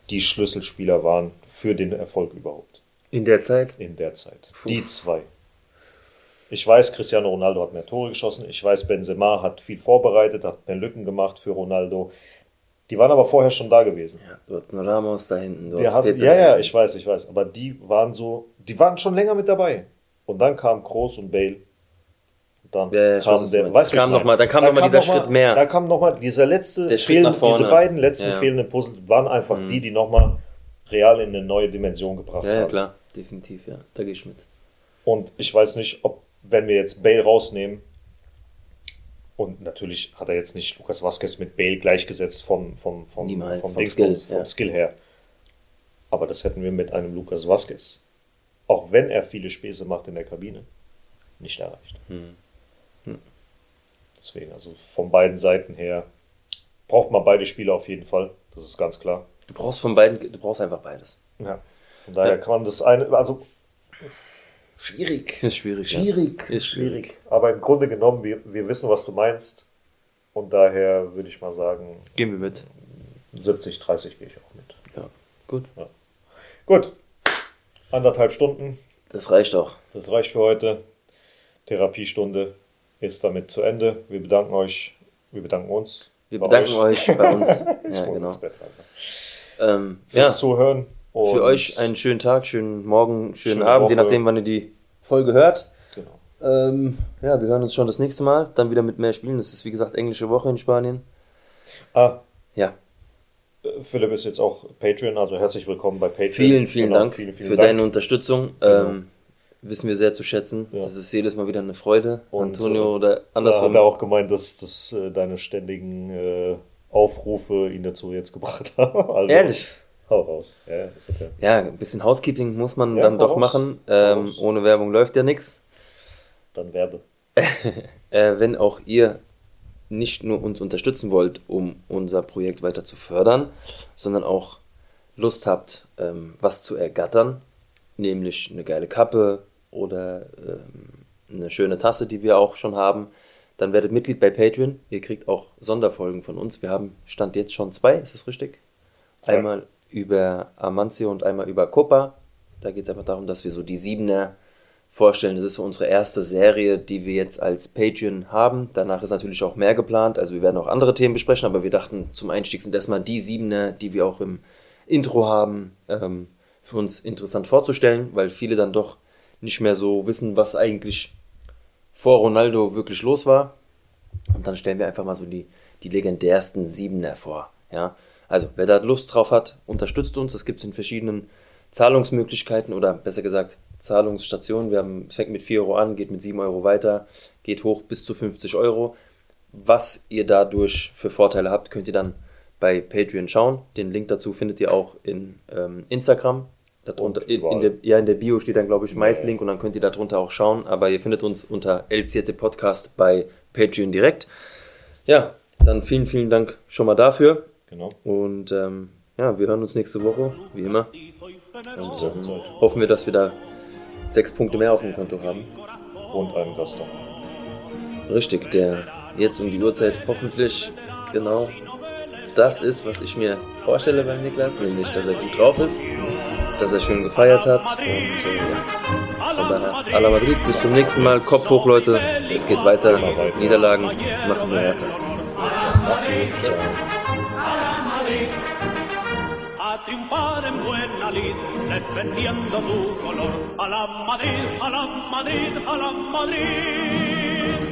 die Schlüsselspieler waren für den Erfolg überhaupt. In der Zeit? In der Zeit. Puh. Die zwei. Ich weiß, Cristiano Ronaldo hat mehr Tore geschossen. Ich weiß, Benzema hat viel vorbereitet, hat mehr Lücken gemacht für Ronaldo. Die waren aber vorher schon da gewesen. Ja, du hast einen Ramos da hinten. Du hast ja, ja, ich weiß, ich weiß. Aber die waren so, die waren schon länger mit dabei. Und dann kam Kroos und Bale. Und dann ja, ja, kam der, weißt kam noch mal, dann kam nochmal dieser noch Schritt mehr. Da kam nochmal dieser letzte, der fehlende, diese beiden letzten ja. fehlenden Puzzle waren einfach mhm. die, die nochmal real in eine neue Dimension gebracht ja, haben. Ja, klar, definitiv, ja. Da gehe ich mit. Und ich weiß nicht, ob, wenn wir jetzt Bale rausnehmen, und natürlich hat er jetzt nicht Lukas Vazquez mit Bale gleichgesetzt vom, vom, vom, Niemals, vom, vom, Skill, vom, ja. Skill her. Aber das hätten wir mit einem Lukas Vazquez, auch wenn er viele Späße macht in der Kabine, nicht erreicht. Hm. Hm. Deswegen, also von beiden Seiten her braucht man beide Spiele auf jeden Fall. Das ist ganz klar. Du brauchst von beiden, du brauchst einfach beides. Ja. Von daher ja. kann man das eine, also Schwierig. Ist schwierig. Schwierig. Ja. Ist schwierig. Aber im Grunde genommen, wir, wir wissen, was du meinst. Und daher würde ich mal sagen. Gehen wir mit. 70, 30 gehe ich auch mit. Ja, gut. Ja. Gut. Anderthalb Stunden. Das reicht auch. Das reicht für heute. Therapiestunde ist damit zu Ende. Wir bedanken euch. Wir bedanken uns. Wir bedanken euch. euch bei uns. [laughs] ja, genau. Ähm, Fürs ja. Zuhören. Und Für euch einen schönen Tag, schönen Morgen, schönen, Abend, Woche. je nachdem, wann ihr die Folge hört. Genau. Ähm, ja, wir hören uns schon das nächste Mal, dann wieder mit mehr Spielen. Das ist wie gesagt englische Woche in Spanien. Ah. Ja. Äh, Philipp ist jetzt auch Patreon, also herzlich willkommen bei Patreon. Vielen, vielen genau, Dank vielen, vielen für Dank. deine Unterstützung. Genau. Ähm, wissen wir sehr zu schätzen. Ja. Das ist jedes Mal wieder eine Freude. Und, Antonio äh, oder andersrum. Da hat er auch gemeint, dass, dass äh, deine ständigen äh, Aufrufe ihn dazu jetzt gebracht [laughs] haben. Also, Ehrlich? Hau raus. Ja, ist okay. Ja, ein bisschen Housekeeping muss man ja, dann doch raus. machen. Ähm, ohne Werbung läuft ja nichts. [laughs] Dann Werbe. [laughs] äh, wenn auch ihr nicht nur uns unterstützen wollt, um unser Projekt weiter zu fördern, sondern auch Lust habt, ähm, was zu ergattern, nämlich eine geile Kappe oder ähm, eine schöne Tasse, die wir auch schon haben, dann werdet Mitglied bei Patreon. Ihr kriegt auch Sonderfolgen von uns. Wir haben Stand jetzt schon zwei, ist das richtig? Einmal über Amancio und einmal über Copa. Da geht es einfach darum, dass wir so die Siebener vorstellen. Das ist so unsere erste Serie, die wir jetzt als Patreon haben. Danach ist natürlich auch mehr geplant. Also wir werden auch andere Themen besprechen, aber wir dachten zum Einstieg sind erstmal die Siebener, die wir auch im Intro haben, ähm, für uns interessant vorzustellen, weil viele dann doch nicht mehr so wissen, was eigentlich vor Ronaldo wirklich los war. Und dann stellen wir einfach mal so die, die legendärsten Siebener vor. Ja, also, wer da Lust drauf hat, unterstützt uns. Das gibt es in verschiedenen Zahlungsmöglichkeiten oder besser gesagt Zahlungsstationen. Wir haben, fängt mit 4 Euro an, geht mit 7 Euro weiter, geht hoch bis zu 50 Euro. Was ihr dadurch für Vorteile habt, könnt ihr dann bei Patreon schauen. Den Link dazu findet ihr auch in ähm, Instagram. Darunter, in, in, der, ja, in der Bio steht dann, glaube ich, Mais-Link und dann könnt ihr darunter auch schauen. Aber ihr findet uns unter LCT Podcast bei Patreon direkt. Ja, dann vielen, vielen Dank schon mal dafür. Genau. Und ähm, ja, wir hören uns nächste Woche, wie immer. Und ähm, hoffen wir, dass wir da sechs Punkte mehr auf dem Konto haben. Und einen Gast Richtig, der jetzt um die Uhrzeit hoffentlich genau das ist, was ich mir vorstelle beim Niklas, nämlich, dass er gut drauf ist, dass er schön gefeiert hat und äh, ja. Von daher, a la Madrid, bis zum nächsten Mal, Kopf hoch, Leute, es geht weiter, Niederlagen machen wir härter. Ciao. Triunfar en buena lid, defendiendo tu color. A la Madrid, a la Madrid, a la Madrid.